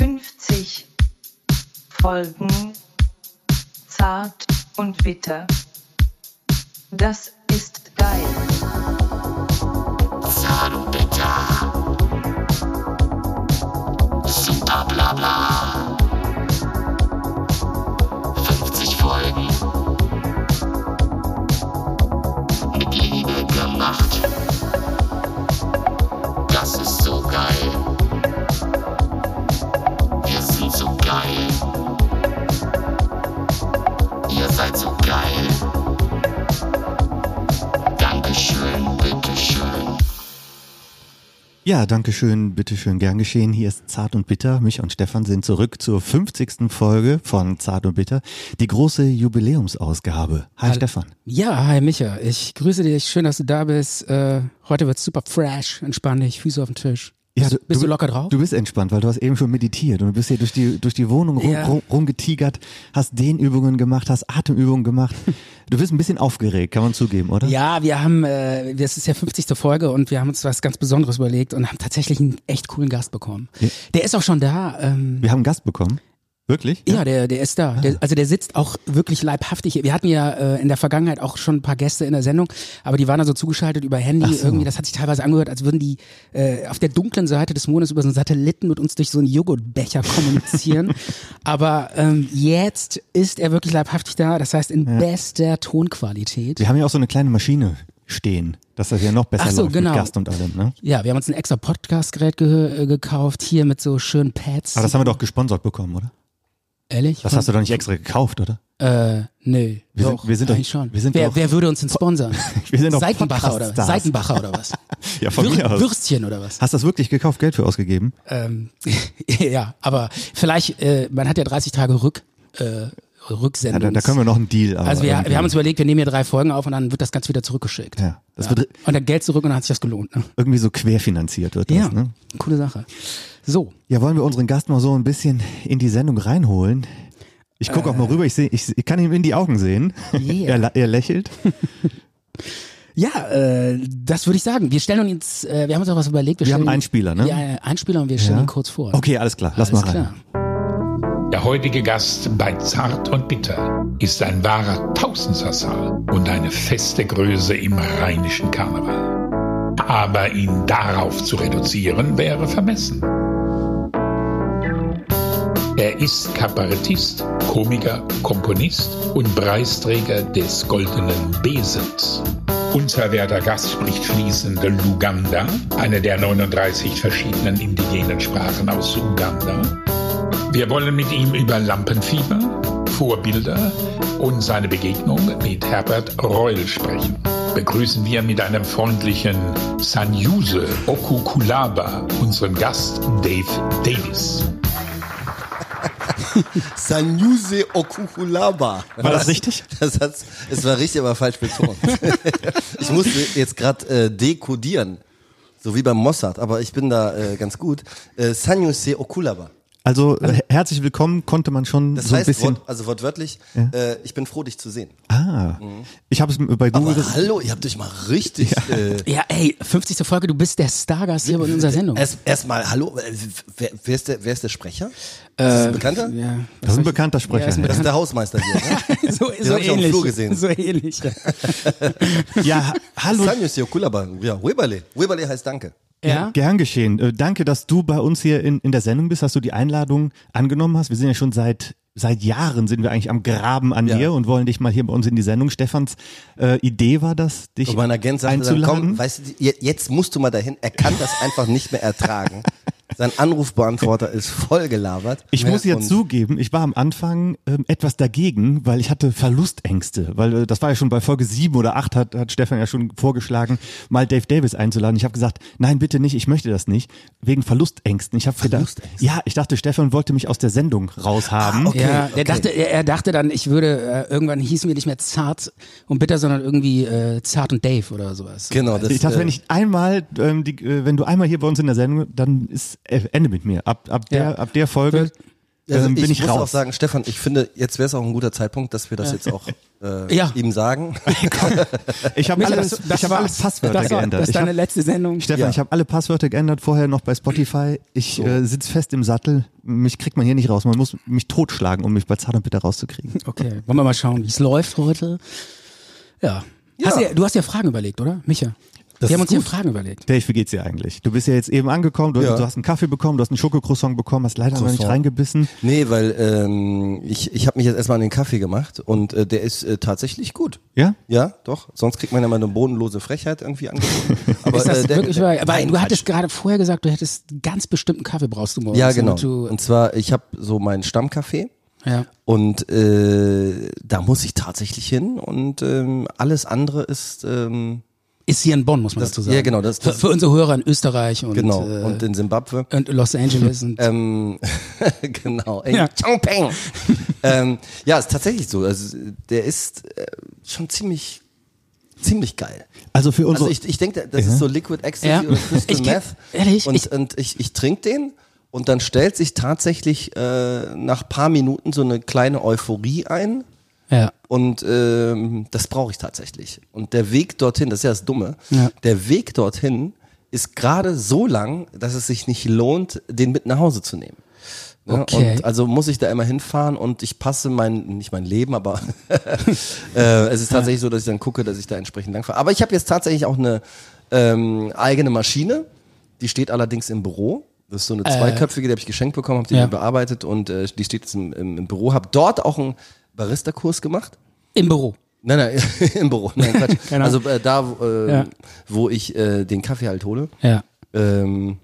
50 Folgen zart und bitter. Das ist geil. Zart und bitter. Super bla bla. Ja, danke schön, bitteschön, gern geschehen. Hier ist Zart und Bitter. Mich und Stefan sind zurück zur 50. Folge von Zart und Bitter, die große Jubiläumsausgabe. Hi Hallo. Stefan. Ja, hi Micha. Ich grüße dich. Schön, dass du da bist. Äh, heute wird's super fresh. Entspann dich. Füße auf den Tisch. Bist, bist du, locker drauf? Du bist entspannt, weil du hast eben schon meditiert und du bist hier durch die, durch die Wohnung rum, Ja. rum, rumgetigert, hast Dehnübungen gemacht, hast Atemübungen gemacht. Du bist ein bisschen aufgeregt, kann man zugeben, oder? ja, wir haben, äh, das ist ja 50. Folge und wir haben uns was ganz Besonderes überlegt und haben tatsächlich einen echt coolen Gast bekommen. Der ist auch schon da. Ähm, Wir haben einen Gast bekommen. Wirklich? Ja, der, der ist da. Der, also der sitzt auch wirklich leibhaftig. hier. Wir hatten ja äh, in der Vergangenheit auch schon ein paar Gäste in der Sendung, aber die waren da so zugeschaltet über Handy. So. Irgendwie, das hat sich teilweise angehört, als würden die äh, auf der dunklen Seite des Mondes über so einen Satelliten mit uns durch so einen Joghurtbecher kommunizieren. aber ähm, jetzt ist er wirklich leibhaftig da. Das heißt in bester Tonqualität. Wir haben ja auch so eine kleine Maschine stehen, dass das ja noch besser Ach so, läuft genau. mit Gast und allem, ne? Ja, wir haben uns ein extra Podcast-Gerät ge äh, gekauft, hier mit so schönen Pads. Aber das haben wir doch gesponsert bekommen, oder? Ehrlich? Das hast du doch nicht extra gekauft, oder? Äh, nee. Wir sind- doch, wir sind doch- schon. wir sind wer, doch- wer würde uns denn sponsern? Wir sind doch Seitenbacher oder. Seitenbacher oder was? Ja, von Würst- mir aus. Würstchen oder was? Hast du das wirklich gekauft, Geld für ausgegeben? Ähm, ja, aber vielleicht, äh, man hat ja 30 Tage Rück, äh, Ja, Rücksendung. da, da können wir noch einen Deal. Also wir, irgendwie- wir haben uns überlegt, wir nehmen hier drei Folgen auf und dann wird das ganz wieder zurückgeschickt. Ja, das Ja. wird Und dann Geld zurück und dann hat sich das gelohnt. Ne? irgendwie so querfinanziert wird das, Ja, ne? coole Sache. So, Ja, wollen wir unseren Gast mal so ein bisschen in die Sendung reinholen? Ich gucke auch mal rüber, ich, seh, ich, ich kann ihm in die Augen sehen. Yeah. er, er lächelt. ja, äh, das würde ich sagen. Wir stellen uns, äh, wir haben uns auch was überlegt. Wir stellen haben einen Spieler, ne? Ja, einen Spieler und wir stellen Ja. ihn kurz vor. Okay, alles klar, lass Alles mal rein. klar. Der heutige Gast bei Zart und Bitter ist ein wahrer Tausendsassa und eine feste Größe im rheinischen Karneval. Aber ihn darauf zu reduzieren wäre vermessen. Er ist Kabarettist, Komiker, Komponist und Preisträger des Goldenen Besens. Unser werter Gast spricht fließend Luganda, eine der 39 verschiedenen indigenen Sprachen aus Uganda. Wir wollen mit ihm über Lampenfieber, Vorbilder und seine Begegnung mit Herbert Reul sprechen. Begrüßen wir mit einem freundlichen Sanyuse Okukulaba unseren Gast Dave Davis. Sanyuse Okukulaba. War das richtig? Das hat, es war richtig, aber falsch betont. ich musste jetzt gerade äh, dekodieren, so wie beim Mossad, aber ich bin da äh, ganz gut. Äh, Sanyuse Okulaba. Also, äh, herzlich willkommen konnte man schon Das so ein heißt, bisschen. Wort, also wortwörtlich, äh, ich bin froh, dich zu sehen. ah, ich habe es bei Google. Aber hallo, ihr habt euch mal richtig. Äh, Ja, ey, 50. Folge, du bist der Stargast hier in unserer Sendung. erst Erstmal, hallo, äh, wer, wer, ist der, wer ist der Sprecher? Ist das ein Bekannter? ja, das ist ein bekannter Sprecher. Ja, ist ein Das ist der Hausmeister hier. Ne? so, Den so hab ich auf dem ähnlich. Flur gesehen. So ähnlich. ja, hallo. Sanyuse Okulaba. Ja, Webale. Webale heißt Danke. Ja. Gern geschehen. Äh, Danke, dass du bei uns hier in, in der Sendung bist, dass du die Einladung angenommen hast. Wir sind ja schon seit seit Jahren sind wir eigentlich am Graben an Ja. dir und wollen dich mal hier bei uns in die Sendung. Stefans äh, Idee war das, dich Und mein Agent sagte dann, einzuladen. komm, weißt du, je- jetzt musst du mal dahin. Er kann das einfach nicht mehr ertragen. Sein Anrufbeantworter ist voll gelabert. Ich muss jetzt zugeben, ich war am Anfang ähm, etwas dagegen, weil ich hatte Verlustängste, weil äh, das war ja schon bei Folge sieben oder acht hat, hat Stefan ja schon vorgeschlagen, mal Dave Davis einzuladen. Ich habe gesagt, nein, bitte nicht, ich möchte das nicht, wegen Verlustängsten. Ich habe gedacht, ja, ich dachte, Stefan wollte mich aus der Sendung raushaben. Ah, okay. Ja, der okay. dachte, er, er dachte dann, ich würde, äh, irgendwann hießen wir nicht mehr zart und bitter, sondern irgendwie äh, zart und Dave oder sowas. Genau, das, Ich dachte, äh, wenn ich einmal, ähm, die, äh, wenn du einmal hier bei uns in der Sendung, dann ist Ende mit mir. Ab, ab der, Ja. ab der Folge. Also ähm, bin ich, ich muss auch sagen, Stefan, ich finde, jetzt wäre es auch ein guter Zeitpunkt, dass wir das jetzt auch äh, Ja. ihm sagen. ich habe Micha, alles, das- das ich habe alle war's. Passwörter das war, geändert. Das ist deine hab, letzte Sendung. Stefan, Ja. ich habe alle Passwörter geändert, vorher noch bei Spotify. Ich äh, sitz fest im Sattel. Mich kriegt man hier nicht raus. Man muss mich totschlagen, um mich bei Zart und Bitter rauszukriegen. Okay, wollen wir mal schauen, wie es läuft heute. Ja. Hast Ja. du, du hast ja Fragen überlegt, oder? Micha? Das Wir haben uns hier gut. Fragen überlegt. Dave, wie geht's dir eigentlich? Du bist ja jetzt eben angekommen, du, Ja. du hast einen Kaffee bekommen, du hast einen Schokocroissant bekommen, hast leider noch nicht reingebissen. Nee, weil ähm, ich, ich habe mich jetzt erstmal an den Kaffee gemacht und äh, der ist äh, tatsächlich gut. Ja? Ja, doch. Sonst kriegt man ja mal eine bodenlose Frechheit irgendwie angeboten. Aber, Ist das äh, der, wirklich der? Aber Nein, du Quatsch. hattest gerade vorher gesagt, du hättest ganz bestimmten Kaffee brauchst du morgens. Ja, genau. Und zwar, ich habe so meinen Stammcafé ja. und äh, da muss ich tatsächlich hin und ähm, alles andere ist ähm, Ist hier in Bonn, muss man Das- dazu sagen. ja, genau, das- für, das- für unsere Hörer in Österreich und, genau äh, und in Simbabwe. und Los Angeles. Und, Ähm, genau. In Ja. Chongpeng. ähm, ja, ist tatsächlich so. Also der ist äh, schon ziemlich ziemlich geil. Also für unsere. Also ich, ich denke, das Ja. ist so Liquid Ecstasy Ja. oder Crystal Ich Meth. ehrlich, und ich- und ich, ich trinke den und dann stellt sich tatsächlich äh, nach paar Minuten so eine kleine Euphorie ein. Ja. Und ähm, das brauche ich tatsächlich. Und der Weg dorthin, das ist ja das Dumme, Ja. der Weg dorthin ist gerade so lang, dass es sich nicht lohnt, den mit nach Hause zu nehmen. Ne? Okay. Und also muss ich da immer hinfahren und ich passe mein, nicht mein Leben, aber äh, es ist tatsächlich so, dass ich dann gucke, dass ich da entsprechend lang fahre. Aber ich habe jetzt tatsächlich auch eine ähm, eigene Maschine, die steht allerdings im Büro. Das ist so eine zweiköpfige, die habe ich geschenkt bekommen, habe die Ja. bearbeitet und äh, die steht jetzt im, im, im Büro. Habe dort auch einen Barista-Kurs gemacht. Im Büro. Nein, nein, im Büro. Nein, Quatsch. Genau. Also äh, da, äh, Ja. wo ich äh, den Kaffee halt hole. Ja. Ähm,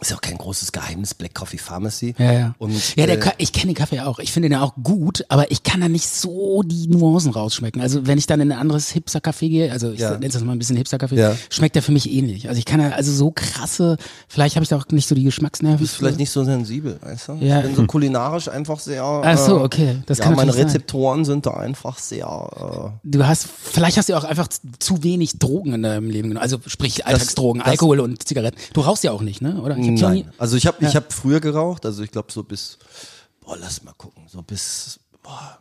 ist ja auch kein großes Geheimnis, Black Coffee Pharmacy. Ja, ja. Und, ja, der, äh, ich kenne den Kaffee auch. Ich finde den auch gut, aber ich kann da nicht so die Nuancen rausschmecken. Also wenn ich dann in ein anderes Hipster-Café gehe, also ich Ja. nenne es das mal ein bisschen Hipster-Café, Ja. schmeckt der für mich ähnlich. Also ich kann da, also so krasse, vielleicht habe ich da auch nicht so die Geschmacksnerven. bist vielleicht nicht so sensibel, weißt du? Ja. Ich bin so kulinarisch einfach sehr. Ach so, äh, okay. Das ja, kann meine natürlich sein. Rezeptoren sind da einfach sehr. Du hast, vielleicht hast du ja auch einfach zu wenig Drogen in deinem Leben genommen. Also sprich Alltagsdrogen, das- Alkohol und Zigaretten. Du rauchst ja auch nicht, ne? Oder? Ich Schon nein. Also ich habe ich hab früher geraucht, also ich glaube so bis, boah, lass mal gucken, so bis, boah,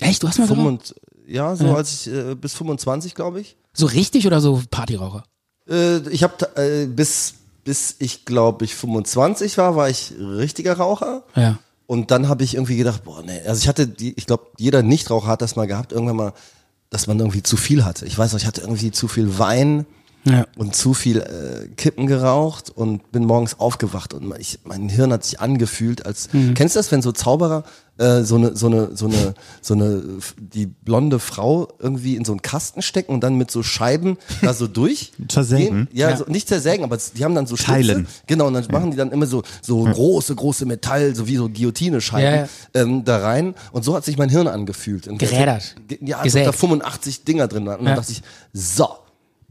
Echt? Du hast mal geraucht? 25, ja, so Ja. als ich, äh, bis 25, glaube ich. So richtig oder so Partyraucher? Äh, ich habe äh, bis bis ich glaube ich 25 war, war ich richtiger Raucher. Ja. Und dann habe ich irgendwie gedacht, boah, nee, also ich hatte die, ich glaube, jeder Nichtraucher hat das mal gehabt, irgendwann mal, dass man irgendwie zu viel hatte. Ich weiß noch, ich hatte irgendwie zu viel Wein Ja. und zu viel äh, Kippen geraucht und bin morgens aufgewacht und ich, mein Hirn hat sich angefühlt als Mhm. kennst du das wenn so Zauberer äh, so eine so eine so eine so eine die blonde Frau irgendwie in so einen Kasten stecken und dann mit so Scheiben da so durch Zersägen? ja, Ja. So, nicht zersägen aber die haben dann so Teilen. Schlitze. genau und dann machen die dann immer so so große große Metall so wie so Guillotine-Scheiben Ja, ja. Ähm, da rein und so hat sich mein Hirn angefühlt Und Gerädert. Ge- ja, als ob Gesägt. da 85 Dinger drin und dann Ja. dachte ich so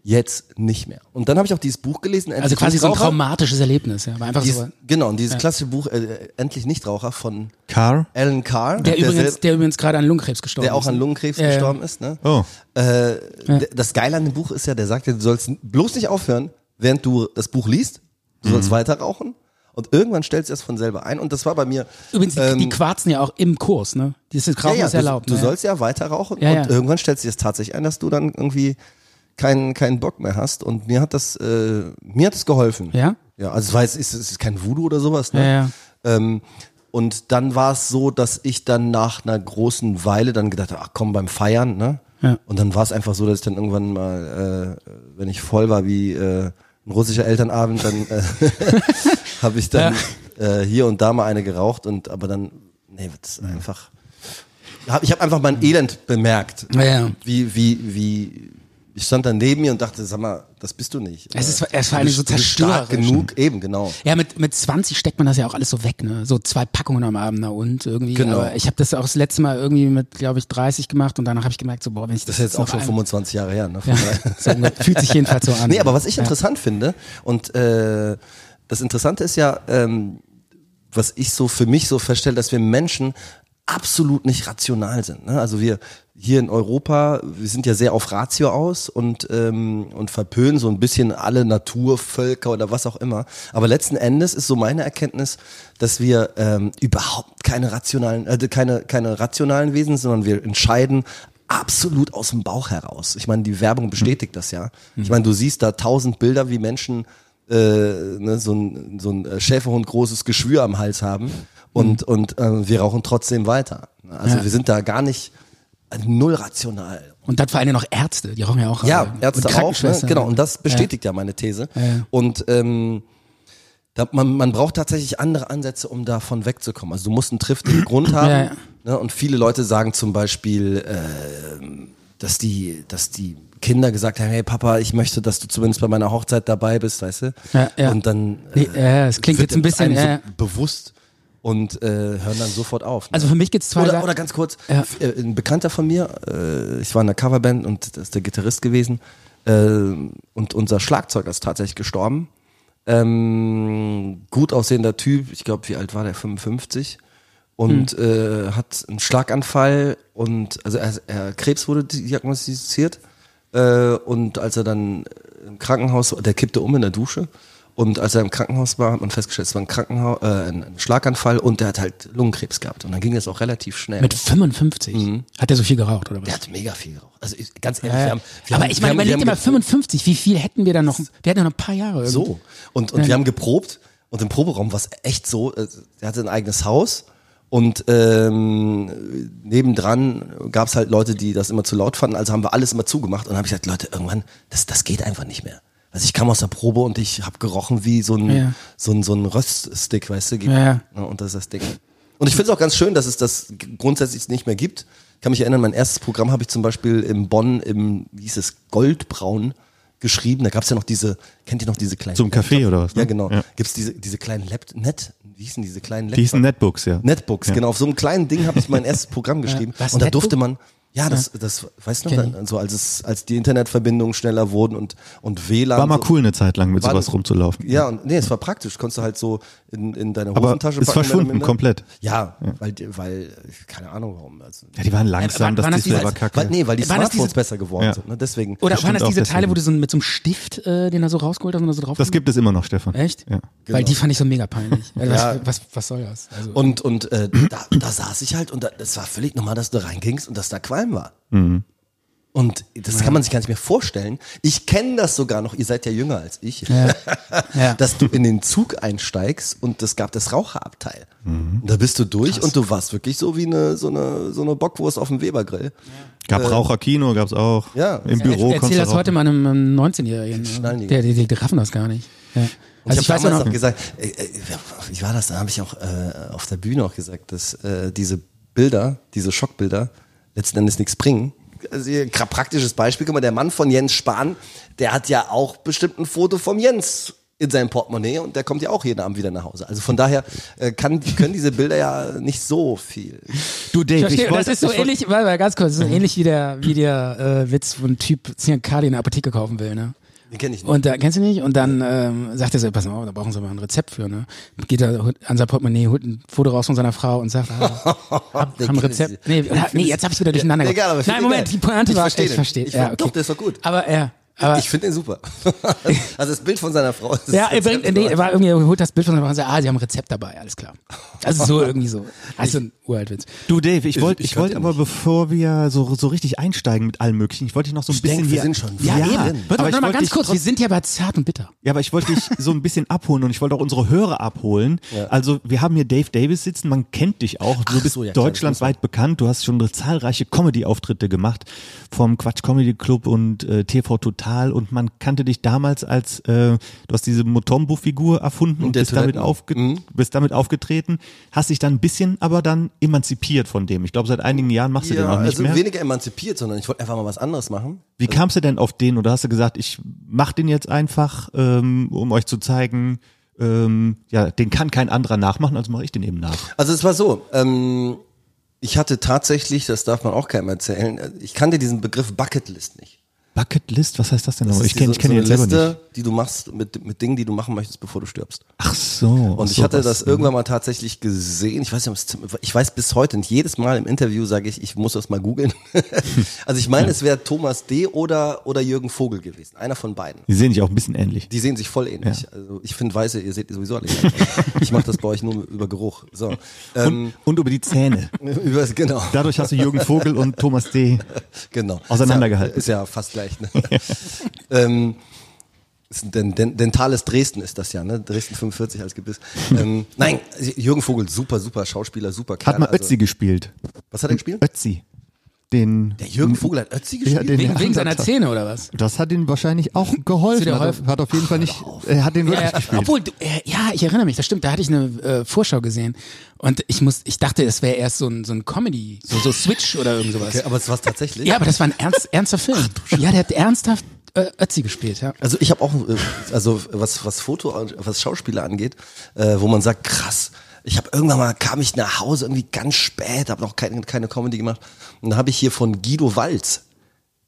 jetzt nicht mehr. Und dann habe ich auch dieses Buch gelesen, Also Endlich quasi so ein Nichtraucher. traumatisches Erlebnis, ja. War einfach Dies, so. genau, und dieses klassische Buch äh, Endlich Nichtraucher von Car? Alan Carr, Der, übrigens, sel- der übrigens gerade an Lungenkrebs gestorben der auch ist. an ne? Lungenkrebs Ja, ja. gestorben ist. Ne? Oh. Äh, d- Das Geile an dem Buch ist ja, der sagt ja, du sollst bloß nicht aufhören, während du das Buch liest. Du sollst weiter rauchen. Und irgendwann stellst du das von selber ein. Und das war bei mir. Übrigens, die, ähm, die quarzen ja auch im Kurs, ne? Dieses Rauchen ist du, erlaubt. du ne? sollst ja weiter rauchen Ja, und ja. irgendwann stellst du dir das tatsächlich ein, dass du dann irgendwie keinen keinen Bock mehr hast. Und mir hat das äh, mir hat es geholfen. Ja? Ja, also es war jetzt, es ist kein Voodoo oder sowas. Ne? Ja, ja. Ähm, und dann war es so, dass ich dann nach einer großen Weile dann gedacht habe, ach komm beim Feiern, ne? Ja. Und dann war es einfach so, dass ich dann irgendwann mal, äh, wenn ich voll war wie äh, ein russischer Elternabend, dann äh, habe ich dann äh, hier und da mal eine geraucht und aber dann, nee, das ist einfach. Ich habe einfach mein Elend bemerkt. Ja, ja. Wie, wie, wie, ich stand dann neben mir und dachte, sag mal, das bist du nicht. Es ist- es war eine du so bist stark genug, eben, genau. Ja, mit, mit 20 steckt man das ja auch alles so weg, ne? So zwei Packungen am Abend, na und irgendwie. Genau. Aber ich habe das auch das letzte Mal irgendwie mit, glaube ich, 30 gemacht und danach habe ich gemerkt, so, boah, wenn ich Das das, ist jetzt auch noch schon ein- 25 Jahre her. Ne? Ja, so, fühlt sich jedenfalls so an. Nee, aber was ich interessant finde, und äh, das Interessante ist ja, ähm, was ich so für mich so feststelle, dass wir Menschen absolut nicht rational sind. Ne? Also wir hier in Europa, wir sind ja sehr auf Ratio aus und, ähm, und verpönen so ein bisschen alle Naturvölker oder was auch immer. Aber letzten Endes ist so meine Erkenntnis, dass wir ähm, überhaupt keine rationalen, äh, keine, keine rationalen Wesen, sondern wir entscheiden absolut aus dem Bauch heraus. Ich meine, die Werbung bestätigt das ja. Ich meine, du siehst da tausend Bilder, wie Menschen äh, ne, so ein, so ein äh, Schäferhund großes Geschwür am Hals haben und, und äh, wir rauchen trotzdem weiter. Also Ja. wir sind da gar nicht äh, null rational. Und dann vor allem noch Ärzte, die rauchen ja auch. Ja, äh, Ärzte auch, ne? Genau. Und das bestätigt ja, meine These. Ja. Und ähm, da, man, man braucht tatsächlich andere Ansätze, um davon wegzukommen. Also du musst einen triftigen Grund haben. Ja, ja. Ne? Und viele Leute sagen zum Beispiel, äh, dass die, dass die Kinder gesagt haben, hey Papa, ich möchte, dass du zumindest bei meiner Hochzeit dabei bist, weißt du? Ja, ja. Und dann Nee, ja, es klingt wird jetzt ein bisschen, so ja, ja. bewusst und äh, hören dann sofort auf. Ne? Also für mich gibt's zwei oder, oder ganz kurz, Ja. äh, ein Bekannter von mir, äh, ich war in einer Coverband und das ist der Gitarrist gewesen äh, und unser Schlagzeuger ist tatsächlich gestorben. Ähm, gut aussehender Typ, ich glaube, wie alt war der? 55 und äh, hat einen Schlaganfall und also er, er Krebs wurde diagnostiziert äh, und als er dann im Krankenhaus, der kippte um in der Dusche und als er im Krankenhaus war, hat man festgestellt, es war ein Krankenhaus, äh, ein, Schlaganfall und der hat halt Lungenkrebs gehabt und dann ging das auch relativ schnell. Mit 55 hat er so viel geraucht, oder was? der hat mega viel geraucht. Also ich, ganz ehrlich, Ja, wir ja. haben, wir Aber haben, ich meine, liegt immer haben 55. Wie viel hätten wir dann noch? Wir hätten ja noch ein paar Jahre. irgendwie. So. Und, und wir haben geprobt und im Proberaum war es echt so, äh, der hatte ein eigenes Haus und ähm, nebendran gab es halt Leute, die das immer zu laut fanden, also haben wir alles immer zugemacht und dann habe ich gesagt, Leute, irgendwann, das, das geht einfach nicht mehr. Also ich kam aus der Probe und ich habe gerochen wie so ein, Ja. so ein, so ein Röststick, weißt du? Ja, ja. Und das ist das Ding. Und ich finde es auch ganz schön, dass es das grundsätzlich nicht mehr gibt. Ich kann mich erinnern, mein erstes Programm habe ich zum Beispiel in Bonn im, wie hieß es, Goldbraun geschrieben. Da gab es ja noch diese, kennt ihr noch diese kleinen Zum Café oder was, ne? Ja, genau. Ja. Gibt's diese, diese kleinen Laptops, Net, wie hießen diese kleinen Die hießen Laptops? Netbooks, ja. Netbooks, Ja. genau. Auf so einem kleinen Ding habe ich mein erstes Programm geschrieben. Was, und da Netbook? durfte man, ja, das, das, weißt du dann, so als es, als die Internetverbindungen schneller wurden und, und WLAN. War mal so, cool eine Zeit lang mit War- sowas rumzulaufen. Ja, und nee, es war praktisch. Konntest du halt so in, in deine Aber Hosentasche ist packen. oder verschwunden, komplett. Ja, weil, die- weil, keine Ahnung warum. Also, Ja, die waren langsam, waren- das waren das Display diese- war kacke. weil, nee, weil die Waren das Smartphones diese- besser geworden Ja. sind. Ne? Deswegen. Oder waren das diese Teile, wo du so mit so einem Stift äh, den da so rausgeholt hast und da so drauf Das gibt es immer noch, Stefan. Echt? Ja. Weil die fand ich so mega peinlich. Also Ja. was, was, was soll das? Also, Und, und äh, da, da saß ich halt und da, das war völlig normal, dass du reingingst und dass da Qualm war. Mhm. Und das kann man sich gar nicht mehr vorstellen. Ich kenne das sogar noch, ihr seid ja jünger als ich, ja. dass du in den Zug einsteigst und es gab das Raucherabteil. Mhm. Da bist du durch und du warst wirklich so wie eine, so eine, so eine Bockwurst auf dem Webergrill. Gab Raucherkino, gab's auch. Äh, Ja. Im Ja, Büro Erzähl konntest du das heute rauchen. mal einem ähm, 19-Jährigen. Schnallen die Der, die, die, die raffen das gar nicht. Ja. Und Also ich ich habe ja damals noch, auch gesagt, äh, äh, wie war das? Da habe ich auch äh, auf der Bühne auch gesagt, dass äh, diese Bilder, diese Schockbilder letzten Endes nichts bringen. Also praktisches Beispiel, guck mal, der Mann von Jens Spahn, der hat ja auch bestimmt ein Foto vom Jens in seinem Portemonnaie und der kommt ja auch jeden Abend wieder nach Hause. Also von daher äh, kann, können diese Bilder ja nicht so viel. Du, Dave, ich verstehe, ich wollte, das ist so ähnlich, warte mal ganz kurz, das ist so ähnlich wie der, wie der äh, Witz, wo ein Typ Ziankali in der Apotheke kaufen will, ne? Den kenne ich nicht. Und da, kennst du nicht? Und dann ähm, sagt er so, pass mal, auf, da brauchen sie mal ein Rezept für, ne? Geht er an sein Portemonnaie, holt ein Foto raus von seiner Frau und sagt, ah, hab, haben ein Rezept. Nee, nee, jetzt hab ich wieder durcheinander Ja, egal, Nein, Moment, den die Pointe Ich war, ich verstehe. Ich Ja, okay. doch, der ist doch gut. Aber ja, aber ich finde den super. also das Bild von seiner Frau. ist- ja, er bringt, nee, er war irgendwie, er holt das Bild von seiner Frau und sagt, ah, sie haben ein Rezept dabei, alles klar. Also so irgendwie so. Also ein Uraltwitz. Du, Dave, ich wollte, ich ich wollte aber, bevor wir so, so richtig einsteigen mit allem Möglichen, ich wollte dich noch so ein Ich bisschen denk, wir hier, sind schon ja, ja. Warte aber noch mal wollte ganz dich kurz, wir sind ja bei zart und bitter. Ja, aber ich wollte dich so ein bisschen abholen und ich wollte auch unsere Hörer abholen. Also wir haben hier Dave Davis sitzen, man kennt dich auch. Du Ach bist so, ja, deutschlandweit bekannt. Du hast schon zahlreiche Comedy-Auftritte gemacht vom Quatsch Comedy Club und äh, TV Total und man kannte dich damals als, äh, du hast diese Motombo-Figur erfunden und, der bist, damit aufge Mhm. bist damit aufgetreten, hast dich dann ein bisschen aber dann emanzipiert von dem. Ich glaube, seit einigen Jahren machst du den Ja, auch nicht also mehr. weniger emanzipiert, sondern ich wollte einfach mal was anderes machen. Wie kamst du denn auf den oder hast du gesagt, ich mach den jetzt einfach, ähm, um euch zu zeigen, ähm, ja, den kann kein anderer nachmachen, also mache ich den eben nach. Also es war so, ähm, ich hatte tatsächlich, das darf man auch keinem erzählen, äh, ich kannte diesen Begriff Bucketlist nicht. Bucketlist, was heißt das denn? Das nochmal? Ich kenne die- ich kenn so jetzt selber Liste, nicht. die du machst mit, mit Dingen, die du machen möchtest, bevor du stirbst. Ach so. Und ich hatte sowas. das irgendwann mal tatsächlich gesehen. Ich weiß nicht, ich weiß bis heute nicht. Jedes Mal im Interview sage ich, ich muss das mal googeln. also ich meine, es wäre Thomas D. oder, oder Jürgen Vogel gewesen. Einer von beiden. Die sehen sich auch ein bisschen ähnlich. Die sehen sich voll ähnlich. Also ich finde Weiße, ihr seht sowieso alle. Ich mache das bei euch nur über Geruch. So. Ähm, Und, und über die Zähne. über, genau. Dadurch hast du Jürgen Vogel und Thomas D. genau. Auseinandergehalten. Ist ja, ist ja fast gleich. Ne? ähm, Den, Den, Dentales Dresden ist das ja, ne? Dresden 45 als Gebiss. ähm, nein, Jürgen Vogel, super, super Schauspieler, super Kerl. Hat mal also- Ötzi gespielt. Was hat er gespielt? Ötzi. Den, Der Jürgen Vogel hat Ötzi Ja, gespielt? den- Wegen, wegen seiner. Zähne oder was? das hat ihm wahrscheinlich auch geholfen. Hat, auf- hat auf jeden Fall nicht, er hat den wirklich Ja, gespielt. obwohl, du, äh, ja, ich erinnere mich, das stimmt, da hatte ich eine äh, Vorschau gesehen und ich muss, ich dachte, das wäre erst so ein, so ein Comedy, so, so Switch oder irgend sowas. Okay, aber es war tatsächlich. Ja, aber das war ein ernst, ernster Film. ja, der hat ernsthaft äh, Ötzi gespielt, ja. Also ich habe auch, äh, also was was Foto, was Schauspieler angeht, äh, wo man sagt, krass. Ich habe irgendwann mal kam ich nach Hause irgendwie ganz spät, habe noch keine, keine Comedy gemacht und dann habe ich hier von Guido Walz,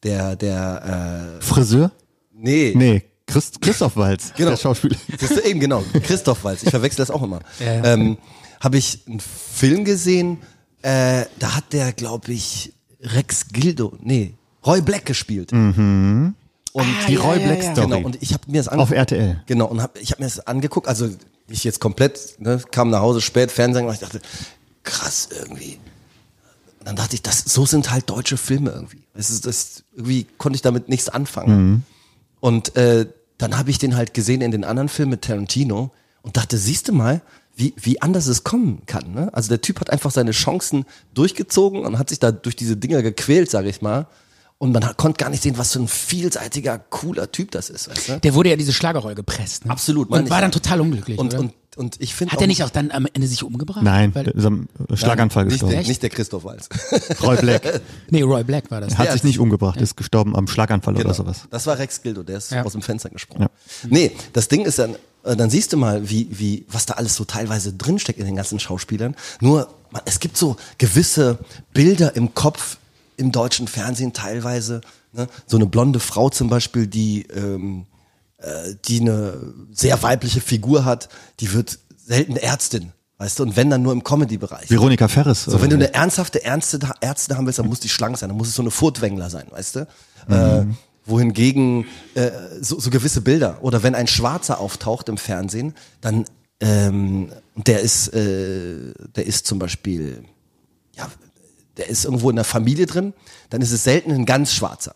der der Friseur? äh, nee, Nee, Christ, Christoph Walz, Genau. der Schauspieler. Das ist eben genau, Christoph Walz. Ich verwechsel das auch immer. Ja, ja. Ähm, habe ich einen Film gesehen, äh, da hat der, glaube ich, Rex Gildo, nee, Roy Black gespielt. Und Die Roy Black Story. Genau, und ich habe mir das Auf RTL. Genau, und hab, ich habe mir das angeguckt, also ich jetzt komplett, ne, kam nach Hause spät, Fernsehen, und ich dachte, krass irgendwie. Und dann dachte ich, das, so sind halt deutsche Filme irgendwie. Das ist, das, irgendwie konnte ich damit nichts anfangen. Und äh, dann habe ich den halt gesehen in den anderen Filmen mit Tarantino und dachte, siehst du mal, wie, wie anders es kommen kann. Ne? Also der Typ hat einfach seine Chancen durchgezogen und hat sich da durch diese Dinger gequält, sage ich mal. Und man hat- konnte gar nicht sehen, was für ein vielseitiger, cooler Typ das ist. Weißt du? Der wurde ja diese Schlagerrolle gepresst. Ne? Absolut, Und war ja. dann total unglücklich. Und, oder? und, und ich finde Hat er nicht auch dann am Ende sich umgebracht? Nein, Weil, der ist am Schlaganfall nicht, gestorben. der, nicht der Christoph Walz. Roy Black nee, Roy Black war das. hat sich nicht umgebracht, ist gestorben am Schlaganfall Genau. oder sowas. Das war Rex Gildo, der ist Ja. aus dem Fenster gesprungen. Nee, das Ding ist dann, äh, dann siehst du mal, wie, wie, was da alles so teilweise drinsteckt in den ganzen Schauspielern. Nur, man, es gibt so gewisse Bilder im Kopf im deutschen Fernsehen teilweise. Ne? So eine blonde Frau zum Beispiel, die, ähm, äh, die eine sehr weibliche Figur hat, die wird selten Ärztin. Weißt du, und wenn dann nur im Comedy-Bereich. Veronika Ferris. So, wenn du eine ernsthafte Ärzte, Ärzte haben willst, dann muss die schlank sein, dann muss es so eine Furtwängler sein, weißt du? Äh, wohingegen äh, so, so gewisse Bilder oder wenn ein Schwarzer auftaucht im Fernsehen, dann ähm, der ist, äh, der ist zum Beispiel, ja, der ist irgendwo in der Familie drin, dann ist es selten ein ganz Schwarzer,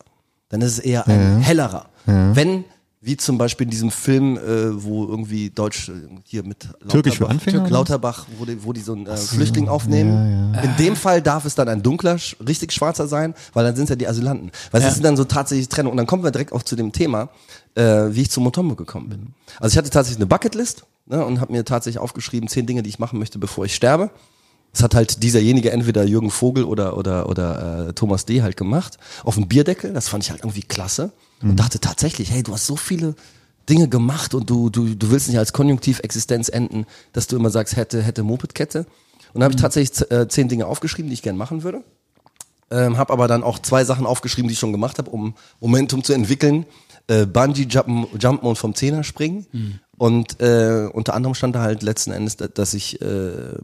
dann ist es eher ein hellerer. Wenn wie zum Beispiel in diesem Film, äh, wo irgendwie Deutsch äh, hier mit Türkisch für Anfänger? Lauterbach, wo die, wo die so einen äh, Flüchtling aufnehmen. In dem Fall darf es dann ein dunkler, richtig schwarzer sein, weil dann sind es ja die Asylanten. Weil es ist dann so tatsächlich Trennung. Und dann kommen wir direkt auch zu dem Thema, äh, wie ich zu Motombo gekommen bin. Also ich hatte tatsächlich eine Bucketlist ne, und habe mir tatsächlich aufgeschrieben, zehn Dinge, die ich machen möchte, bevor ich sterbe. Das hat halt dieserjenige entweder Jürgen Vogel oder oder oder äh, Thomas D. halt gemacht auf dem Bierdeckel. Das fand ich halt irgendwie klasse und dachte tatsächlich, hey, du hast so viele Dinge gemacht und du du du willst nicht als Konjunktivexistenz enden, dass du immer sagst hätte hätte Mopedkette. Und dann habe ich tatsächlich z- äh, zehn Dinge aufgeschrieben, die ich gern machen würde. Ähm, habe aber dann auch zwei Sachen aufgeschrieben, die ich schon gemacht habe, um Momentum zu entwickeln. Äh, Bungee Jumpen, Jumpen und vom Zehner springen. Und äh, unter anderem stand da halt letzten Endes, da- dass ich äh,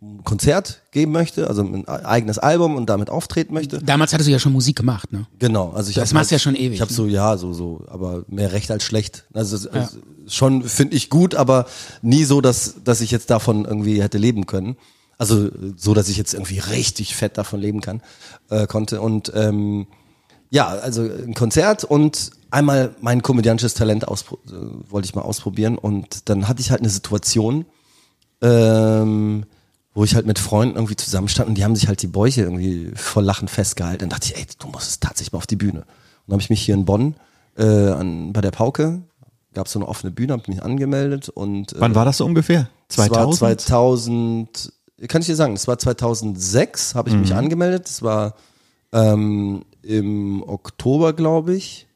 ein Konzert geben möchte, also ein eigenes Album und damit auftreten möchte. Damals hattest du ja schon Musik gemacht, ne? Genau, also ich Das machst du halt, ja schon ewig, Ich habe ne? so ja, so so, aber mehr recht als schlecht. Also, es- schon finde ich gut, aber nie so, dass dass ich jetzt davon irgendwie hätte leben können. Also so, dass ich jetzt irgendwie richtig fett davon leben kann äh, konnte und ähm, ja, also ein Konzert und einmal mein komödiantisches Talent äh, wollte ich mal ausprobieren und dann hatte ich halt eine Situation, ähm, wo ich halt mit Freunden irgendwie zusammenstand und die haben sich halt die Bäuche irgendwie vor Lachen festgehalten. Dann dachte ich, ey, du musst es tatsächlich mal auf die Bühne. Und dann habe ich mich hier in Bonn äh, an, bei der Pauke, gab es so eine offene Bühne, habe mich angemeldet und äh, Wann war das so ungefähr? es war 2000? 2000, kann ich dir sagen, es war 2006, habe ich mich angemeldet. Es war ähm, im Oktober, glaube ich.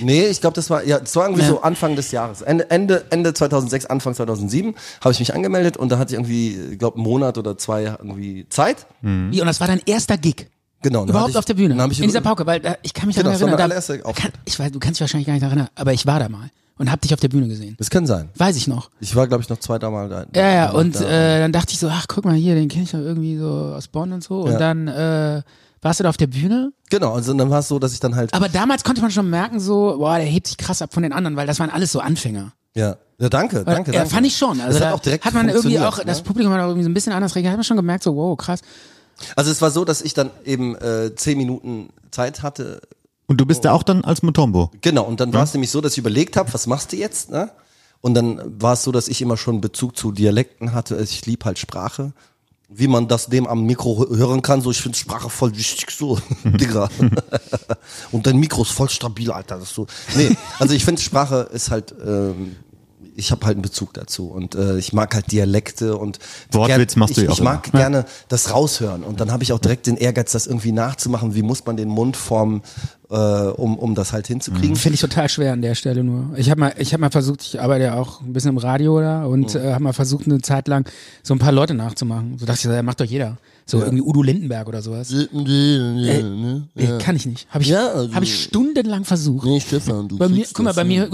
Nee, ich glaube, das war ja, es war irgendwie Ja. so Anfang des Jahres. Ende, Ende, Ende 2006, Anfang 2007 habe ich mich angemeldet und da hatte ich irgendwie, ich glaube, einen Monat oder zwei irgendwie Zeit. Wie, und das war dein erster Gig. Genau, Überhaupt ich- auf der Bühne. in dieser Pauke, weil äh, ich kann mich Genau, daran das war erinnern. da- kann, ich weiß, du kannst dich wahrscheinlich gar nicht daran erinnern, aber ich war da mal und hab dich auf der Bühne gesehen. Das kann sein. Weiß ich noch. Ich war, glaube ich, noch zwei, dreimal da. Ja, ja, da- und da. äh, dann dachte ich so, ach, guck mal hier, den kenne ich doch irgendwie so aus Bonn und so. Und Ja. dann äh, warst du da auf der Bühne. Genau, also dann war es so, dass ich dann halt. Aber damals konnte man schon merken, so, boah, der hebt sich krass ab von den anderen, weil das waren alles so Anfänger. Ja, ja danke, danke, ja, danke. fand ich schon. Also das da hat auch direkt hat man irgendwie auch, ne? das Publikum hat auch irgendwie so ein bisschen anders reagiert, hat man schon gemerkt, so, wow, krass. Also es war so, dass ich dann eben äh, zehn Minuten Zeit hatte. Und du bist da auch dann als Mutombo. Genau, und dann war es nämlich so, dass ich überlegt habe, was machst du jetzt? Ne? Und dann war es so, dass ich immer schon Bezug zu Dialekten hatte. Also Ich lieb halt Sprache. Wie man das dem am Mikro hö- hören kann, so ich finde Sprache voll wichtig, so, Digga. und dein Mikro ist voll stabil, Alter. Das ist so. Nee, also ich finde Sprache ist halt, ähm, ich habe halt einen Bezug dazu und äh, ich mag halt Dialekte und Wortwitz machst du ich, ja auch Ich mag immer. gerne das raushören und dann habe ich auch direkt den Ehrgeiz, das irgendwie nachzumachen. Wie muss man den Mund formen, äh, um, um das halt hinzukriegen? Finde ich total schwer an der Stelle nur. Ich habe mal, ich habe mal versucht, ich arbeite ja auch ein bisschen im Radio da und äh, habe mal versucht, eine Zeit lang so ein paar Leute nachzumachen. So dachte ich, so, ja, macht doch jeder. So irgendwie Udo Lindenberg oder sowas. Äh, äh, kann ich nicht. Habe ich, Ja, also- habe ich stundenlang versucht. Nee, Stefan, du Bei mir, guck mal, bei mir, ja,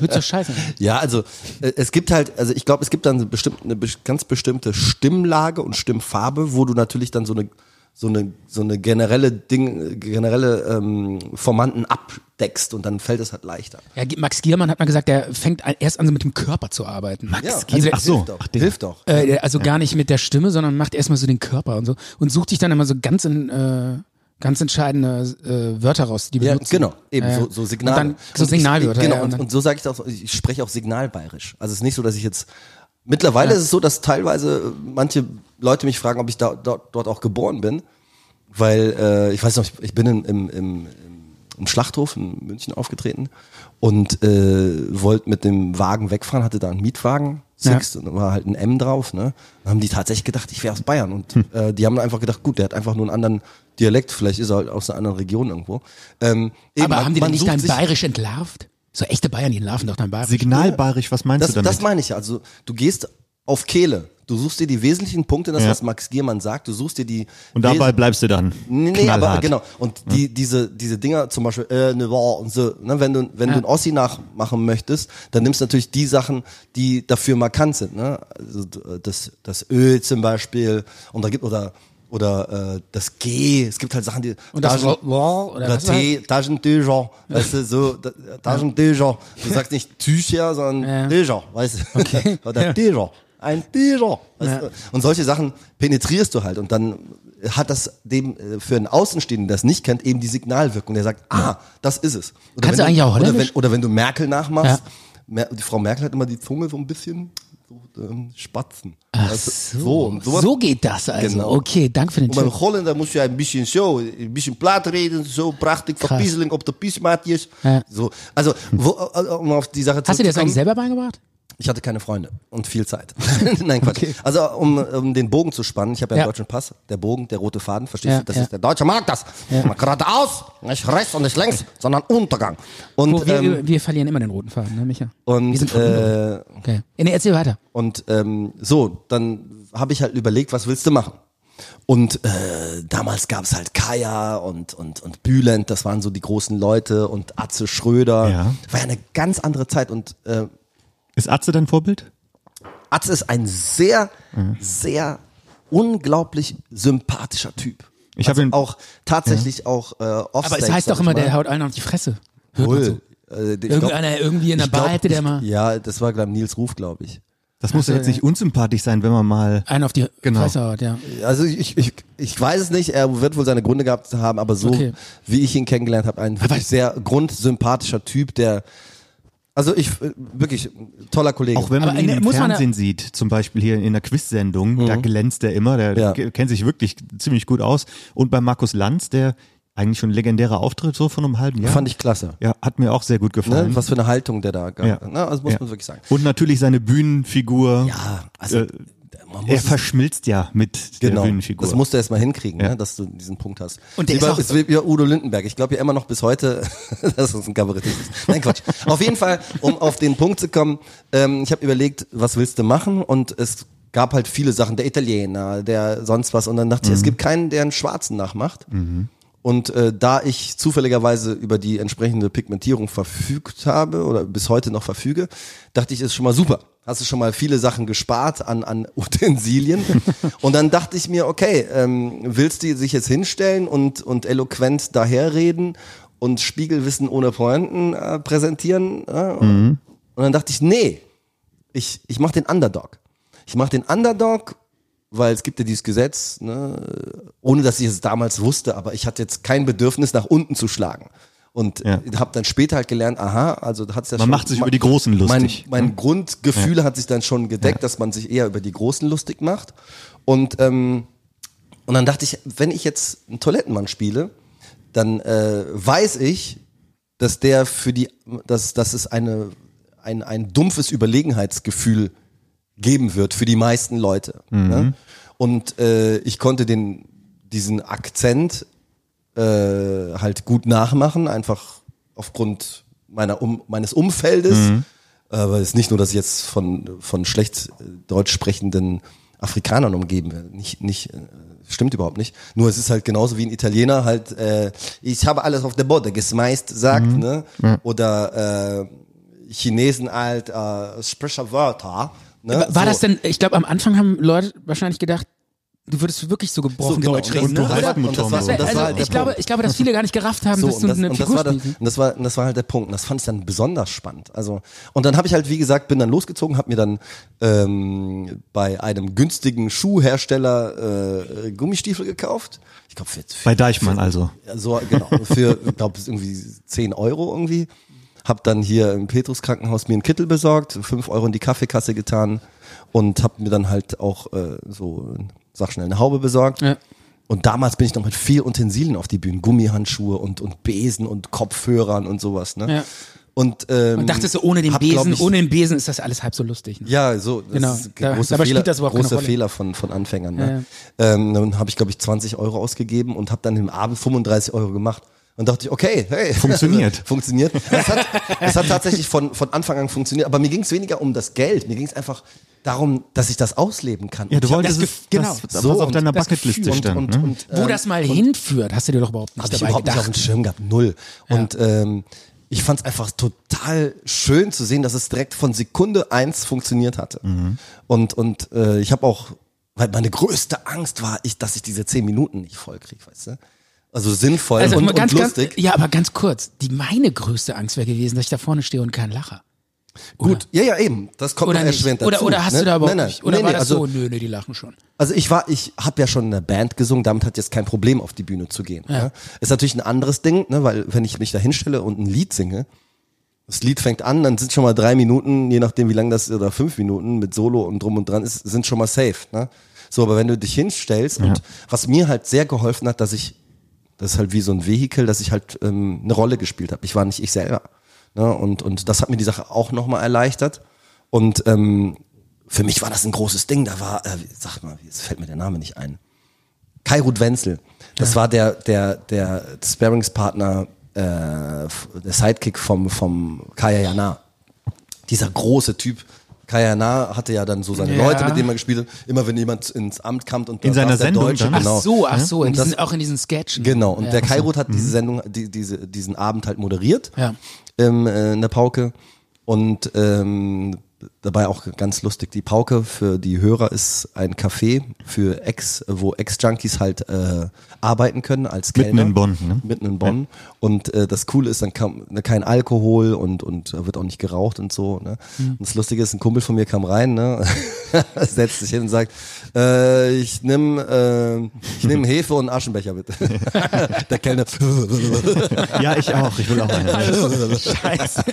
wird so scheiße. Ja, also äh, es gibt halt, also ich glaube, es gibt dann eine, bestimmt, eine ganz bestimmte Stimmlage und Stimmfarbe, wo du natürlich dann so eine so eine so eine generelle Ding, generelle ähm, Formanten abdeckst und dann fällt es halt leichter. Ja, Max Giermann hat mal gesagt, der fängt an- erst an, so mit dem Körper zu arbeiten. Max Ja, also, der- Ach so. hilft doch. Ach, der- hilft doch. Äh, also gar nicht mit der Stimme, sondern macht erstmal so den Körper und so und sucht sich dann immer so ganz in, äh, ganz entscheidende äh, Wörter raus, die Ja, benutzen. genau, eben Äh, so, so Signale. Und dann so Und Signalwörter. Ich, genau, ja, und und, dann, und so sage ich das auch, ich spreche auch signalbayerisch. Also es ist nicht so, dass ich jetzt mittlerweile ist es so, dass teilweise manche Leute mich fragen, ob ich da, dort, dort auch geboren bin, weil äh, ich weiß noch, ich, ich bin in, im, im, im Schlachthof in München aufgetreten und äh, wollte mit dem Wagen wegfahren, hatte da einen Mietwagen, Sixt, und da war halt ein M drauf, ne? Dann haben die tatsächlich gedacht, ich wäre aus Bayern und Hm. äh, die haben einfach gedacht, gut, der hat einfach nur einen anderen Dialekt, vielleicht ist er halt aus einer anderen Region irgendwo. Ähm, eben, aber haben die man nicht dein Bayerisch entlarvt? So echte Bayern, die entlarven doch dein Bayerisch. Signalbayerisch, was meinst Das, du damit? das meine ich ja. Also du gehst auf Kehle. Du suchst dir die wesentlichen Punkte, das Ja. was Max Giermann sagt. Du suchst dir die und dabei bleibst du dann. Nee, nee aber knallhart. genau. Und die, diese, diese Dinger, zum Beispiel, äh, ne, wow, und so, ne, wenn du, wenn du ein Ossi nachmachen möchtest, dann nimmst du natürlich die Sachen, die dafür markant sind, ne? Also das, das Öl zum Beispiel, und da gibt, oder, oder, äh, das G, es gibt halt Sachen, die, Und das Taschen- Wow oder oder was war Tee, Taschentücher, weißt du, so, da- Taschentücher. Du sagst nicht Tücher, sondern Ja. Tücher, weißt du. Okay. Oder Ja. Tücher. Ein Tücher. Weißt Ja. du? Und solche Sachen penetrierst du halt und dann hat das dem äh, für einen Außenstehenden, der es nicht kennt, eben die Signalwirkung. Der sagt, ah, das ist es. Oder Kannst du eigentlich auch oder wenn, Holländisch? oder wenn du Merkel nachmachst, Ja. Mer die Frau Merkel hat immer die Zunge so ein bisschen ähm, spatzen. Ach Also, so. so, so geht das also. Genau. Okay, danke für den und beim Tipp. Holländer muss ja ein bisschen so, ein bisschen platt reden, so prachtig Krass. verpieseling op de Piesmaatjes. Ja. So, also, wo, äh, um auf die Sache Hast du dir das eigentlich selber beigebracht? Ich hatte keine Freunde und viel Zeit. Nein, Quatsch. Also um, um den Bogen zu spannen, ich habe ja einen Ja. deutschen Pass, der Bogen, der rote Faden, verstehst Ja, du? Das ja. ist der deutsche Markt, das. Ja. Mal geradeaus, nicht rechts und nicht links, sondern Untergang. Und, Wo, wir, ähm, wir verlieren immer den roten Faden, ne, Micha? wir und, sind verwundert. äh, Okay. Nee, erzähl weiter. und ähm, so, dann habe ich halt überlegt, was willst du machen? Und äh, damals gab es halt Kaya und, und, und Bülent, das waren so die großen Leute und Atze Schröder. Ja. War ja eine ganz andere Zeit und äh, Ist Atze dein Vorbild? Atze ist ein sehr, sehr unglaublich sympathischer Typ. Ich hab also ihn- auch tatsächlich auch äh, Aber es heißt doch immer, der haut einen auf die Fresse. Hört. Äh, Irgendeiner irgendwie in der glaub, Bar hätte der ich, mal Ja, das war glaub, Nils Ruf, glaube ich. Das muss ja jetzt nicht unsympathisch sein, wenn man mal. einen auf die Genau. Fresse haut, ja. Also ich, ich, ich weiß es nicht, er wird wohl seine Gründe gehabt haben, aber so Okay. wie ich ihn kennengelernt habe, ein wirklich sehr grundsympathischer Typ, der also ich äh, wirklich toller Kollege. Auch wenn man Aber ihn im Fernsehen sieht, zum Beispiel hier in einer Quiz-Sendung, da glänzt er immer, der Ja. ke- kennt sich wirklich ziemlich gut aus. Und bei Markus Lanz, der eigentlich schon ein legendärer Auftritt so von einem halben Jahr. fand ich klasse. Ja, hat mir auch sehr gut gefallen. Ne? Was für eine Haltung der da gab. Ja. Ne? Also muss Ja. man wirklich sagen. Und natürlich seine Bühnenfigur. Ja, also äh, man er muss verschmilzt ja mit Genau, der Bühnenfigur. das musst du erst mal hinkriegen, Ja. ne, dass du diesen Punkt hast. Und der Wie ist bei- auch- ist wie Udo Lindenberg. Ich glaube ja immer noch bis heute, dass es ein Kabarettist ist. Nein, Quatsch. auf jeden Fall, um auf den Punkt zu kommen, ähm, ich habe überlegt, was willst du machen? Und es gab halt viele Sachen, der Italiener, der sonst was. Und dann dachte ich, es gibt keinen, der einen Schwarzen nachmacht. Und äh, da ich zufälligerweise über die entsprechende Pigmentierung verfügt habe oder bis heute noch verfüge, dachte ich, ist schon mal super. Hast du schon mal viele Sachen gespart an, an Utensilien. und dann dachte ich mir, okay, ähm, willst du sich jetzt hinstellen und, und eloquent daherreden und Spiegelwissen ohne Pointen äh, präsentieren? Äh? Und dann dachte ich, nee, ich, ich mache den Underdog. Ich mache den Underdog, weil es gibt ja dieses Gesetz, ne, ohne dass ich es damals wusste, aber ich hatte jetzt kein Bedürfnis, nach unten zu schlagen. Und Ja. habe dann später halt gelernt, aha, also da hat's ja Man schon, macht sich über die Großen lustig. Mein, mein Grundgefühl hat sich dann schon gedeckt, dass man sich eher über die Großen lustig macht. Und, ähm, und dann dachte ich, wenn ich jetzt einen Toilettenmann spiele, dann äh, weiß ich, dass der für die, dass, dass es eine, ein, ein dumpfes Überlegenheitsgefühl geben wird für die meisten Leute. Ne? Und äh, ich konnte den, diesen Akzent äh, halt gut nachmachen, einfach aufgrund meiner um, meines Umfeldes. Aber es ist nicht nur, dass ich jetzt von, von schlecht äh, deutsch sprechenden Afrikanern umgeben werde. Nicht, nicht, äh, stimmt überhaupt nicht. Nur es ist halt genauso wie ein Italiener halt, äh, ich habe alles auf der Boden geschmeißt, sagt, ne? Oder äh, Chinesen halt, äh, Sprecherwörter. Ne? War So. das denn, ich glaube, am Anfang haben Leute wahrscheinlich gedacht, du würdest wirklich so gebrochen So, genau. Deutsch reden. ne? Oder? Und das war, das also, war ich, glaube, ich glaube, dass viele gar nicht gerafft haben, So, dass du das, eine und, das Figur war dann, spielst. und das war und das war halt der Punkt. Und das fand ich dann besonders spannend. Also und dann habe ich halt wie gesagt bin dann losgezogen, habe mir dann ähm, bei einem günstigen Schuhhersteller äh, Gummistiefel gekauft. Ich glaube für, für Bei Deichmann also. ja, so genau für ich glaube irgendwie 10 Euro irgendwie. Hab dann hier im Petrus Krankenhaus mir einen Kittel besorgt, 5 Euro in die Kaffeekasse getan und hab mir dann halt auch äh, so sag schnell eine Haube besorgt. Ja. Und damals bin ich noch mit viel Utensilien auf die Bühne, Gummihandschuhe und, und Besen und Kopfhörern und sowas. Ne? Ja. Und, ähm, Und dachtest du, ohne den hab, Besen, ich, ohne den Besen ist das alles halb so lustig. Ne? ja, so, Genau. ist Da- große dabei Fehler, das große. Fehler von, von Anfängern. Ne? Ähm, dann habe ich, glaube ich, 20 Euro ausgegeben und habe dann im Abend 35 Euro gemacht. Und dachte ich, okay, hey. Funktioniert. funktioniert. Es hat, es hat tatsächlich von, von Anfang an funktioniert, aber mir ging es weniger um das Geld, mir ging es einfach darum, dass ich das ausleben kann. Ja, Und du ich hab wolltest das genau. das, So, was auf und deiner Bucketliste stand. und, ne? und, Wo das mal hinführt, hast du dir doch überhaupt nicht habe ich dabei überhaupt nicht auf gedacht. dem Schirm gehabt, null. Und ähm, ich fand es einfach total schön zu sehen, dass es direkt von Sekunde eins funktioniert hatte. Mhm. Und und äh, ich habe auch, weil meine größte Angst war, ich, dass ich diese zehn Minuten nicht voll kriege, weißt du? Also sinnvoll Also und, ganz, und ganz, lustig. ja, aber ganz kurz. Die meine größte Angst wäre gewesen, dass ich da vorne stehe und keinen Lacher. Gut, ja, ja, eben. Das kommt Oder erschwerend dazu. Oder, oder hast ne? du da überhaupt nein, nein, nicht? Oder nee, war das also, so, nö, nö, die lachen schon. Also ich war, ich habe ja schon eine Band gesungen, damit hat jetzt kein Problem auf die Bühne zu gehen. Ja. Ne? Ist natürlich ein anderes Ding, ne? weil wenn ich mich da hinstelle und ein Lied singe, das Lied fängt an, dann sind schon mal drei Minuten, je nachdem wie lang das ist, oder fünf Minuten mit Solo und drum und dran ist, sind schon mal safe. Ne? So, aber wenn du dich hinstellst und was mir halt sehr geholfen hat, dass ich, das ist halt wie so ein Vehikel, dass ich halt ähm, eine Rolle gespielt habe. Ich war nicht ich selber. Ne? Und, und das hat mir die Sache auch nochmal erleichtert. Und ähm, für mich war das ein großes Ding. Da war, äh, sag mal, jetzt fällt mir der Name nicht ein. Kai Ruth Wenzel. Das war der, der, der Sparingspartner, äh, der Sidekick vom, vom Kaya Jana. Dieser große Typ. Kaya Jana hatte ja dann so seine Ja. Leute, mit denen er gespielt hat. Immer wenn jemand ins Amt kam und In seiner Sendung Deutsche, dann? genau. Ach so, ach so, in das- diesen, auch in diesen Sketchen. Genau, und ja. der Kairut hat diese Sendung, die, diese, diesen Abend halt moderiert Ja. ähm, äh, in der Pauke. Und ähm, dabei auch ganz lustig, die Pauke für die Hörer ist ein Café für Ex, wo Ex-Junkies halt äh, arbeiten können als Mitten Kellner. in Bonn, ne? Mitten in Bonn. Und äh, das Coole ist, dann kam ne, kein Alkohol und, und da wird auch nicht geraucht und so. Ne? Mhm. Und das Lustige ist, ein Kumpel von mir kam rein, ne? setzt sich hin und sagt, äh, ich nimm, äh, ich nehm Hefe und einen Aschenbecher bitte. der Kellner, Ja, ich auch. Ich will auch eine. Scheiße.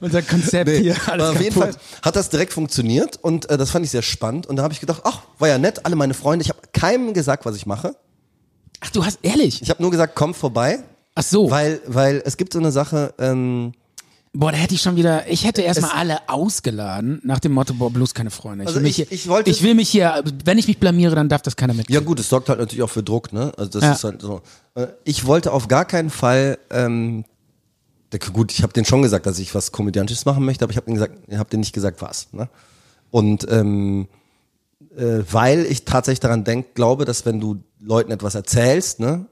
Unser Konzept Nee, hier. aber Alles auf jeden Fall kaputt. Hat das direkt funktioniert und äh, das fand ich sehr spannend. Und da habe ich gedacht, ach, war ja nett, alle meine Freunde. Ich habe keinem gesagt, was ich mache. Ach, du hast, ehrlich? Ich habe nur gesagt, komm vorbei, Ach so. weil, weil es gibt so eine Sache, ähm, Boah, da hätte ich schon wieder, ich hätte erstmal alle ausgeladen, nach dem Motto, boah, bloß keine Freunde. Ich, Also will, mich ich- hier, ich wollte- ich will mich hier, wenn ich mich blamiere, dann darf das keiner mit. ja gut, es sorgt halt natürlich auch für Druck, ne? Also das Ja. ist halt so. Äh, Ich wollte auf gar keinen Fall, ähm, gut, ich habe denen schon gesagt, dass ich was Komödiantisches machen möchte, aber ich habe denen gesagt, ich habe denen nicht gesagt, was. Ne? Und ähm, äh, weil ich tatsächlich daran denk, glaube, dass wenn du Leuten etwas erzählst, ne,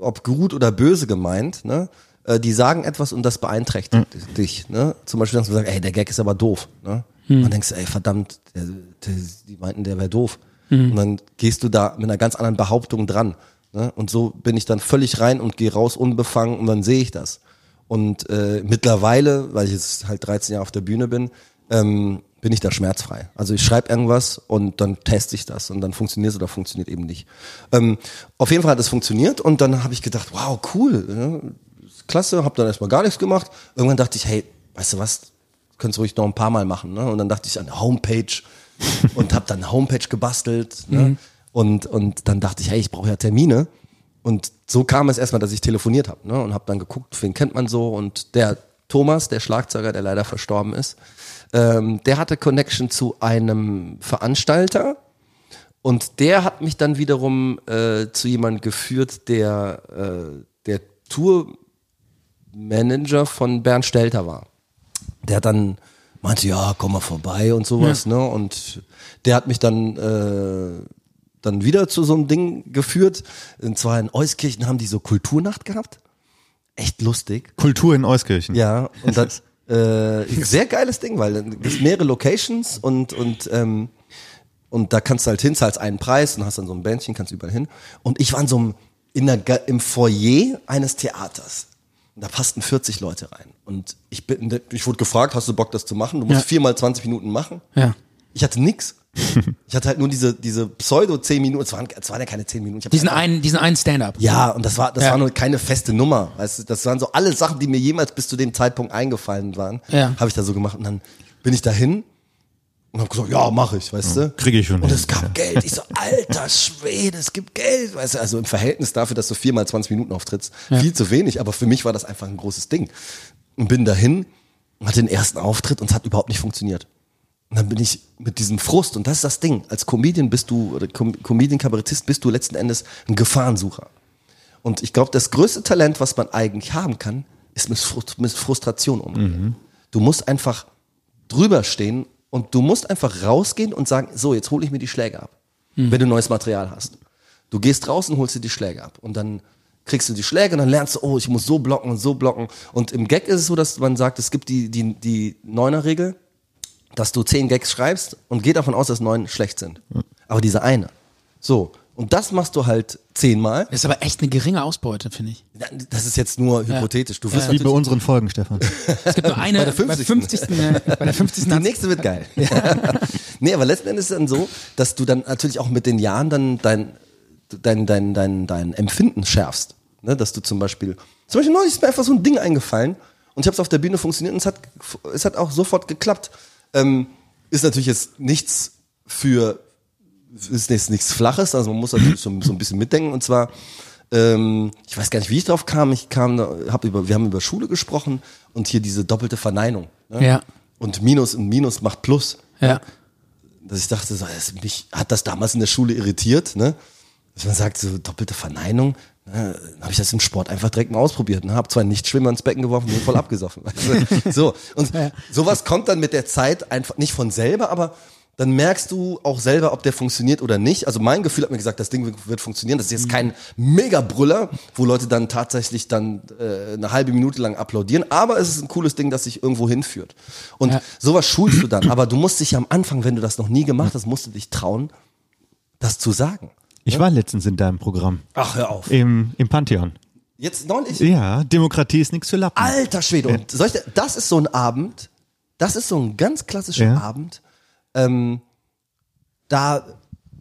ob gut oder böse gemeint, ne, äh, die sagen etwas und das beeinträchtigt dich. Ne? Zum Beispiel, dass du sagst, ey, der Gag ist aber doof. Ne? Und dann denkst du, ey, verdammt, der, der, die meinten, der wäre doof. Und dann gehst du da mit einer ganz anderen Behauptung dran. Ne? Und so bin ich dann völlig rein und gehe raus unbefangen und dann sehe ich das. Und äh, mittlerweile, weil ich jetzt halt 13 Jahre auf der Bühne bin, ähm, bin ich da schmerzfrei. Also ich schreibe irgendwas und dann teste ich das und dann funktioniert es oder funktioniert eben nicht. Ähm, auf jeden Fall hat es funktioniert und dann habe ich gedacht, wow, cool, ja, ist klasse, habe dann erstmal gar nichts gemacht. Irgendwann dachte ich, hey, weißt du was, könntest du ruhig noch ein paar Mal machen. Ne? Und dann dachte ich an Homepage und habe dann eine Homepage gebastelt. Ne? Und, und dann dachte ich, hey, ich brauche ja Termine. Und so kam es erstmal, dass ich telefoniert habe ne? und habe dann geguckt, wen kennt man so. Und der Thomas, der Schlagzeuger, der leider verstorben ist, ähm, der hatte Connection zu einem Veranstalter. Und der hat mich dann wiederum äh, zu jemandem geführt, der äh, der Tourmanager von Bernd Stelter war. Der hat dann meinte, ja, komm mal vorbei und sowas, ne? Und der hat mich dann äh, dann wieder zu so einem Ding geführt. Und zwar in Euskirchen haben die so Kulturnacht gehabt. Echt lustig. Kultur in Euskirchen. Ja, und das äh, sehr geiles Ding, weil gibt's mehrere Locations und und ähm, und da kannst du halt hin, zahlst einen Preis und hast dann so ein Bändchen, kannst überall hin. Und ich war in so einem, in der, im Foyer eines Theaters. Und da passten 40 Leute rein. Und ich bin, ich wurde gefragt, hast du Bock, das zu machen? Du musst Ja. viermal 20 Minuten machen. Ja. Ich hatte nix. Ich hatte halt nur diese, diese Pseudo 10 Minuten. Es waren, es waren ja keine 10 Minuten. Diesen einfach- einen, diesen einen Stand-up. ja, und das war, das Ja. war nur keine feste Nummer. Weißt du, das waren so alle Sachen, die mir jemals bis zu dem Zeitpunkt eingefallen waren. Ja. Habe ich da so gemacht. Und dann bin ich dahin und habe gesagt, ja, mache ich, weißt du. krieg ich schon Und hin, es gab Geld. Ich so, alter Schwede, es gibt Geld. Weißt du, also im Verhältnis dafür, dass du viermal 20 Minuten auftrittst, viel zu wenig. Aber für mich war das einfach ein großes Ding. Und bin dahin und hatte den ersten Auftritt und es hat überhaupt nicht funktioniert. Und dann bin ich mit diesem Frust, und das ist das Ding, als Comedian bist du, oder Com Comedian-Kabarettist bist du letzten Endes ein Gefahrensucher. Und ich glaube, das größte Talent, was man eigentlich haben kann, ist mit, Frust mit Frustration umgehen. Du musst einfach drüber stehen und du musst einfach rausgehen und sagen, so, jetzt hole ich mir die Schläge ab, wenn du neues Material hast. Du gehst raus und holst dir die Schläge ab und dann kriegst du die Schläge und dann lernst du, oh, ich muss so blocken und so blocken. Und im Gag ist es so, dass man sagt, es gibt die, die, die Neuner-Regel, dass du zehn Gags schreibst und geh davon aus, dass neun schlecht sind. Aber dieser eine. So. Und das machst du halt zehnmal. Das ist aber echt eine geringe Ausbeute, finde ich. Das ist jetzt nur hypothetisch. Du wirst Wie bei unseren Folgen, Stefan. Es gibt nur eine, Bei der 50. 50. äh, bei der 50. die nächste wird geil. nee, aber letzten Endes ist es dann so, dass du dann natürlich auch mit den Jahren dann dein, dein, dein, dein, dein Empfinden schärfst. Ne? Dass du zum Beispiel, zum Beispiel neulich ist mir einfach so ein Ding eingefallen und ich habe es auf der Bühne funktioniert und es hat, es hat auch sofort geklappt. Ähm, ist natürlich jetzt nichts für, ist nichts, nichts Flaches, also man muss natürlich so, so ein bisschen mitdenken und zwar, ähm, ich weiß gar nicht, wie ich drauf kam. Ich kam, hab über, wir haben über Schule gesprochen und hier diese doppelte Verneinung. Ne? Ja. Und Minus und Minus macht Plus. Ja. Dass ich dachte, so, das, mich hat das damals in der Schule irritiert, ne? Dass man sagt, so doppelte Verneinung. Ne? Dann habe ich das im Sport einfach direkt mal ausprobiert. Ne? Habe zwei Nichtschwimmer ins Becken geworfen, bin voll abgesoffen. Weißt du? So. Und sowas kommt dann mit der Zeit einfach nicht von selber, aber dann merkst du auch selber, ob der funktioniert oder nicht. Also mein Gefühl hat mir gesagt, das Ding wird funktionieren. Das ist jetzt kein Mega-Brüller, wo Leute dann tatsächlich dann äh, eine halbe Minute lang applaudieren. Aber es ist ein cooles Ding, das sich irgendwo hinführt. Und Ja. sowas schulst du dann. Aber du musst dich am Anfang, wenn du das noch nie gemacht hast, musst du dich trauen, das zu sagen. Ich war letztens in deinem Programm. Ach, hör auf. Im, im Pantheon. Jetzt neulich. Ja, Demokratie ist nichts für Lappen. Alter Schwede. Und dir- das ist so ein Abend, das ist so ein ganz klassischer Ja. Abend. Ähm, da,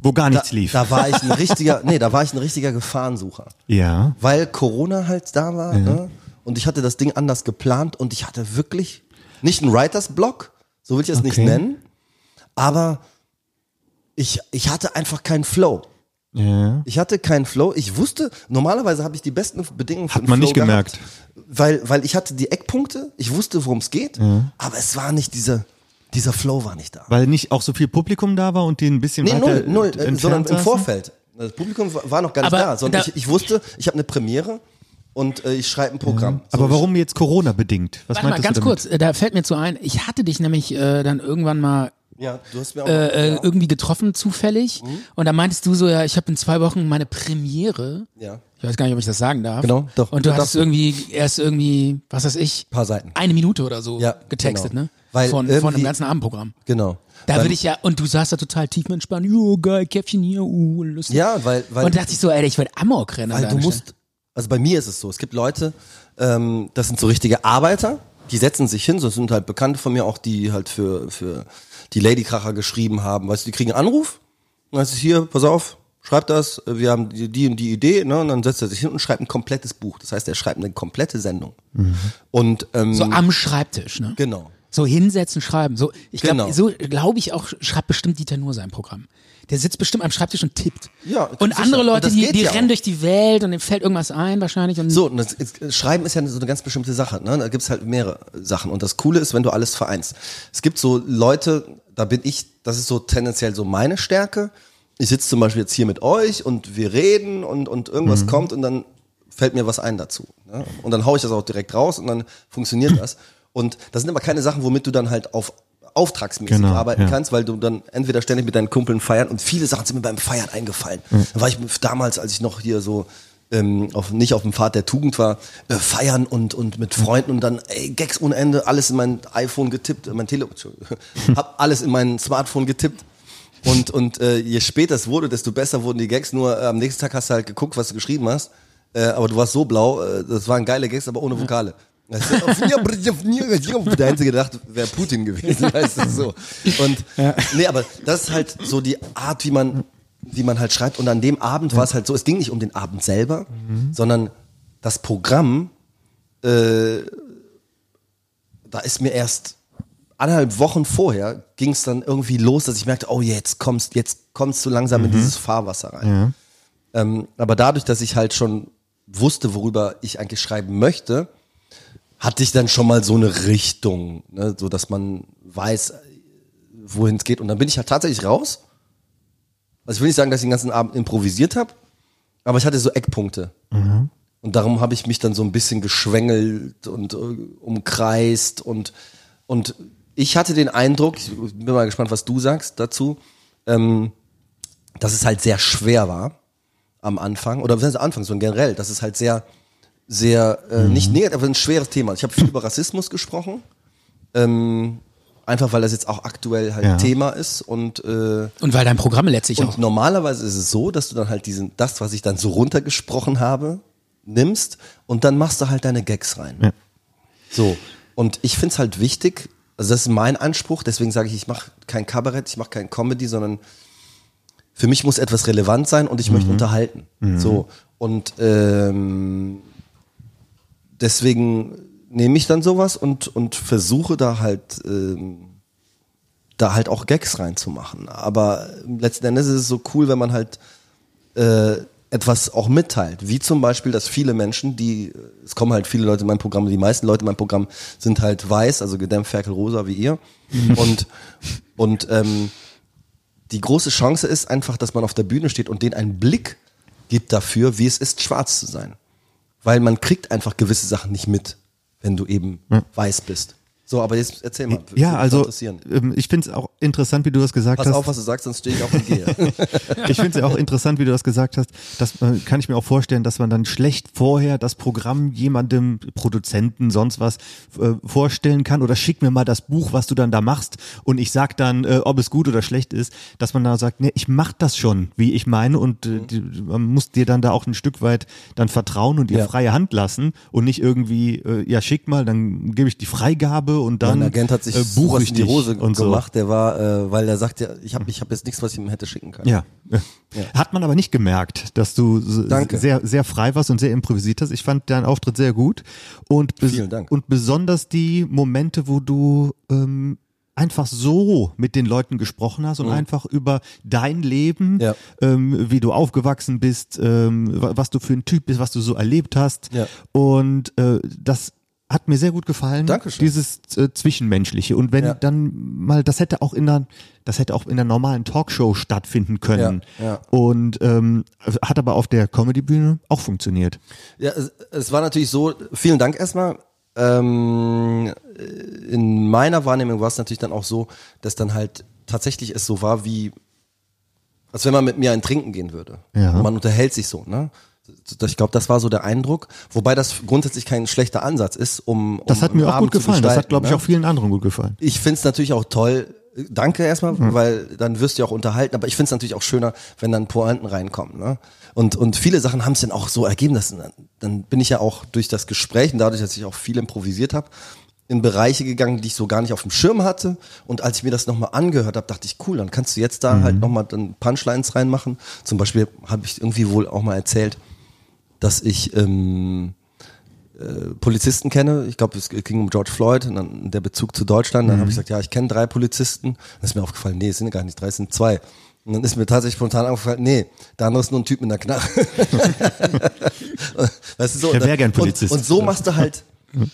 Wo gar da, nichts lief. da war ich ein richtiger, nee, da war ich ein richtiger Gefahrensucher. ja. Weil Corona halt da war, ne? Und ich hatte das Ding anders geplant und ich hatte wirklich nicht einen Writers Block, so will ich es nicht Okay. nennen, aber ich, ich hatte einfach keinen Flow. Ja. Ich hatte keinen Flow. Ich wusste, normalerweise habe ich die besten Bedingungen für Hat man Flow nicht gemerkt. Gehabt, weil, weil ich hatte die Eckpunkte, ich wusste, worum es geht, aber es war nicht diese, dieser Flow war nicht da. Weil nicht auch so viel Publikum da war und die ein bisschen Nee, weiter null, null, äh, entfernt sondern im saßen? Vorfeld. Das Publikum war noch gar nicht Aber da, sondern da- ich, ich wusste, ich habe eine Premiere und äh, ich schreibe ein Programm. So, Aber ich- warum jetzt Corona bedingt? Was Warte mal, ganz du damit? kurz, äh, da fällt mir zu ein, ich hatte dich nämlich äh, dann irgendwann mal Ja, du hast mir auch äh, äh, ja. irgendwie getroffen zufällig und da meintest du so, ja, ich habe in zwei Wochen meine Premiere. ja, Ich weiß gar nicht, ob ich das sagen darf. Genau, doch. Und du darfst. irgendwie erst irgendwie, was weiß ich, paar Seiten. eine Minute oder so Ja, getextet, genau. ne? Weil von, von einem ganzen Abendprogramm. Genau. Da würde ich ja, und du saßt da total tiefenentspannt, jo, geil, Käffchen hier, uh, lustig. Ja, weil, weil, und dachte ich so, ey, ich würde Amok rennen. weil du musst, also bei mir ist es so, es gibt Leute, ähm, das sind so richtige Arbeiter, die setzen sich hin, so sind halt Bekannte von mir auch, die halt für, für die Ladykracher geschrieben haben, weißt du, die kriegen einen Anruf, und dann heißt es hier, pass auf, schreib das, wir haben die, die und die Idee, ne, und dann setzt er sich hin und schreibt ein komplettes Buch, das heißt, er schreibt eine komplette Sendung. Und, ähm. So am Schreibtisch, ne? genau. So hinsetzen, schreiben. So, ich glaube, Genau. so glaube ich auch, schreibt bestimmt Dieter nur sein Programm. Der sitzt bestimmt am Schreibtisch und tippt. Ja, und andere Und Leute, das die, die ja rennen auch. durch die Welt und dem fällt irgendwas ein wahrscheinlich. Und So, und das, ist- Schreiben ist ja so eine ganz bestimmte Sache. Ne? Da gibt's halt mehrere Sachen. Und das Coole ist, wenn du alles vereinst. Es gibt so Leute, da bin ich, das ist so tendenziell so meine Stärke. Ich sitze zum Beispiel jetzt hier mit euch und wir reden und, und irgendwas Mhm. kommt und dann fällt mir was ein dazu. Ne? Und dann hau ich das auch direkt raus und dann funktioniert das. Und das sind aber keine Sachen, womit du dann halt auf auftragsmäßig Genau, arbeiten ja. kannst, weil du dann entweder ständig mit deinen Kumpeln feiern und viele Sachen sind mir beim Feiern eingefallen. Da war ich damals, als ich noch hier so ähm, auf, nicht auf dem Pfad der Tugend war, äh, feiern und, und mit Freunden und dann ey, Gags ohne Ende, alles in mein iPhone getippt, äh, mein Tele Entschuldigung, hab alles in mein Smartphone getippt. Und, und äh, je später es wurde, desto besser wurden die Gags. Nur äh, am nächsten Tag hast du halt geguckt, was du geschrieben hast. Äh, aber du warst so blau, äh, das waren geile Gags, aber ohne Vokale. Weißt du, Der einzige gedacht, wäre Putin gewesen, weißt du so. Und nee, aber das ist halt so die Art, wie man, wie man halt schreibt. Und an dem Abend war es halt so, es ging nicht um den Abend selber, sondern das Programm, äh, da ist mir erst anderthalb Wochen vorher ging es dann irgendwie los, dass ich merkte, oh jetzt kommst, jetzt kommst du langsam in dieses Fahrwasser rein. Ähm, aber dadurch, dass ich halt schon wusste, worüber ich eigentlich schreiben möchte, hatte ich dann schon mal so eine Richtung, ne, so dass man weiß, wohin es geht. Und dann bin ich halt tatsächlich raus. Also ich will nicht sagen, dass ich den ganzen Abend improvisiert habe, aber ich hatte so Eckpunkte. Und darum habe ich mich dann so ein bisschen geschwängelt und äh, umkreist und und ich hatte den Eindruck, ich bin mal gespannt, was du sagst dazu, ähm, dass es halt sehr schwer war am Anfang oder heißt Anfang, so generell, dass es halt sehr sehr äh, nicht negativ, aber ein schweres Thema. Ich habe viel über Rassismus gesprochen, ähm, einfach weil das jetzt auch aktuell halt Ja. Thema ist und äh, und weil dein Programm letztlich und auch. normalerweise ist es so, dass du dann halt diesen, das, was ich dann so runtergesprochen habe, nimmst und dann machst du halt deine Gags rein. Ja. So. Und ich find's halt wichtig, also das ist mein Anspruch, deswegen sage ich, ich mache kein Kabarett, ich mache kein Comedy, sondern für mich muss etwas relevant sein und ich möchte unterhalten. So. Und ähm, deswegen nehme ich dann sowas und, und versuche da halt ähm, da halt auch Gags reinzumachen. Aber letzten Endes ist es so cool, wenn man halt äh, etwas auch mitteilt. Wie zum Beispiel, dass viele Menschen, die, es kommen halt viele Leute in mein Programm, die meisten Leute in meinem Programm sind halt weiß, also gedämpft ferkelrosa wie ihr. und und ähm, die große Chance ist einfach, dass man auf der Bühne steht und denen einen Blick gibt dafür, wie es ist, schwarz zu sein. Weil man kriegt einfach gewisse Sachen nicht mit, wenn du eben weiß bist. So, aber jetzt erzähl mal. würde Ja, also ähm, ich finde es auch interessant, wie du das gesagt Pass hast. auf, was du sagst, sonst stehe ich auf und gehe. Ich finde es ja auch interessant, wie du das gesagt hast. Das äh, kann ich mir auch vorstellen, dass man dann schlecht vorher das Programm jemandem, Produzenten, sonst was äh, vorstellen kann oder schick mir mal das Buch, was du dann da machst und ich sag dann, äh, ob es gut oder schlecht ist, dass man da sagt, nee, ich mach das schon, wie ich meine und Mhm. äh, die, man muss dir dann da auch ein Stück weit dann vertrauen und dir Ja. freie Hand lassen und nicht irgendwie, äh, ja schick mal, dann gebe ich die Freigabe und dann Mein Agent hat sich äh, buche ich in die Hose und so. gemacht, der war, äh, weil der sagt ja, ich habe ich hab jetzt nichts, was ich ihm hätte schicken können. Ja. Hat man aber nicht gemerkt, dass du Danke. sehr, sehr frei warst und sehr improvisiert hast. Ich fand deinen Auftritt sehr gut. Und, bes- Dank. und besonders die Momente, wo du ähm, einfach so mit den Leuten gesprochen hast und einfach über dein Leben, Mhm. Ja. ähm, wie du aufgewachsen bist, ähm, wa- was du für ein Typ bist, was du so erlebt hast. Ja. Und äh, das hat mir sehr gut gefallen. Dankeschön. Dieses äh, Zwischenmenschliche. Und wenn Ja. dann mal, das hätte auch in einer, das hätte auch in einer normalen Talkshow stattfinden können. Ja, ja. Und ähm, hat aber auf der Comedy-Bühne auch funktioniert. Ja, es, es war natürlich so, vielen Dank erstmal. ähm, in meiner Wahrnehmung war es natürlich dann auch so, dass dann halt tatsächlich es so war wie, als wenn man mit mir ein Trinken gehen würde. Ja. Und man unterhält sich so, ne? Ich glaube, das war so der Eindruck, wobei das grundsätzlich kein schlechter Ansatz ist, um, um Das hat mir auch Abend gut gefallen. Das hat, glaube ich, ne? auch vielen anderen gut gefallen. Ich find's natürlich auch toll. Danke erstmal, weil dann wirst du ja auch unterhalten, aber ich find's natürlich auch schöner, wenn dann Pointen reinkommen. Ne? Und, und viele Sachen haben es dann auch so ergeben, dass dann, dann bin ich ja auch durch das Gespräch und dadurch, dass ich auch viel improvisiert habe, in Bereiche gegangen, die ich so gar nicht auf dem Schirm hatte. Und als ich mir das nochmal angehört habe, dachte ich, cool, dann kannst du jetzt da halt nochmal dann Punchlines reinmachen. Zum Beispiel habe ich irgendwie wohl auch mal erzählt, dass ich ähm, äh, Polizisten kenne. Ich glaube, es ging um George Floyd und dann der Bezug zu Deutschland. Dann habe ich gesagt, ja, ich kenne drei Polizisten. Dann ist mir aufgefallen, nee, es sind gar nicht drei, es sind zwei. Und dann ist mir tatsächlich spontan aufgefallen, nee, der andere ist nur ein Typ mit einer Knarre. weißt du, so, Der wär gern Polizist. Und, und so machst du halt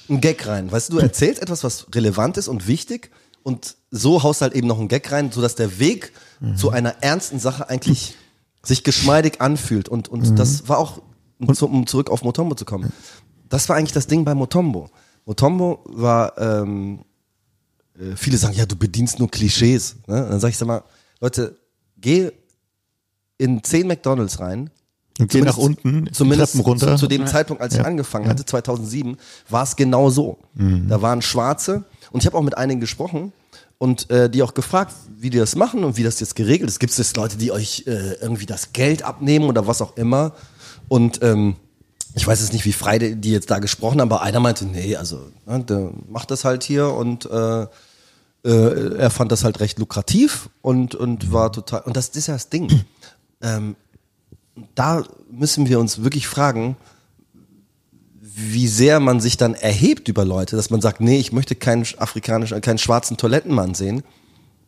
einen Gag rein. Weißt du, du erzählst etwas, was relevant ist und wichtig und so haust halt eben noch einen Gag rein, sodass der Weg zu einer ernsten Sache eigentlich sich geschmeidig anfühlt. Und, und das war auch, um, zu, um zurück auf Motombo zu kommen, das war eigentlich das Ding bei Motombo. Motombo war, ähm, äh, viele sagen, ja, du bedienst nur Klischees. Ne? Und dann sag ich, sag mal, Leute, geh in zehn McDonalds rein. Und geh nach Zumindest- unten, zumindest Treppen runter. Zu, zu dem Zeitpunkt, als ich angefangen hatte, 2007, war es genau so. Mhm. Da waren Schwarze und ich habe auch mit einigen gesprochen und äh, die auch gefragt, wie die das machen und wie das jetzt geregelt ist. Gibt es jetzt Leute, die euch äh, irgendwie das Geld abnehmen oder was auch immer? Und ähm, ich weiß jetzt nicht, wie frei die jetzt da gesprochen haben, aber einer meinte, nee, also ne, der macht das halt hier und äh, äh, er fand das halt recht lukrativ und, und war total, und das ist ja das Ding. Ähm, da müssen wir uns wirklich fragen, wie sehr man sich dann erhebt über Leute, dass man sagt, nee, ich möchte keinen afrikanischen, keinen schwarzen Toilettenmann sehen.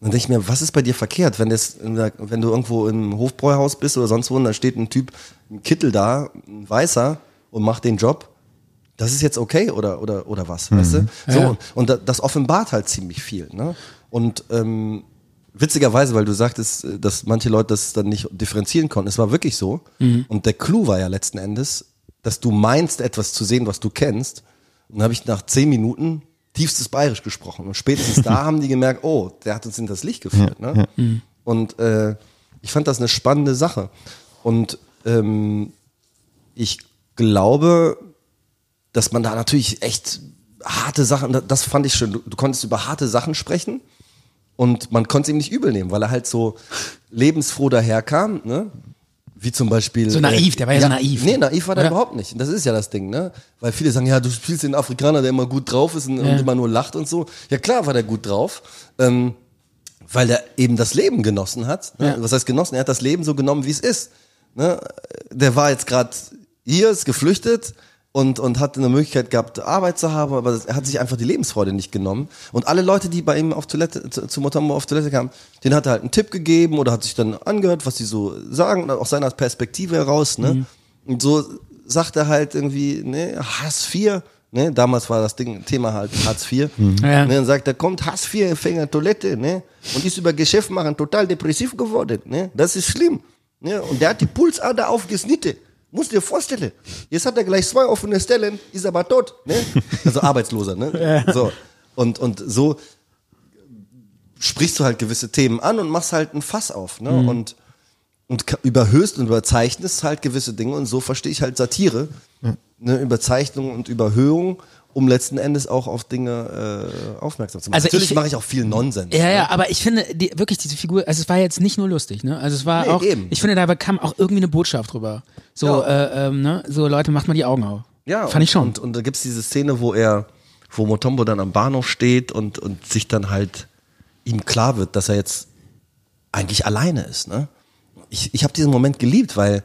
Dann denke ich mir, was ist bei dir verkehrt, wenn, das, wenn du irgendwo im Hofbräuhaus bist oder sonst wo und da steht ein Typ, ein Kittel da, ein Weißer und macht den Job. Das ist jetzt okay oder, oder, oder was, weißt du? So, Ja. und da- das offenbart halt ziemlich viel. Ne? Und ähm, witzigerweise, weil du sagtest, äh, dass manche Leute das dann nicht differenzieren konnten, es war wirklich so. Und der Clou war ja letzten Endes, dass du meinst, etwas zu sehen, was du kennst. Und dann habe ich nach zehn Minuten tiefstes Bayerisch gesprochen. Und spätestens da haben die gemerkt, oh, der hat uns in das Licht geführt. Ne? Und äh, ich fand das eine spannende Sache. Und ähm, ich glaube, dass man da natürlich echt harte Sachen, das fand ich schön. Du, du konntest über harte Sachen sprechen und man konnte es ihm nicht übel nehmen, weil er halt so lebensfroh daherkam, ne? Wie zum Beispiel. So naiv, der war ja so naiv. Nee, naiv war der Oder? überhaupt nicht. Das ist ja das Ding, ne? Weil viele sagen, ja, du spielst den Afrikaner, der immer gut drauf ist und, und immer nur lacht und so. Ja, klar war der gut drauf. Ähm, weil er eben das Leben genossen hat. Ne? Ja. Was heißt genossen? Er hat das Leben so genommen, wie es ist. Ne? Der war jetzt gerade hier, ist geflüchtet und, und hat eine Möglichkeit gehabt, Arbeit zu haben, aber er hat sich einfach die Lebensfreude nicht genommen. Und alle Leute, die bei ihm auf Toilette, zu, zu Motombo auf Toilette kamen, denen hat er halt einen Tipp gegeben oder hat sich dann angehört, was die so sagen, aus seiner Perspektive heraus. Ne? Und so sagt er halt irgendwie, ne, Hass 4, ne, damals war das Ding, Thema halt Hartz IV. Ja. Ne, dann sagt er, kommt Hartz IV, Empfänger Toilette, ne, und ist über Geschäft machen total depressiv geworden, ne, das ist schlimm, ne, und der hat die Pulsader aufgesnitten. Musst dir vorstellen, jetzt hat er gleich zwei offene Stellen, ist aber tot, ne? Also Arbeitsloser, ne? So. Und, und so sprichst du halt gewisse Themen an und machst halt ein Fass auf, ne? Und, und ka- überhöhst und überzeichnest halt gewisse Dinge und so verstehe ich halt Satire, ne? Überzeichnung und Überhöhung, um letzten Endes auch auf Dinge äh, aufmerksam zu machen. Also Natürlich ich- mache ich auch viel Nonsens. Ja, ne? ja, aber ich finde die, wirklich diese Figur, also es war jetzt nicht nur lustig, ne? Also es war Nee, auch, eben. ich finde, da kam auch irgendwie eine Botschaft drüber. So, Ja. äh, ähm, ne? So Leute, macht mal die Augen auf. Ja, fand ich schon. Und, und da gibt's diese Szene, wo er, wo Motombo dann am Bahnhof steht und, und sich dann halt ihm klar wird, dass er jetzt eigentlich alleine ist. Ne? Ich, ich habe diesen Moment geliebt, weil,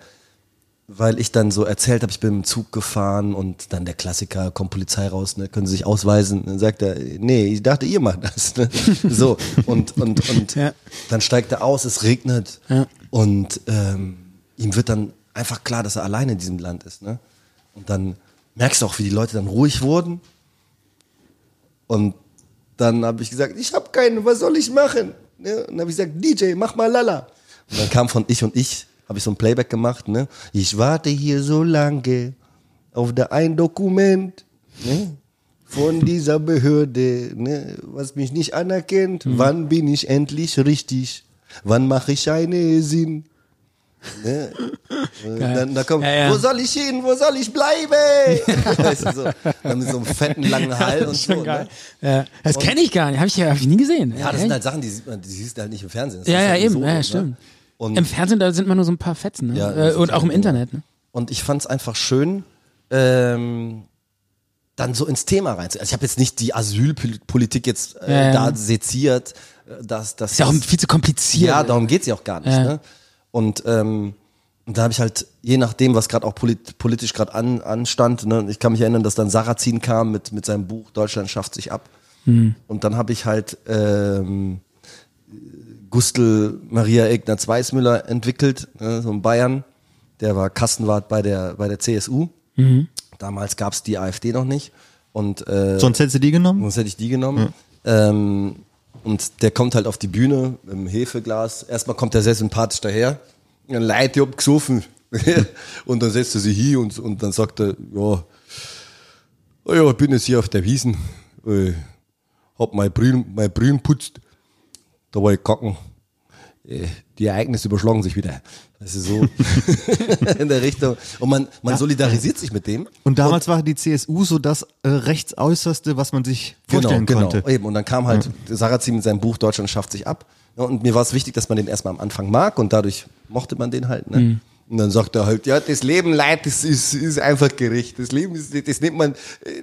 weil ich dann so erzählt habe, ich bin im Zug gefahren und dann der Klassiker, kommt Polizei raus, ne, können Sie sich ausweisen? Dann sagt er, nee, ich dachte, ihr macht das. Ne? So, und, und, und Ja. dann steigt er aus, es regnet Ja. und ähm, ihm wird dann einfach klar, dass er alleine in diesem Land ist. Ne? Und dann merkst du auch, wie die Leute dann ruhig wurden. Und dann habe ich gesagt, ich habe keinen, was soll ich machen? Ne? Und dann habe ich gesagt, DJ, mach mal Lala. Und dann kam von Ich und Ich, habe ich so ein Playback gemacht. Ne? Ich warte hier so lange auf der ein Dokument. Ne? von dieser Behörde, ne, was mich nicht anerkennt. Mhm. Wann bin ich endlich richtig? Wann mache ich einen Sinn? Ne? Dann, da kommt, Ja, ja. wo soll ich hin? Wo soll ich bleiben? weißt du, so, dann mit so einem fetten langen Hall und so. Ne? Ja, das kenne ich gar nicht, habe ich, hab ich nie gesehen. Ja, das sind halt Sachen, die sieht man, die siehst du halt nicht im Fernsehen. Das ja, ja, halt eben, so, ja, ne? Und, Im Fernsehen, da sind man nur so ein paar Fetzen. Ne? Ja, äh, und auch im. Internet. Ne? und ich fand es einfach schön, ähm, dann so ins Thema rein. Also ich habe jetzt nicht die Asylpolitik jetzt äh, Ja, ja. da seziert, äh, dass das Ist ja auch viel zu kompliziert. ja, darum geht's ja auch gar nicht. Ne? Und, ähm, und da habe ich halt, je nachdem, was gerade auch polit politisch gerade an, anstand, ne? ich kann mich erinnern, dass dann Sarrazin kam mit, mit seinem Buch Deutschland schafft sich ab. Hm. Und dann habe ich halt ähm, Gustl Maria Ignaz Weismüller entwickelt, ne? so in Bayern. Der war Kassenwart bei der, bei der CSU. Mhm. Damals gab's die AfD noch nicht. Und äh, Sonst hättest du die genommen? Sonst hätte ich die genommen. Ähm, und der kommt halt auf die Bühne mit dem Hefeglas. Erstmal kommt er sehr sympathisch daher. Ja, Leute, ich hab gesoffen. und dann setzt er sich hier und, und dann sagt er, ja, oh ja, ich bin jetzt hier auf der Wiesen. Äh, hab mein Brühen, mein Brühen putzt. Da war ich kacken. Äh, Die Ereignisse überschlagen sich wieder. Das ist so in der Richtung. Und man, man solidarisiert sich mit dem. Und damals war die CSU so das äh, rechtsäußerste, was man sich vorstellen genau, konnte. Genau, eben. Und dann kam halt Sarrazin mit seinem Buch Deutschland schafft sich ab. Ja, und mir war es wichtig, dass man den erstmal am Anfang mag und dadurch mochte man den halt. Ne? Mhm. Und dann sagt er halt, ja, das Leben, Leid, das ist, ist einfach gerecht. Das Leben ist, das nimmt man,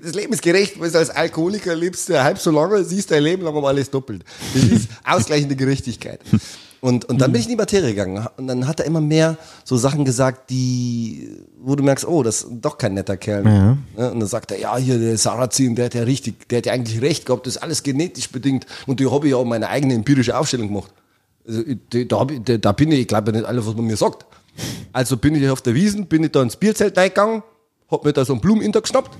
das Leben ist gerecht, weil du als Alkoholiker lebst du halb so lange, siehst dein Leben lang um alles doppelt. Das ist ausgleichende Gerechtigkeit. Und, und dann bin ich in die Materie gegangen. Und dann hat er immer mehr so Sachen gesagt, die, wo du merkst, oh, das ist doch kein netter Kerl. Ja. Ja, und dann sagt er, ja, hier der Sarrazin, der hat ja richtig, der hat ja eigentlich recht gehabt, das ist alles genetisch bedingt. Und die habe ich ja auch meine eigene empirische Aufstellung gemacht. Also, da, ich, da, da bin ich, ich glaube ja nicht alles, was man mir sagt. Also bin ich auf der Wiesen, bin ich da ins Bierzelt reingegangen, hab mir da so einen Blumeninter geschnappt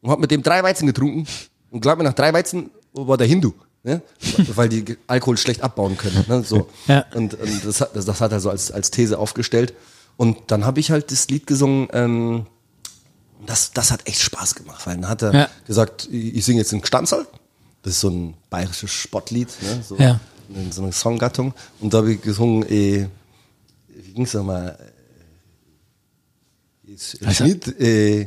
und hab mit dem drei Weizen getrunken. Und glaub mir, nach drei Weizen war der Hindu. Ne? Weil die Alkohol schlecht abbauen können. Ne? So. Ja. Und, und das, hat, das, das hat er so als, als These aufgestellt. Und dann habe ich halt das Lied gesungen, ähm, das, das hat echt Spaß gemacht, weil dann hat er Ja. gesagt, ich, ich singe jetzt in Gstanzl. Das ist so ein bayerisches Spottlied, ne? so, Ja. in so eine Songgattung. Und da habe ich gesungen, eh, wie ging's nochmal? Ist Also- Schnitt, äh,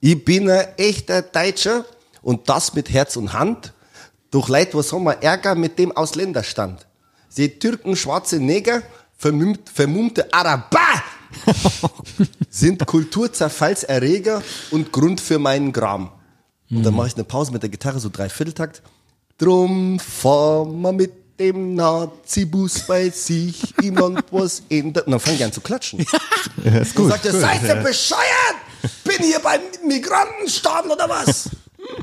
ich bin ein echter Deutscher und das mit Herz und Hand. Doch Leid, was haben wir Ärger mit dem Ausländerstand? Sie Türken, schwarze Neger, vermummt, vermummte Araber sind Kulturzerfallserreger und Grund für meinen Gram. Und dann mache ich eine Pause mit der Gitarre, so Dreivierteltakt. Drum fahren wir mit dem Nazi-Bus bei sich im Land was ändert. Und dann fange ich an zu klatschen. Ja, ist Und gut. sagt er, seid ihr bescheuert? Bin hier beim Migrantenstaat oder was?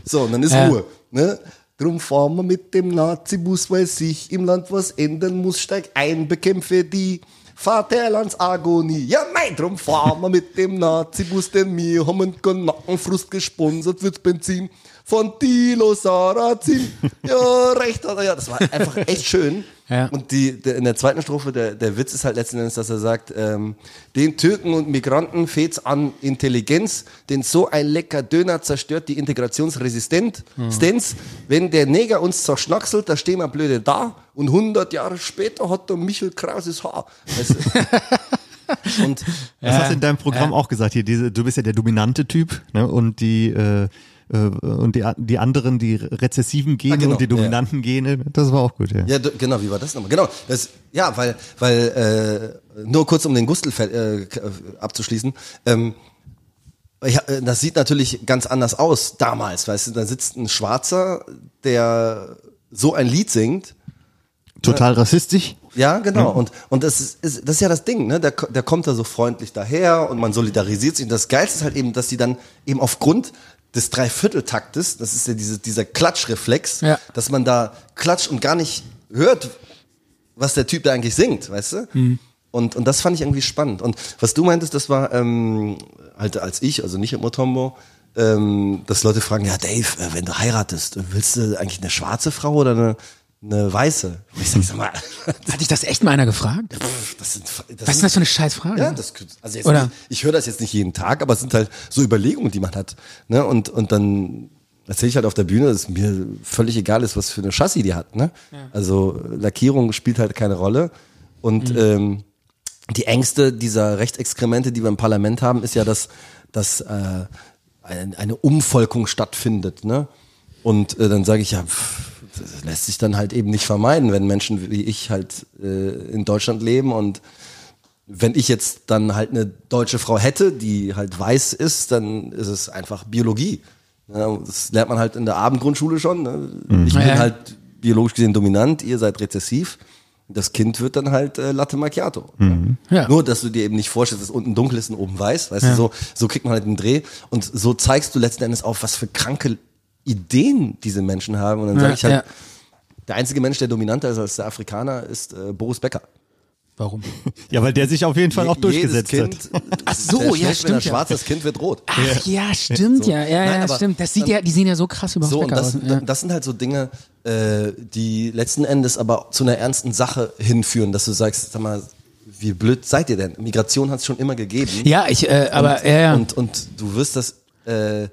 So, und dann ist Ja. Ruhe. Ne? Drum fahren wir mit dem Nazi-Bus, weil sich im Land was ändern muss. Steig ein, bekämpfe die Vaterlandsagonie. Ja, nein, drum fahren wir mit dem Nazi-Bus, denn wir haben einen Nackenfrust gesponsert wird Benzin von Tilo Sarrazin. Ja, recht hat er. Ja, das war einfach echt schön. Ja. Und die, der, in der zweiten Strophe, der, der Witz ist halt letzten Endes, dass er sagt, ähm, den Türken und Migranten fehlt's an Intelligenz, denn so ein lecker Döner zerstört die Integrationsresistenz. Wenn der Neger uns zerschnackselt, da stehen wir blöde da und 100 Jahre später hat der Michel Krauses Haar. Weißt du? und Das hast du in deinem Programm auch gesagt. Hier, diese, du bist ja der dominante Typ, ne? Und die äh, und die, die anderen, die rezessiven Gene Ah, genau, und die ja. dominanten Gene, das war auch gut, ja. Ja, genau, wie war das nochmal? Genau, das, ja, weil, weil äh, nur kurz um den Gustl äh, äh, abzuschließen. Ähm, ich, äh, das sieht natürlich ganz anders aus damals, weißt du, da sitzt ein Schwarzer, der so ein Lied singt. Total rassistisch. Ja, genau. Und, und das, ist, ist, das ist ja das Ding, ne? Der, der kommt da so freundlich daher und man solidarisiert sich. Und das Geilste ist halt eben, dass die dann eben aufgrund des Dreivierteltaktes, das ist ja diese, dieser Klatschreflex, Ja. dass man da klatscht und gar nicht hört, was der Typ da eigentlich singt, weißt du? Und, und das fand ich irgendwie spannend. Und was du meintest, das war ähm, halt als ich, also nicht im Motombo, ähm, dass Leute fragen, ja Dave, äh, wenn du heiratest, willst du eigentlich eine schwarze Frau oder eine, eine weiße? Und ich sag, sag mal, Hat dich das echt mal einer gefragt? das sind, das Was ist sind das für eine Scheißfrage? ja, das, also jetzt Oder? Nicht, ich höre das jetzt nicht jeden Tag, aber es sind halt so Überlegungen, die man hat. Ne? Und, und dann erzähle ich halt auf der Bühne, dass mir völlig egal ist, was für eine Chassis die hat. Ne? Also Lackierung spielt halt keine Rolle. Und ähm, die Ängste dieser Rechtsexkremente, die wir im Parlament haben, ist ja, dass, dass äh, eine, eine Umvolkung stattfindet. Ne? Und äh, dann sage ich ja, pff, das lässt sich dann halt eben nicht vermeiden, wenn Menschen wie ich halt äh, in Deutschland leben und wenn ich jetzt dann halt eine deutsche Frau hätte, die halt weiß ist, dann ist es einfach Biologie. Ja, das lernt man halt in der Abendgrundschule schon. Ne? Ich bin Ja. halt biologisch gesehen dominant, ihr seid rezessiv. Das Kind wird dann halt äh, Latte Macchiato. Ja. Nur, dass du dir eben nicht vorstellst, dass unten dunkel ist und oben weiß. Weißt du, so, so kriegt man halt den Dreh. Und so zeigst du letzten Endes auf, was für kranke Ideen diese Menschen haben. Und dann sage Ja, ich halt, ja. der einzige Mensch, der dominanter ist als der Afrikaner, ist äh, Boris Becker. Warum? Ja, weil der sich auf jeden Fall auch Je- durchgesetzt jedes hat. Kind, Ach so, der ja, Wenn stimmt er ja. schwarz das Kind wird rot. Ach ja, stimmt So. ja. Ja, Nein, ja, aber stimmt. Das sieht dann- ja, die sehen ja so krass über So, und das, aus. Ja. das sind halt so Dinge, äh, die letzten Endes aber zu einer ernsten Sache hinführen, dass du sagst, sag mal, wie blöd seid ihr denn? Migration hat es schon immer gegeben. ja, ich, äh, aber, und, ja, ja. Und, und du wirst das, äh,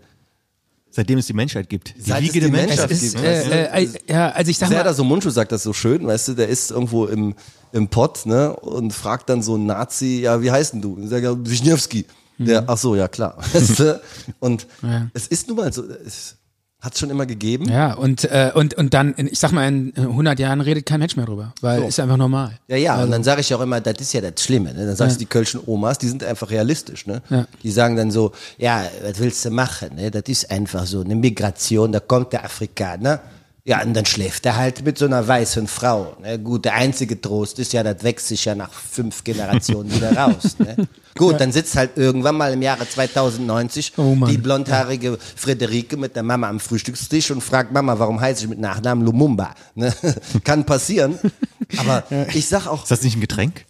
Seitdem es die Menschheit gibt. Die Seit Wiege der Menschheit ist, gibt, weißt du? äh, äh, ja, also ich sag Serdar mal, Somuncu sagt das so schön, weißt du, der ist irgendwo im, im Pott, ne, und fragt dann so einen Nazi, ja, wie heißt denn du? Und sagt er, Wisniewski. Der, ach so, ja klar. Und Mhm. Ja. es ist nun mal so, es hat schon immer gegeben. ja, und, äh, und, und dann, in- ich sag mal, in 100 Jahren redet kein Mensch mehr drüber, weil ist einfach normal. Ja, ja, und dann sage ich auch immer, das ist ja das Schlimme. Ne? Dann sagst du, die kölschen Omas, die sind einfach realistisch. Ne? Ja. Die sagen dann so, ja, was willst du machen? Ne? Das ist einfach so eine Migration, da kommt der Afrikaner. Ja, und dann schläft er halt mit so einer weißen Frau. Ne? Gut, der einzige Trost ist ja, das wächst sich ja nach fünf Generationen wieder raus. Ne? Gut, dann sitzt halt irgendwann mal im Jahre 2090 Oh die blondhaarige Friederike mit der Mama am Frühstückstisch und fragt Mama, warum heiße ich mit Nachnamen Lumumba? Ne? Kann passieren. Aber ich sag auch, Ist das nicht ein Getränk?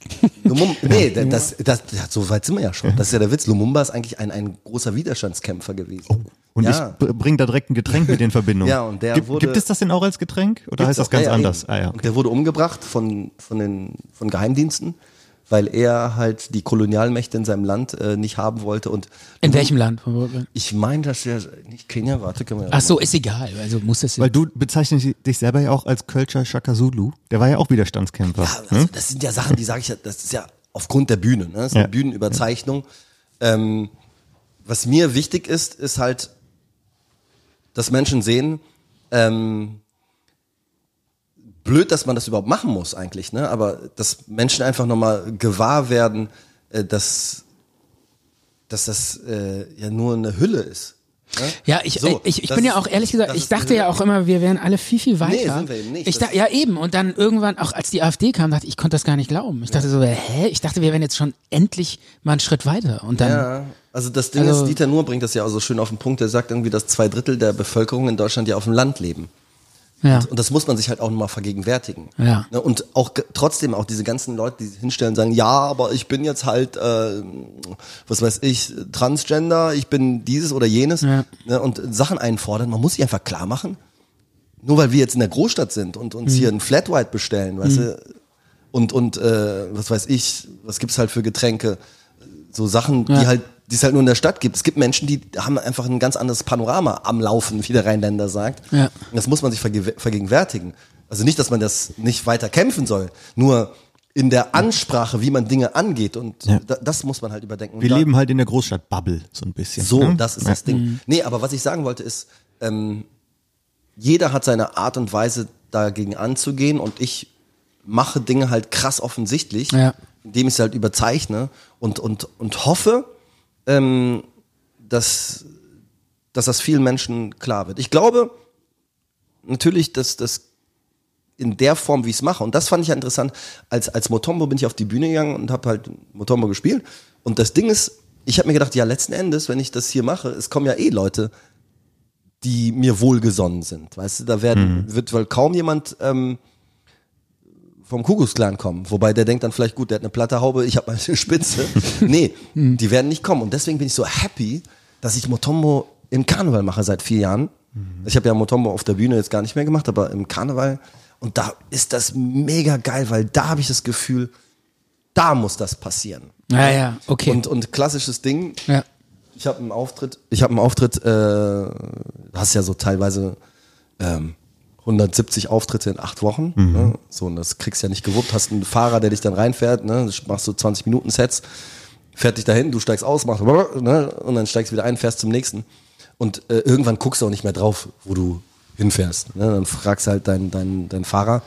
Lumum nee, das, das, das, so weit sind wir ja schon. Das ist ja der Witz. Lumumba ist eigentlich ein, ein großer Widerstandskämpfer gewesen. Und ja. ich bringe da direkt ein Getränk mit in Verbindung. Ja, und der gibt, wurde- gibt es das denn auch als Getränk? Oder heißt das Gibt's ganz ja, ja, anders? eben. Ah, ja. Und der wurde umgebracht von, von den von Geheimdiensten, weil er halt die Kolonialmächte in seinem Land äh, nicht haben wollte. Und In welchem Land? ich meine, dass er nicht Kenia, warte, können wir ja Ach so, ist egal, also muss das Weil du bezeichnest dich selber ja auch als Kölscher Shaka Zulu. Der war ja auch Widerstandskämpfer. Ja, also das sind ja Sachen, die sage ich ja, das ist ja aufgrund der Bühne, ne? Das ist eine Ja. Bühnenüberzeichnung. Ähm, was mir wichtig ist, ist halt, dass Menschen sehen, ähm, blöd, dass man das überhaupt machen muss eigentlich, ne? Aber dass Menschen einfach nochmal gewahr werden, äh, dass, dass das äh, ja nur eine Hülle ist. Ne? Ja, ich, So, ich, ich bin ja auch ehrlich gesagt, ich dachte ja auch immer, wir wären alle viel, viel weiter. sind wir eben nicht. Ich dachte, ja eben, und dann irgendwann, auch als die AfD kam, dachte ich, ich konnte das gar nicht glauben. Ich dachte so, hä? Ich dachte, wir wären jetzt schon endlich mal einen Schritt weiter. Und dann, Ja, also das Ding Also- ist, Dieter Nuhr bringt das ja auch so schön auf den Punkt, der sagt irgendwie, dass zwei Drittel der Bevölkerung in Deutschland ja auf dem Land leben. ja. Und das muss man sich halt auch nochmal vergegenwärtigen. Ja. Ne, Und auch trotzdem auch diese ganzen Leute, die sich hinstellen und sagen, ja, aber ich bin jetzt halt, äh, was weiß ich, Transgender, ich bin dieses oder jenes Ja. ne, und Sachen einfordern. Man muss sich einfach klar machen, nur weil wir jetzt in der Großstadt sind und uns Mhm. hier ein Flat White bestellen, weißt du, und, und äh, was weiß ich, was gibt's halt für Getränke, so Sachen, Ja. die halt die es halt nur in der Stadt gibt. Es gibt Menschen, die haben einfach ein ganz anderes Panorama am Laufen, wie der Rheinländer sagt. Ja. Und Das muss man sich verge vergegenwärtigen. Also nicht, dass man das nicht weiter kämpfen soll, nur in der Ansprache, wie man Dinge angeht und Ja. da, das muss man halt überdenken. Wir da, leben halt in der Großstadt-Bubble so ein bisschen. so, ne? das ist Ja. das Ding. Nee, aber was ich sagen wollte ist, ähm, jeder hat seine Art und Weise dagegen anzugehen und ich mache Dinge halt krass offensichtlich, Ja. indem ich sie halt überzeichne und, und, und hoffe, ähm, dass, dass das vielen Menschen klar wird. Ich glaube natürlich, dass das in der Form, wie ich es mache. Und das fand ich ja interessant. Als, als Motombo bin ich auf die Bühne gegangen und habe halt Motombo gespielt. Und das Ding ist, ich habe mir gedacht, ja, letzten Endes, wenn ich das hier mache, es kommen ja eh Leute, die mir wohlgesonnen sind. Weißt du, da werden, wird wohl kaum jemand ähm, vom Kuckucksklan kommen. Wobei der denkt dann vielleicht, gut, der hat eine platte Haube, ich habe mal eine Spitze. nee, die werden nicht kommen. Und deswegen bin ich so happy, dass ich Motombo im Karneval mache seit vier Jahren. Ich habe ja Motombo auf der Bühne jetzt gar nicht mehr gemacht, aber im Karneval. Und da ist das mega geil, weil da habe ich das Gefühl, da muss das passieren. ja, ja, okay. Und, und klassisches Ding, ja. Ich habe einen Auftritt, ich habe einen Auftritt, äh, hast ja so teilweise ähm, 170 Auftritte in acht Wochen. Ne? So, und das kriegst du ja nicht gewuppt. Hast einen Fahrer, der dich dann reinfährt, ne? Du machst so 20 Minuten Sets, fährt dich dahin, du steigst aus, machst ne? und dann steigst wieder ein, fährst zum nächsten. Und äh, irgendwann guckst du auch nicht mehr drauf, wo du hinfährst. Ne? Dann fragst du halt deinen dein, dein Fahrer.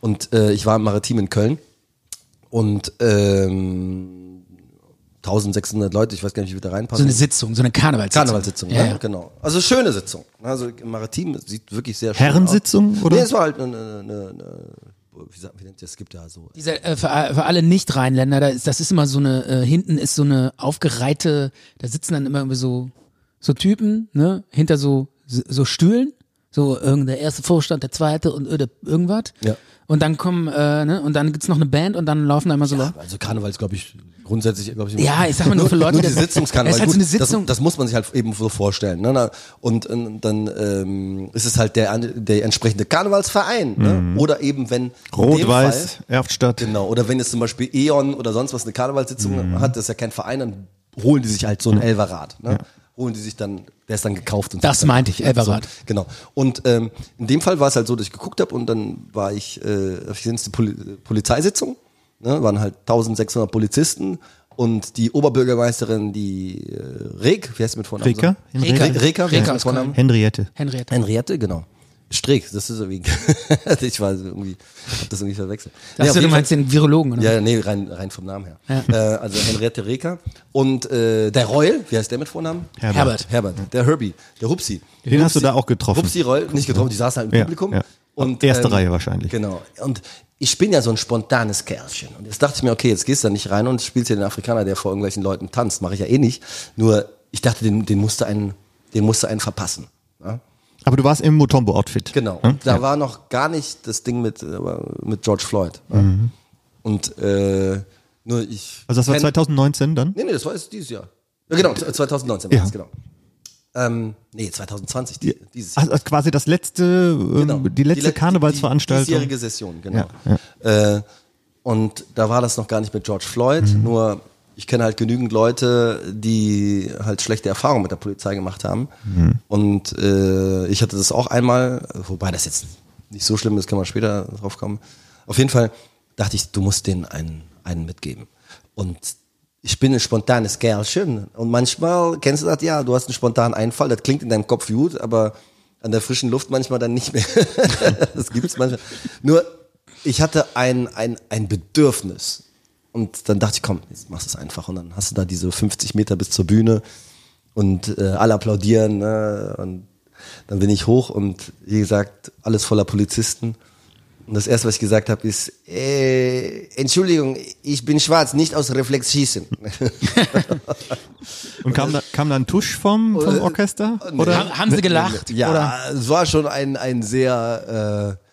Und äh, ich war im Maritim in Köln und ähm, 1600 Leute, ich weiß gar nicht, wie wir da So reinpassen. eine Sitzung, so eine Karnevalssitzung. Karnevalssitzung, Ja, ja, ja. genau. Also schöne Sitzung. Also im Maritim sieht wirklich sehr schön Herrensitzung, aus. oder? Nee, es war halt eine, eine, eine, wie sagt ihr das? Es gibt ja so. Dieser, äh, für, für alle Nicht-Rheinländer, da ist, das ist immer so eine, äh, hinten ist so eine aufgereihte, da sitzen dann immer irgendwie so, so Typen, ne, hinter so, so Stühlen, so irgend der erste Vorstand, der zweite und oder irgendwas. Ja. Und dann kommen, äh, ne, und dann gibt's noch eine Band und dann laufen da immer so Leute. Also Karneval ist, glaube ich, grundsätzlich, glaube ich, Ja, ich sag mal nur für Leute, nur die Sitzungskarneval. Es ist halt so eine Sitzung. Das, das muss man sich halt eben so vorstellen. Ne? Und, und dann ähm, ist es halt der, der entsprechende Karnevalsverein. Ne? Oder eben, wenn Rot-Weiß, Erftstadt. Genau, oder wenn jetzt zum Beispiel E.ON oder sonst was eine Karnevalssitzung Mhm. hat, das ist ja kein Verein, dann holen die sich halt so ein Elverrad. Ne? Holen die sich dann, der ist dann gekauft. Und Das so. meinte ich, Elverrad. So, genau. Und ähm, in dem Fall war es halt so, dass ich geguckt habe und dann war ich, äh, auf die Poli Polizeisitzung, ne? waren halt 1600 Polizisten und die Oberbürgermeisterin, die äh, Reg, wie heißt sie mit Vornamen? Reka? Reka. Reka, mit Vornamen? Henriette. Henriette. Henriette, genau. Streeck, das ist so wie, ich war irgendwie, hab das irgendwie verwechselt. Nee, auf so, du meinst Fall- den Virologen, oder? ja, ja, nee, rein, rein vom Namen her. Äh, also Henriette Reker und äh, der Reul, wie heißt der mit Vornamen? Herbert. Herbert, der Herbie, der Hupsi. Den hast du Hupsi- da auch getroffen. Hupsi Reul, nicht getroffen, die saßen halt im Ja, Publikum. ja. Und, Erste Reihe wahrscheinlich. Genau. Und ich bin ja so ein spontanes Kerlchen. Und jetzt dachte ich mir, okay, jetzt gehst du da nicht rein und spielst hier den Afrikaner, der vor irgendwelchen Leuten tanzt. Mache ich ja eh nicht. Nur, ich dachte, den, den musste einen, den musste einen verpassen. Ja? Aber du warst im Mutombo-Outfit. Genau. Hm? Da war noch gar nicht das Ding mit, äh, mit George Floyd. Ja. Und äh, nur ich. Also das war kenn- 2019 dann? Nee, nee, das war jetzt dieses Jahr. Ja, genau, 2019 war Ja. das, genau. Ähm, nee, 2020, die, dieses Jahr. Also quasi das letzte, ähm, Genau. die letzte le- Karnevalsveranstaltung. Die, die diesjährige Session, genau. Ja, Äh, und da war das noch gar nicht mit George Floyd, Mhm. nur ich kenne halt genügend Leute, die halt schlechte Erfahrungen mit der Polizei gemacht haben. Mhm. Und äh, ich hatte das auch einmal, wobei das jetzt nicht so schlimm ist, kann man später drauf kommen. Auf jeden Fall dachte ich, du musst denen einen, einen mitgeben. Und ich bin ein spontanes Kerlchen. Und manchmal, kennst du das? Ja, du hast einen spontanen Einfall, das klingt in deinem Kopf gut, aber an der frischen Luft manchmal dann nicht mehr. das gibt's manchmal. Nur, ich hatte ein, ein, ein Bedürfnis. Und dann dachte ich, komm, jetzt machst du es einfach. Und dann hast du da diese 50 Meter bis zur Bühne und äh, alle applaudieren. Ne? Und dann bin ich hoch und wie gesagt, alles voller Polizisten. Und das erste, was ich gesagt habe, ist, äh, Entschuldigung, ich bin schwarz, nicht aus Reflex schießen. Und kam da, kam da ein Tusch vom, vom Orchester? Oder? Haben, haben sie gelacht? ja, Oder? es war schon ein, ein sehr äh,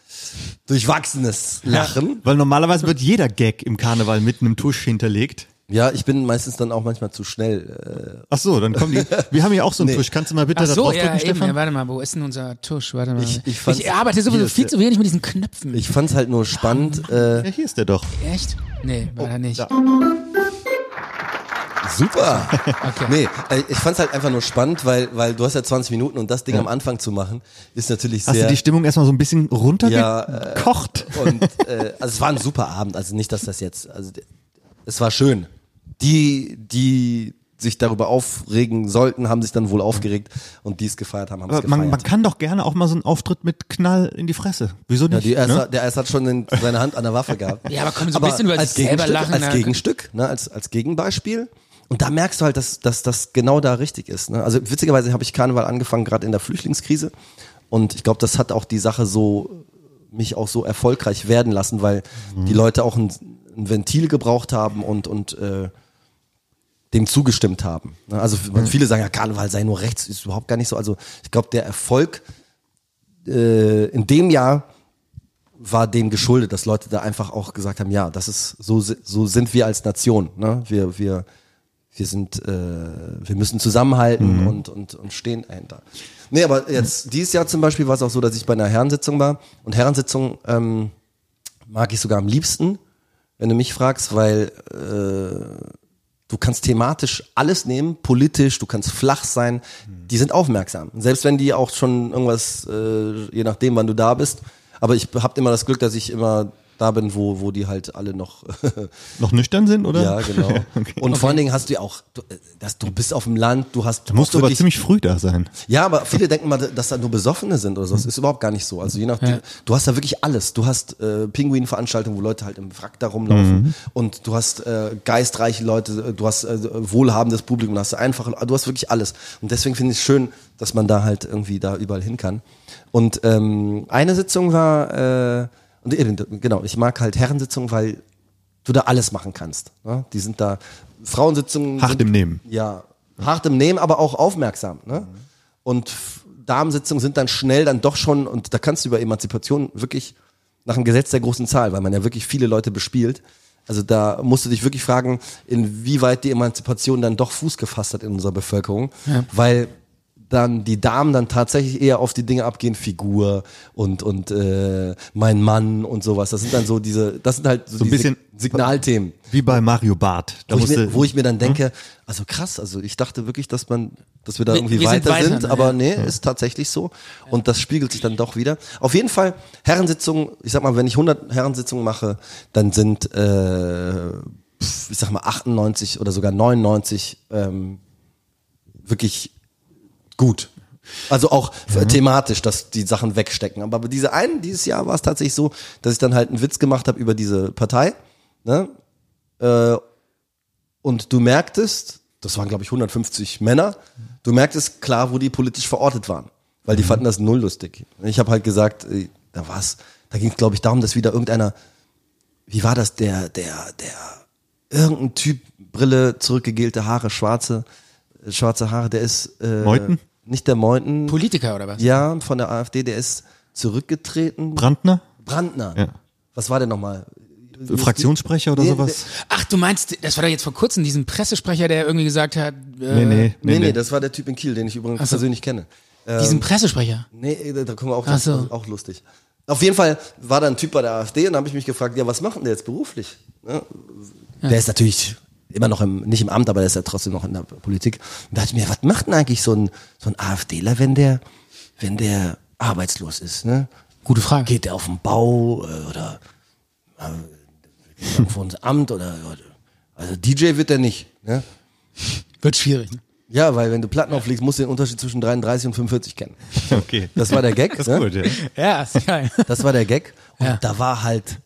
durchwachsenes Lachen. Weil normalerweise wird jeder Gag im Karneval mit einem Tusch hinterlegt. Ja, ich bin meistens dann auch manchmal zu schnell. Ach so, dann kommen die. Wir haben hier auch so einen Nee. Tusch. Kannst du mal bitte Ach da so, drauf ja, drücken, eben. Ja, Stefan? warte mal, wo ist denn unser Tusch? Warte mal. Ich- ich ich, arbeite sowieso viel zu wenig mit diesen Knöpfen. Äh, ich fand's halt nur spannend. Äh, Ja, hier ist der doch. Echt? Nee, war er nicht. super. Okay. Nee, äh, ich fand's halt einfach nur spannend, weil, weil du hast ja 20 Minuten und das Ding am Anfang zu machen, ist natürlich Hast sehr. du die Stimmung erstmal so ein bisschen Ja, runtergekocht? Und äh, also es war ein super Abend, also nicht, dass das jetzt, also es war schön. Die, die sich darüber aufregen sollten, haben sich dann wohl aufgeregt und die es gefeiert haben, haben es Aber man, man gefeiert. kann doch gerne auch mal so einen Auftritt mit Knall in die Fresse. Wieso Ja, nicht? die erste, ne? Der erste hat schon den, seine Hand an der Waffe gehabt. Ja, aber komm, so ein bisschen über als selber Gegenstück, lachen, Als ne? Gegenstück, ne, als, als Gegenbeispiel. Und da merkst du halt, dass, dass das genau da richtig ist. Ne? Also witzigerweise habe ich Karneval angefangen, gerade in der Flüchtlingskrise. Und ich glaube, das hat auch die Sache so, mich auch so erfolgreich werden lassen, weil die Leute auch ein, ein Ventil gebraucht haben und, und äh, dem zugestimmt haben. Ne? Also viele sagen ja, Karneval sei nur rechts, ist überhaupt gar nicht so. Also ich glaube, der Erfolg äh, in dem Jahr war dem geschuldet, dass Leute da einfach auch gesagt haben, ja, das ist so so sind wir als Nation, ne? Wir wir wir sind äh, wir müssen zusammenhalten und und und stehen dahinter. Nee, aber jetzt dieses Jahr zum Beispiel war es auch so, dass ich bei einer Herrensitzung war und Herrensitzung ähm, mag ich sogar am liebsten, wenn du mich fragst, weil äh, Du kannst thematisch alles nehmen, politisch, du kannst flach sein. Die sind aufmerksam. Selbst wenn die auch schon irgendwas, äh, je nachdem, wann du da bist. Aber ich habe immer das Glück, dass ich immer da bin, wo, wo die halt alle noch Noch nüchtern sind, oder? Ja, genau. Und vor allen Dingen hast du ja auch, du, äh, dass du bist auf dem Land, du hast Du musst aber ziemlich früh da sein. ja, aber viele denken mal, dass da nur Besoffene sind oder so. Das ist überhaupt gar nicht so. Also je nachdem, du hast da wirklich alles. Du hast äh, Pinguin-Veranstaltungen, wo Leute halt im Wrack da rumlaufen und du hast äh, geistreiche Leute, du hast äh, wohlhabendes Publikum, du hast einfache, du hast wirklich alles. Und deswegen finde ich es schön, dass man da halt irgendwie da überall hin kann. Und ähm, eine Sitzung war, äh, und genau, ich mag halt Herrensitzungen, weil du da alles machen kannst. Ne? Die sind da, Frauensitzungen Hart sind, im Nehmen. ja, hart im Nehmen, aber auch aufmerksam. Ne? Und F- Damensitzungen sind dann schnell dann doch schon, und da kannst du über Emanzipation wirklich nach dem Gesetz der großen Zahl, weil man ja wirklich viele Leute bespielt. Also da musst du dich wirklich fragen, inwieweit die Emanzipation dann doch Fuß gefasst hat in unserer Bevölkerung, weil dann die Damen dann tatsächlich eher auf die Dinge abgehen, Figur und und äh, mein Mann und sowas. Das sind dann so diese, das sind halt so, So ein bisschen- Sig- Signalthemen Wie bei Mario Barth. Da wo ich, mir, wo ich mir dann denke, also krass, also ich dachte wirklich, dass man, dass wir da irgendwie wir sind weiter weiter, sind, ne, aber ja. nee, ist tatsächlich so. Und das spiegelt sich dann doch wieder. Auf jeden Fall, Herrensitzungen, ich sag mal, wenn ich 100 Herrensitzungen mache, dann sind, äh, ich sag mal, 98 oder sogar 99 ähm, wirklich gut. Also auch Mhm. thematisch, dass die Sachen wegstecken. Aber diese einen, dieses Jahr war es tatsächlich so, dass ich dann halt einen Witz gemacht habe über diese Partei. Ne? Äh, und du merktest, das waren glaube ich 150 Männer, du merktest klar, wo die politisch verortet waren, weil die fanden das null lustig. Ich habe halt gesagt, äh, da war's, da ging es glaube ich darum, dass wieder irgendeiner, wie war das, der, der, der, irgendein Typ, Brille, zurückgegelte Haare, schwarze, äh, schwarze Haare, der ist äh, Meuthen? Nicht der Meuthen. Politiker oder was? Ja, von der AfD, der ist zurückgetreten. Brandner? Brandner. Ja. Was war der nochmal? Fraktionssprecher oder Nee, sowas? Ach, du meinst, das war doch jetzt vor kurzem, diesen Pressesprecher, der irgendwie gesagt hat, Nee, äh, nee, Nee, nee, das war der Typ in Kiel, den ich übrigens persönlich kenne. diesen Pressesprecher. Nee, da da kommen wir auch, das so. ist auch lustig. Auf jeden Fall war da ein Typ bei der AfD und da habe ich mich gefragt, ja, was macht denn der jetzt beruflich? Ne? Der ist natürlich immer noch im, nicht im Amt, aber der ist ja trotzdem noch in der Politik. Und da dachte ich mir, was macht denn eigentlich so ein, so ein AfDler, wenn der, wenn der arbeitslos ist? Ne? Gute Frage. Geht der auf den Bau äh, oder äh, auf unser Amt oder, also DJ wird er nicht. Ne? Wird schwierig. Ne? Ja, weil wenn du Platten auflegst, musst du den Unterschied zwischen 33 und 45 kennen. Okay. Das war der Gag. Das ne? ist gut, ja. Ja, ist geil. Das war der Gag. Und Ja. da war halt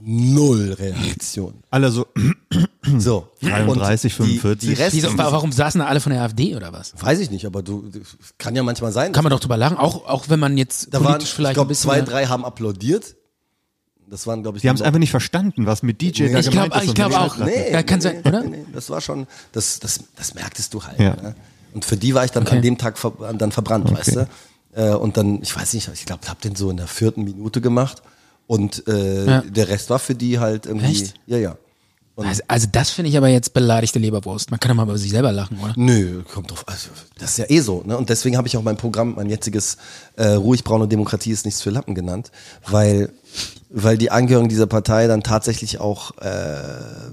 null Reaktion. Alle so, So. 33, Und die, 45. Die Rest, Wieso, wa- warum saßen da alle von der AfD oder was? weiß ich nicht, aber du, kann ja manchmal sein. Kann man doch drüber lachen, auch, auch wenn man jetzt da waren, politisch ich vielleicht glaube, bisschen. zwei, drei haben applaudiert. Das waren, glaube ich, die haben es einfach nicht verstanden, was mit DJ da Ich gemeint glaub- ist. ich glaub die auch. Nee, kann nee, sein, nee, oder? Nee, nee, das war schon, das, das, das merktest du halt. Ja. Ne? Und für die war ich dann Okay. an dem Tag ver, dann verbrannt, weißt du? Äh, und dann, ich weiß nicht, ich glaube, ich habe den so in der vierten Minute gemacht. Und äh, Ja. der Rest war für die halt irgendwie. Echt? Ja, ja. Also, also das finde ich aber jetzt beleidigte Leberwurst. Man kann doch mal über sich selber lachen, oder? Nö, kommt drauf. Also, das ist ja eh so. Ne? Und deswegen habe ich auch mein Programm, mein jetziges äh, Ruhig braune Demokratie ist nichts für Lappen genannt, weil, weil die Angehörigen dieser Partei dann tatsächlich auch äh,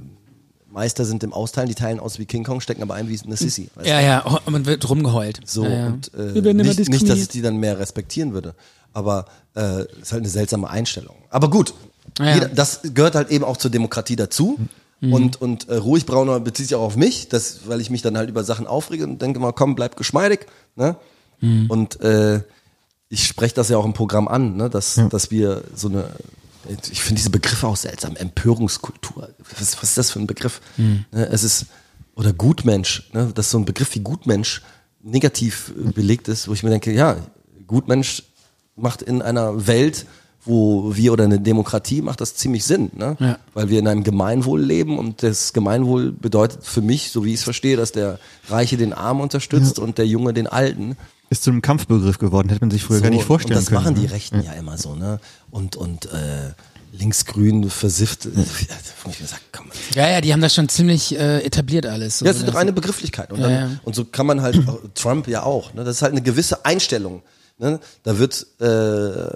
Meister sind im Austeilen. Die teilen aus wie King Kong, stecken aber ein wie eine Sissy. Ja, ja, oh, man wird rumgeheult. so, ja, ja. und äh, nicht, nicht, dass ich die dann mehr respektieren würde. Aber äh, ist halt eine seltsame Einstellung. Aber gut, Ja. jeder, das gehört halt eben auch zur Demokratie dazu. Mhm. Und, und äh, ruhig brauner bezieht sich auch auf mich, das, weil ich mich dann halt über Sachen aufrege und denke mal, komm, bleib geschmeidig. Ne? Mhm. Und äh, ich spreche das ja auch im Programm an, ne? dass, dass wir so eine, ich finde diese Begriffe auch seltsam, Empörungskultur. Was, was ist das für ein Begriff? Mhm. Ne? Es ist, oder Gutmensch, ne? dass so ein Begriff wie Gutmensch negativ belegt ist, wo ich mir denke, ja, Gutmensch macht in einer Welt, wo wir oder eine Demokratie macht das ziemlich Sinn, ne? Ja. weil wir in einem Gemeinwohl leben und das Gemeinwohl bedeutet für mich, so wie ich es verstehe, dass der Reiche den Armen unterstützt und der Junge den Alten. Ist zu einem Kampfbegriff geworden, hätte man sich früher gar nicht vorstellen und das können. machen die ne? Rechten ja immer so, ne? Und und äh, linksgrün versifft, äh, komm, Ja, ja, die haben das schon ziemlich äh, etabliert alles. ja, es ist Also doch eine Begrifflichkeit. Und, Ja, dann, ja. und so kann man halt, Trump ja auch, ne? das ist halt eine gewisse Einstellung. Ne? Da wird, äh,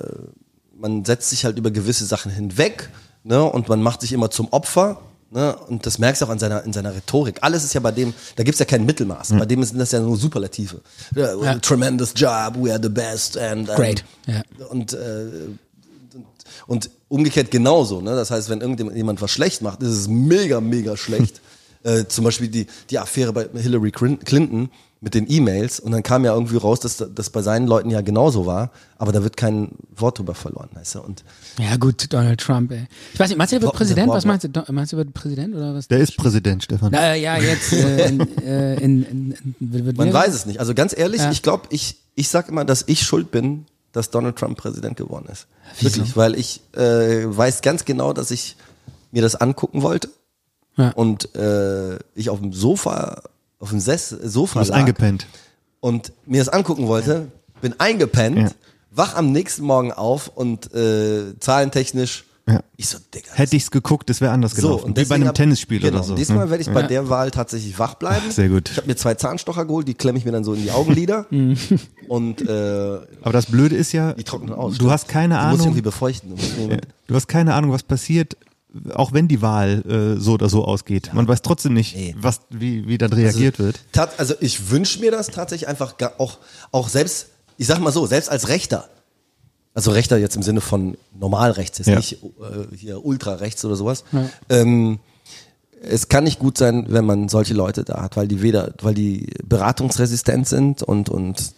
man setzt sich halt über gewisse Sachen hinweg ne? und man macht sich immer zum Opfer Ne? Und das merkst du auch an seiner, in seiner Rhetorik. Alles ist ja bei dem, da gibt's ja kein Mittelmaß. Bei dem sind das ja nur Superlative. Ja. Tremendous job, we are the best. And, ähm, Great. Ja. Und, äh, und, und umgekehrt genauso. Ne? Das heißt, wenn irgendjemand was schlecht macht, ist es mega, mega schlecht. äh, zum Beispiel die, die Affäre bei Hillary Clin- Clinton mit den E-Mails. Und dann kam ja irgendwie raus, dass das bei seinen Leuten ja genauso war. Aber da wird kein Wort drüber verloren. Weißt du? Und Ja, gut, Donald Trump, ey. Ich weiß nicht, meinst du, der wird Präsident? Was meinst du? Meinst du, er wird Präsident oder was? Der ist Präsident, Stefan. Na, ja, jetzt äh, in, äh, in, in, in, wird Man weiß es nicht. Also ganz ehrlich, Ja. ich glaube, ich, ich sag immer, dass ich schuld bin, dass Donald Trump Präsident geworden ist. Wirklich, weil ich äh, weiß ganz genau, dass ich mir das angucken wollte Ja. und äh, ich auf dem Sofa, auf dem Sess Sofa Du bist lag eingepennt. und mir das angucken wollte, bin eingepennt, Ja. wach am nächsten Morgen auf und äh, zahlentechnisch, Ja. ich so, Digga. Hätte ich's geguckt, das wäre anders So, gelaufen. und Wie bei einem Tennisspiel genau, oder so. Diesmal ne? werde ich bei der Wahl tatsächlich wach bleiben. Ach, sehr gut. Ich habe mir zwei Zahnstocher geholt, die klemme ich mir dann so in die Augenlider. und äh, Aber das Blöde ist ja, die trocknen aus. du stimmt. hast keine die Muss ich irgendwie Ahnung, befeuchten. Du mir- du hast keine Ahnung, was passiert, auch wenn die Wahl äh, so oder so ausgeht. Man weiß trotzdem nicht, Nee. was, wie, wie dann reagiert wird. Tat, also ich wünsche mir das tatsächlich einfach auch, auch selbst, ich sag mal so, selbst als Rechter, also Rechter jetzt im Sinne von normalrechts, jetzt Ja. nicht äh, hier ultrarechts oder sowas. Ähm, es kann nicht gut sein, wenn man solche Leute da hat, weil die weder, weil die beratungsresistent sind und und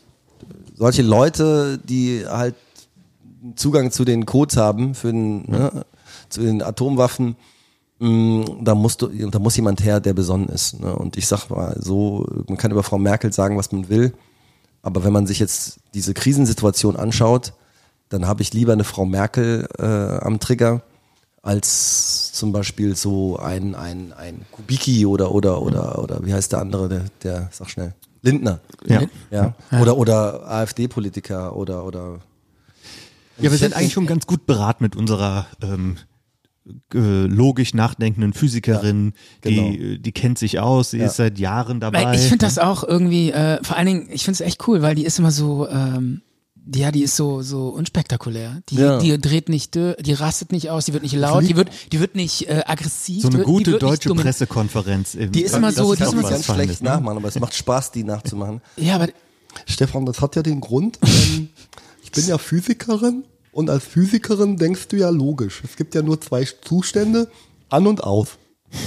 solche Leute, die halt Zugang zu den Codes haben für den, ne, zu den Atomwaffen, mh, da musst du, da muss jemand her, der besonnen ist. Ne? Und ich sag mal so, man kann über Frau Merkel sagen, was man will, aber wenn man sich jetzt diese Krisensituation anschaut, dann habe ich lieber eine Frau Merkel äh, am Trigger als zum Beispiel so ein ein ein Kubicki oder oder oder oder wie heißt der andere, der, der sag schnell Lindner, Ja. ja, oder oder AfD-Politiker oder oder Ja, wir sind eigentlich schon ganz gut beraten mit unserer ähm, äh, logisch nachdenkenden Physikerin, genau. die, die kennt sich aus, sie ist seit Jahren dabei. Weil ich finde das auch irgendwie, äh, vor allen Dingen, ich finde es echt cool, weil die ist immer so, ähm, die, ja, die ist so so unspektakulär. Die, Ja. die dreht nicht, die rastet nicht aus, die wird nicht laut, die wird, die wird nicht äh, aggressiv. so eine gute deutsche Pressekonferenz. im- Die ist immer so- die ist immer was ganz schlecht ne? nachmachen, aber es macht Spaß, die nachzumachen. Ja, aber Stefan, das hat ja den Grund. Ähm, ich bin ja Physikerin und als Physikerin denkst du ja logisch. Es gibt ja nur zwei Zustände, an und aus.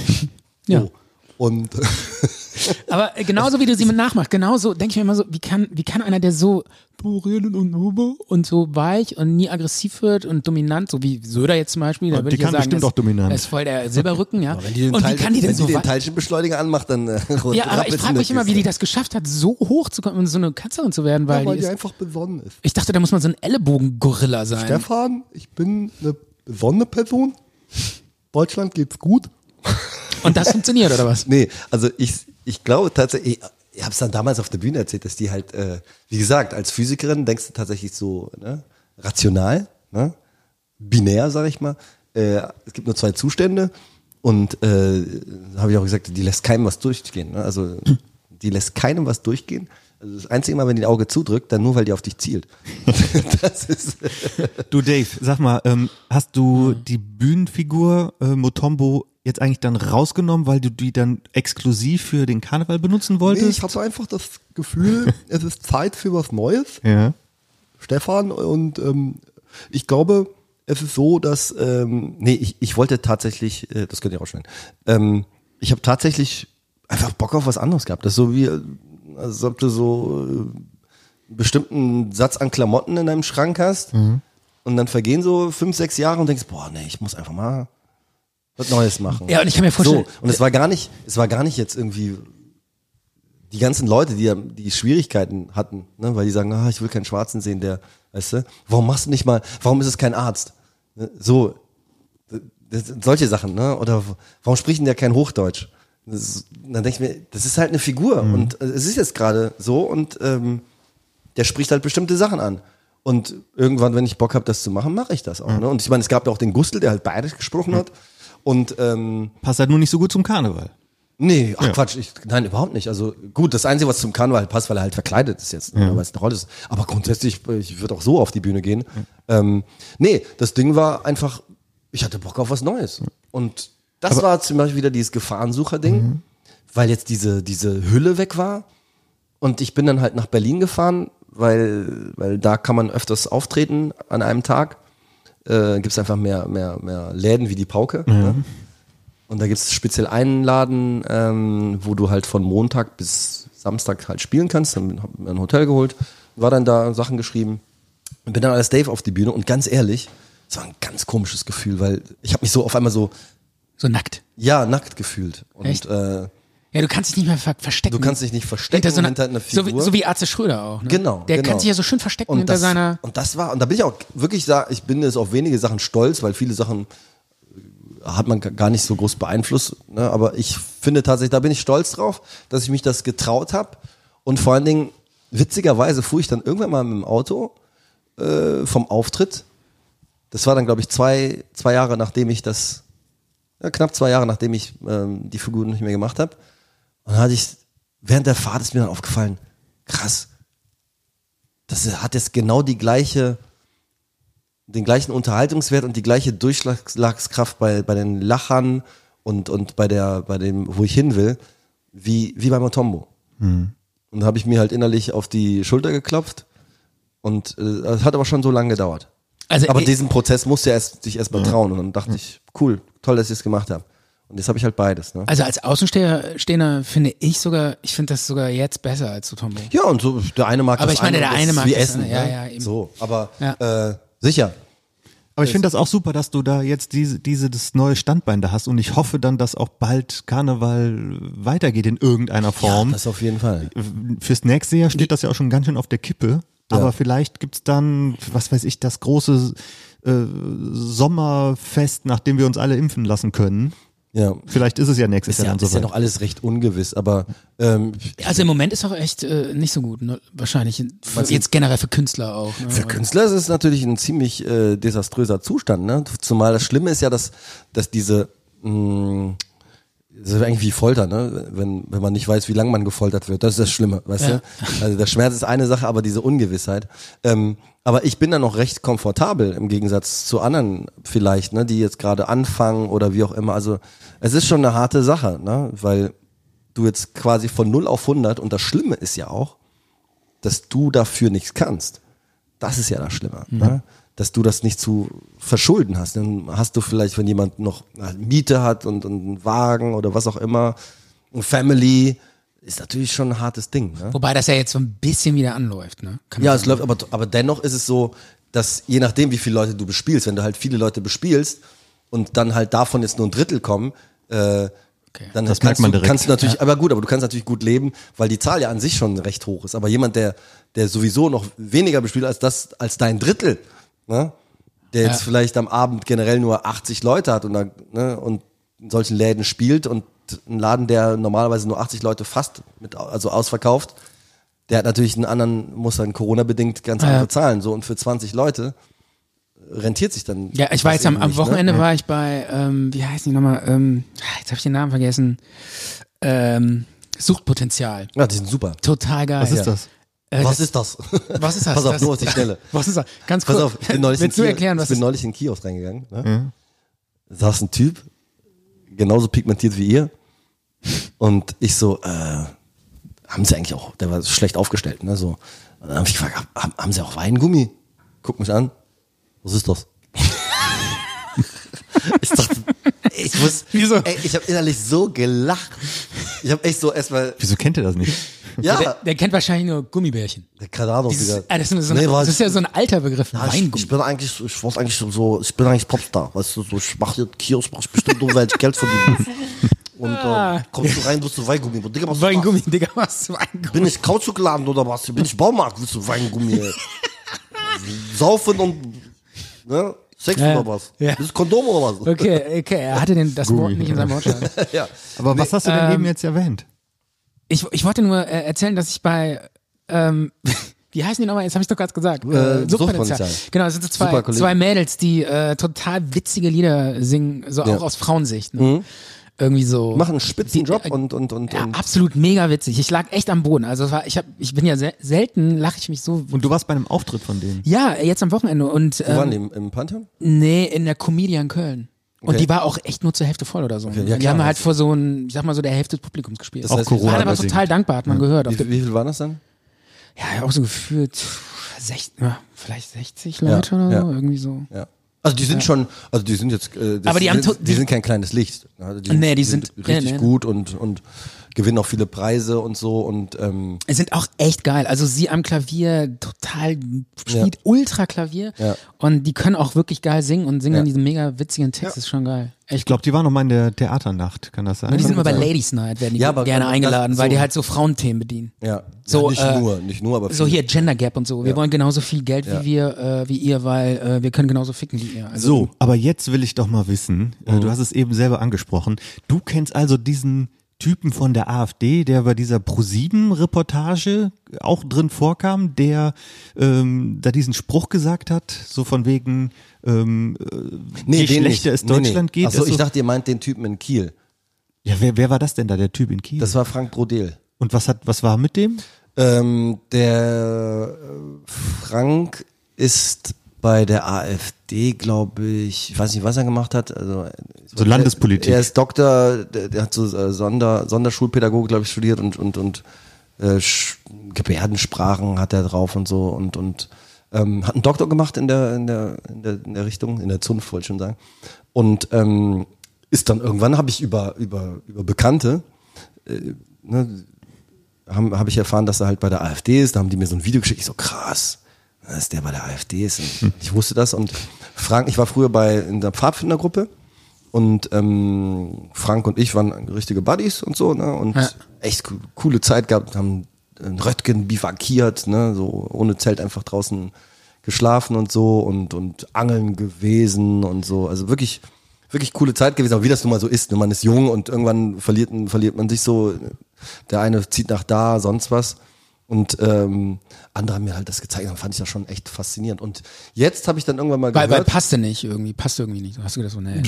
ja. So. Und Aber äh, genauso wie du sie mit nachmachst, genauso denke ich mir immer so, wie kann, wie kann einer, der so puriert und so weich und nie aggressiv wird und dominant, so wie Söder jetzt zum Beispiel, da Und würde die ich ja kann sagen, bestimmt er auch ist, dominant. er ist voll der Silberrücken, ja. Wenn die den, und Teil, wie kann die denn wenn so die den Teilchenbeschleuniger anmacht, dann äh, Ja, aber ich frage mich immer, wie die das geschafft hat, so hoch zu kommen und so eine Kanzlerin zu werden, weil, ja, weil die die ist, einfach besonnen ist. ich dachte, da muss man so ein Ellenbogen-Gorilla sein. Stefan, ich bin eine besonnene Person. Deutschland geht's gut. Und das funktioniert, oder was? Nee, also ich, ich glaube tatsächlich, ich, ich habe es dann damals auf der Bühne erzählt, dass die halt, äh, wie gesagt, als Physikerin denkst du tatsächlich so ne, rational, ne, binär, sag ich mal. Äh, es gibt nur zwei Zustände und äh, habe ich auch gesagt, die lässt keinem was durchgehen. Ne? Also die lässt keinem was durchgehen. Also das einzige Mal, wenn die ein Auge zudrückt, dann nur, weil die auf dich zielt. das ist Du Dave, sag mal, ähm, hast du die Bühnenfigur äh, Motombo jetzt eigentlich dann rausgenommen, weil du die dann exklusiv für den Karneval benutzen Nee, wolltest? ich hatte einfach das Gefühl, es ist Zeit für was Neues. ja. Stefan und ähm, ich glaube, es ist so, dass, ähm, nee, ich, ich wollte tatsächlich, äh, das könnt ihr rausschneiden, ähm, ich habe tatsächlich einfach Bock auf was anderes gehabt. Das ist so wie, äh, als ob du so äh, einen bestimmten Satz an Klamotten in deinem Schrank hast und dann vergehen so fünf, sechs Jahre und denkst, boah, nee, ich muss einfach mal was Neues machen. Ja, und ich kann mir vorstellen- So, und es war gar nicht, es war gar nicht jetzt irgendwie die ganzen Leute, die die Schwierigkeiten hatten, ne, weil die sagen, ah, ich will keinen Schwarzen sehen, der, weißt du, warum machst du nicht mal, warum ist es kein Arzt? Ne, So, solche Sachen, ne? Oder warum spricht denn der kein Hochdeutsch? Ist- dann denke ich mir, das ist halt eine Figur und äh, es ist jetzt gerade so und ähm, der spricht halt bestimmte Sachen an. Und irgendwann, wenn ich Bock habe, das zu machen, mache ich das auch. Ne? Und ich meine, es gab ja auch den Gustl, der halt bayerisch gesprochen hat. Und ähm, Passt halt nur nicht so gut zum Karneval. Nee, ach Quatsch, ich, nein, überhaupt nicht. Also gut, das Einzige, was zum Karneval passt, weil er halt verkleidet ist jetzt, ne, weil es eine Rolle ist. Aber grundsätzlich, ich würde auch so auf die Bühne gehen. Ähm, nee, das Ding war einfach, ich hatte Bock auf was Neues. Und Das war zum Beispiel wieder dieses Gefahrensucher-Ding, weil jetzt diese, diese Hülle weg war. Und ich bin dann halt nach Berlin gefahren, weil, weil da kann man öfters auftreten an einem Tag. Äh, gibt es einfach mehr, mehr, mehr Läden wie die Pauke. Ne? Und da gibt es speziell einen Laden, ähm, wo du halt von Montag bis Samstag halt spielen kannst. Dann hab mir ein Hotel geholt, war dann da, Sachen geschrieben und bin dann als Dave auf die Bühne. Und ganz ehrlich, es war ein ganz komisches Gefühl, weil ich habe mich so auf einmal so, So nackt. ja, nackt gefühlt. Und Echt? Äh, Ja, du kannst dich nicht mehr ver verstecken. du kannst dich nicht verstecken hinter, so einer, hinter einer so, Figur. wie, so wie Arze Schröder auch. Ne? Genau, Der genau. kann sich ja so schön verstecken und hinter das, seiner. und das war, und da bin ich auch wirklich ich bin jetzt auf wenige Sachen stolz, weil viele Sachen äh, hat man gar nicht so groß beeinflusst, ne? aber ich finde tatsächlich, da bin ich stolz drauf, dass ich mich das getraut habe und vor allen Dingen, witzigerweise fuhr ich dann irgendwann mal mit dem Auto äh, vom Auftritt, das war dann glaube ich zwei, zwei Jahre nachdem ich das, knapp zwei Jahre nachdem ich ähm, die Figur nicht mehr gemacht habe und dann hatte ich, während der Fahrt ist mir dann aufgefallen, krass, das hat jetzt genau die gleiche, den gleichen Unterhaltungswert und die gleiche Durchschlagskraft bei, bei den Lachern und, und bei der, bei dem, wo ich hin will, wie, wie bei Motombo. Und da habe ich mir halt innerlich auf die Schulter geklopft und äh, es hat aber schon so lange gedauert. Also, Aber ich- diesen Prozess musste er erst, sich erst mal trauen. Und dann dachte ich, cool, toll, dass ich es gemacht habe. Und jetzt habe ich halt beides. Ne? Also als Außenstehender Stehender finde ich sogar, ich finde das sogar jetzt besser als zu Tombo. Ja, und so, der eine mag Aber das ich meine, eine, der eine mag wie das Essen. ja, ne? ja, eben. So, aber Ja. äh, sicher. Aber ich finde das auch super, dass du da jetzt diese, diese, das neue Standbein da hast und ich hoffe dann, dass auch bald Karneval weitergeht in irgendeiner Form. Das auf jeden Fall. Fürs nächste Jahr steht das ja auch schon ganz schön auf der Kippe. Aber vielleicht gibt's dann, was weiß ich, das große äh, Sommerfest, nachdem wir uns alle impfen lassen können. Ja. Vielleicht ist es ja nächstes Ist ja, Jahr dann ist ja soweit. noch alles recht ungewiss, aber ähm, Also im Moment ist auch echt äh, nicht so gut, ne? wahrscheinlich. Für, jetzt generell für Künstler auch. Ne? für Künstler ist es natürlich ein ziemlich äh, desaströser Zustand. Ne? Zumal das Schlimme ist ja, dass, dass diese mh, das ist eigentlich wie Folter, ne? Wenn, wenn man nicht weiß, wie lange man gefoltert wird. Das ist das Schlimme, weißt Ja. du? Also der Schmerz ist eine Sache, aber diese Ungewissheit. Ähm, aber ich bin da noch recht komfortabel im Gegensatz zu anderen vielleicht, ne, die jetzt gerade anfangen oder wie auch immer. Also es ist schon eine harte Sache, ne? Weil du jetzt quasi von 0 auf 100 und das Schlimme ist ja auch, dass du dafür nichts kannst. Das ist ja das Schlimme, ne? Dass du das nicht zu verschulden hast. Dann hast du vielleicht, wenn jemand noch eine Miete hat und, und einen Wagen oder was auch immer, ein Family, ist natürlich schon ein hartes Ding. Ne? Wobei das ja jetzt so ein bisschen wieder anläuft. Ne? Kann Ja, es sagen. läuft, aber, aber dennoch ist es so, dass je nachdem, wie viele Leute du bespielst, wenn du halt viele Leute bespielst und dann halt davon jetzt nur ein Drittel kommen, äh, dann Das kannst, man du, direkt. kannst du natürlich, aber gut, aber du kannst natürlich gut leben, weil die Zahl ja an sich schon recht hoch ist. Aber jemand, der, der sowieso noch weniger bespielt als das, als dein Drittel, ne? der jetzt Ja. vielleicht am Abend generell nur 80 Leute hat und, ne, und in solchen Läden spielt und ein Laden, der normalerweise nur 80 Leute fast mit, also ausverkauft, der hat natürlich einen anderen, muss dann Corona-bedingt ganz Ja. andere Zahlen. So, und für 20 Leute rentiert sich dann. Ja, ich jetzt am, am ne? Wochenende war ich bei, ähm, wie heißt die nochmal, ähm, jetzt habe ich den Namen vergessen, ähm, Suchtpotenzial. Ja, die sind super. Total geil. Was ist das? Äh, Was das, ist das? was ist das? Pass auf, das, nur auf die Schnelle. Was ist das? Ganz Pass kurz. auf, ich bin neulich, in, Willst du Kiosk- erklären, ich bin neulich in den Kiosk reingegangen. Ne? Da saß ein Typ, genauso pigmentiert wie ihr. Und ich so, äh, haben sie eigentlich auch, der war schlecht aufgestellt, ne? So. Und dann habe ich gefragt, haben, haben sie auch Weingummi? Guck mich an. Was ist das? ich dachte, ich muss, Wieso? ey, ich habe innerlich so gelacht. Ich habe echt so erstmal, Wieso kennt ihr das nicht? ja, Der, der kennt wahrscheinlich nur Gummibärchen. keine Ahnung, Dieses, Digga. ah, das, ist so Nee, ein, war- das ist ja so ein alter Begriff. Ja, ich, Weingummi. ich bin eigentlich, ich wollte eigentlich so, ich bin eigentlich Popstar, weißt du, so, ich mache hier Kiosk, mach ich bestimmt nur, weil ich Geld verdiene. Und äh, kommst du rein, willst du Weingummi? Digga, was Weingummi, Digga, was? Weingummi. Bin ich Kautschuk-Laden oder was? Bin ich Baumarkt, willst du Weingummi? ey? Saufen und, ne? Sex Ja, oder was? ja. Bist du Kondom oder was? Okay, okay, er hatte den, das Wort nicht in seinem Wortschatz. ja. Aber was hast du denn ähm, eben jetzt erwähnt? Ich, ich wollte nur äh, erzählen, dass ich bei, ähm, wie heißen die nochmal? Jetzt habe ich doch gerade gesagt. Äh, Suchtpotenzial. Genau, es sind so zwei, zwei Mädels, die äh, total witzige Lieder singen, so Ja. Mhm. auch aus Frauensicht. Ne? Irgendwie so. Machen einen spitzen Die- Job äh, und, und, und, Ja, und absolut mega witzig. Ich lag echt am Boden. Also war, ich hab, ich bin ja sel selten lache ich mich so. Und du warst bei einem Auftritt von denen. Ja, jetzt am Wochenende und wo waren die? ähm, Im, im Pantheon? nee, in der Comedian Köln. Und die war auch echt nur zur Hälfte voll oder so. ja, die klar, haben halt vor so ein, ich sag mal so der Hälfte des Publikums gespielt. Das Auch heißt, Corona waren aber total dankbar, hat man gehört. Auf Wie, der, wie viel waren das dann? ja, auch so gefühlt 60, ja, vielleicht 60 Leute Ja, oder ja. so, irgendwie so. Ja. Also die sind schon, also die sind jetzt, äh, das Aber die haben sind, die, die- sind kein kleines Licht. Also die, Nee, die sind- richtig nee, nee. gut und und gewinnen auch viele Preise und so und ähm, Es sind auch echt geil. Also sie am Klavier total spielt ultra Klavier Ja. und die können auch wirklich geil singen und singen Ja. dann diese mega witzigen Texte. Ist schon geil. Ich glaube, die waren noch mal in der Theaternacht, kann das sein? Und die sind immer bei. Ladies Night, werden die Ja, aber gerne eingeladen, weil so- die halt so Frauenthemen bedienen. ja, So, ja, nicht äh, nur, nicht nur, aber So viel. hier Gender Gap und so. Wir Ja. wollen genauso viel Geld Ja. wie wir, äh, wie ihr, weil äh, wir können genauso ficken wie ihr. Also, So, aber jetzt will ich doch mal wissen, äh, du hast es eben selber angesprochen, du kennst also diesen Typen von der AfD, der bei dieser ProSieben-Reportage auch drin vorkam, der ähm, da diesen Spruch gesagt hat, so von wegen, ähm, äh, je den schlechter es Nee, nee. Deutschland geht. Achso, ist ich dachte, ihr meint den Typen in Kiel. ja, wer, wer war das denn da, der Typ in Kiel? Das war Frank Brodel. Und was hat, was war mit dem? Ähm, der äh, Frank ist bei der AfD, glaube ich, ich weiß nicht, was er gemacht hat. Also So Landespolitik. Er, er ist Doktor, der, der hat so äh, Sonder, Sonderschulpädagogik, glaube ich, studiert und und und äh, Gebärdensprachen hat er drauf und so und und ähm, hat einen Doktor gemacht in der in der in der, in der Richtung, in der Zunft wollte ich schon sagen. Und ähm, ist dann irgendwann habe ich über über über Bekannte äh, ne, habe hab ich erfahren, dass er halt bei der AfD ist. Da haben die mir so ein Video geschickt. Ich so, krass, dass der bei der AfD ist. Ich wusste das. Und Frank, ich war früher bei in der Pfadfindergruppe und ähm, Frank und ich waren richtige Buddies und so, ne? Und Ja. echt co- coole Zeit gehabt, haben Röttgen bivakiert, ne? So ohne Zelt einfach draußen geschlafen und so und, und angeln gewesen und so. Also wirklich, wirklich coole Zeit gewesen, aber wie das nun mal so ist, ne? man ist jung und irgendwann verliert, verliert man sich so, der eine zieht nach da, sonst was. Und ähm, andere haben mir halt das gezeigt, dann fand ich das schon echt faszinierend. Und jetzt habe ich dann irgendwann mal weil, weil gehört, passte nicht irgendwie, passte irgendwie nicht. Hast du gedacht so, nee.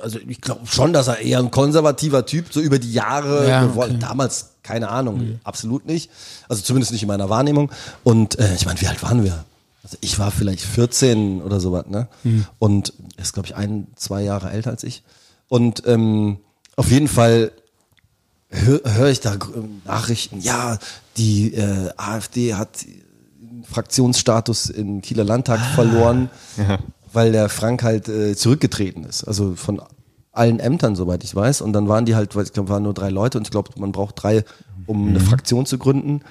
also ich glaube schon, dass er eher ein konservativer Typ so über die Jahre Ja, okay. Mhm. Damals keine Ahnung, absolut nicht. Also zumindest nicht in meiner Wahrnehmung. Und äh, ich meine, wie alt waren wir? Also ich war vielleicht 14 oder sowas, ne? Mhm. Und er ist glaube ich ein, zwei Jahre älter als ich. Und ähm, auf jeden Fall höre hör ich da gr- Nachrichten, ja, die äh, AfD hat Fraktionsstatus im Kieler Landtag verloren, weil der Frank halt äh, zurückgetreten ist. Also von allen Ämtern, soweit ich weiß. Und dann waren die halt, weil ich glaube, waren nur drei Leute und ich glaube, man braucht drei, um eine Fraktion zu gründen.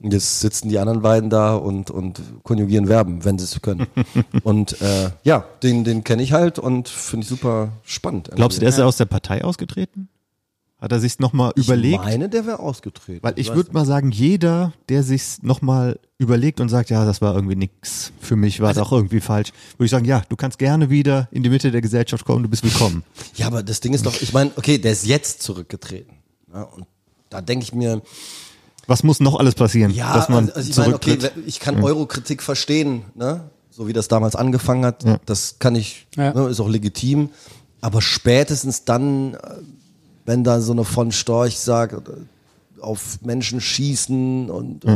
Und jetzt sitzen die anderen beiden da und, und konjugieren Verben, wenn sie es können. und äh, ja, den, den kenne ich halt und finde ich super spannend. Glaubst du, der ist ja aus der Partei ausgetreten? Hat er sich nochmal überlegt? Ich meine, der wäre ausgetreten. Weil ich würde mal sagen, jeder, der sich's nochmal überlegt und sagt, ja, das war irgendwie nix, für mich war es auch irgendwie falsch, würde ich sagen, ja, du kannst gerne wieder in die Mitte der Gesellschaft kommen, du bist willkommen. Ja, aber das Ding ist doch, ich meine, okay, der ist jetzt zurückgetreten. Ja, und da denke ich mir, Was muss noch alles passieren, ja, dass man also ich meine, okay, ich kann Eurokritik verstehen, ne? so wie das damals angefangen hat. Das kann ich, Ja. ne, ist auch legitim. Aber spätestens dann, äh, wenn da so eine von Storch sagt, auf Menschen schießen und äh,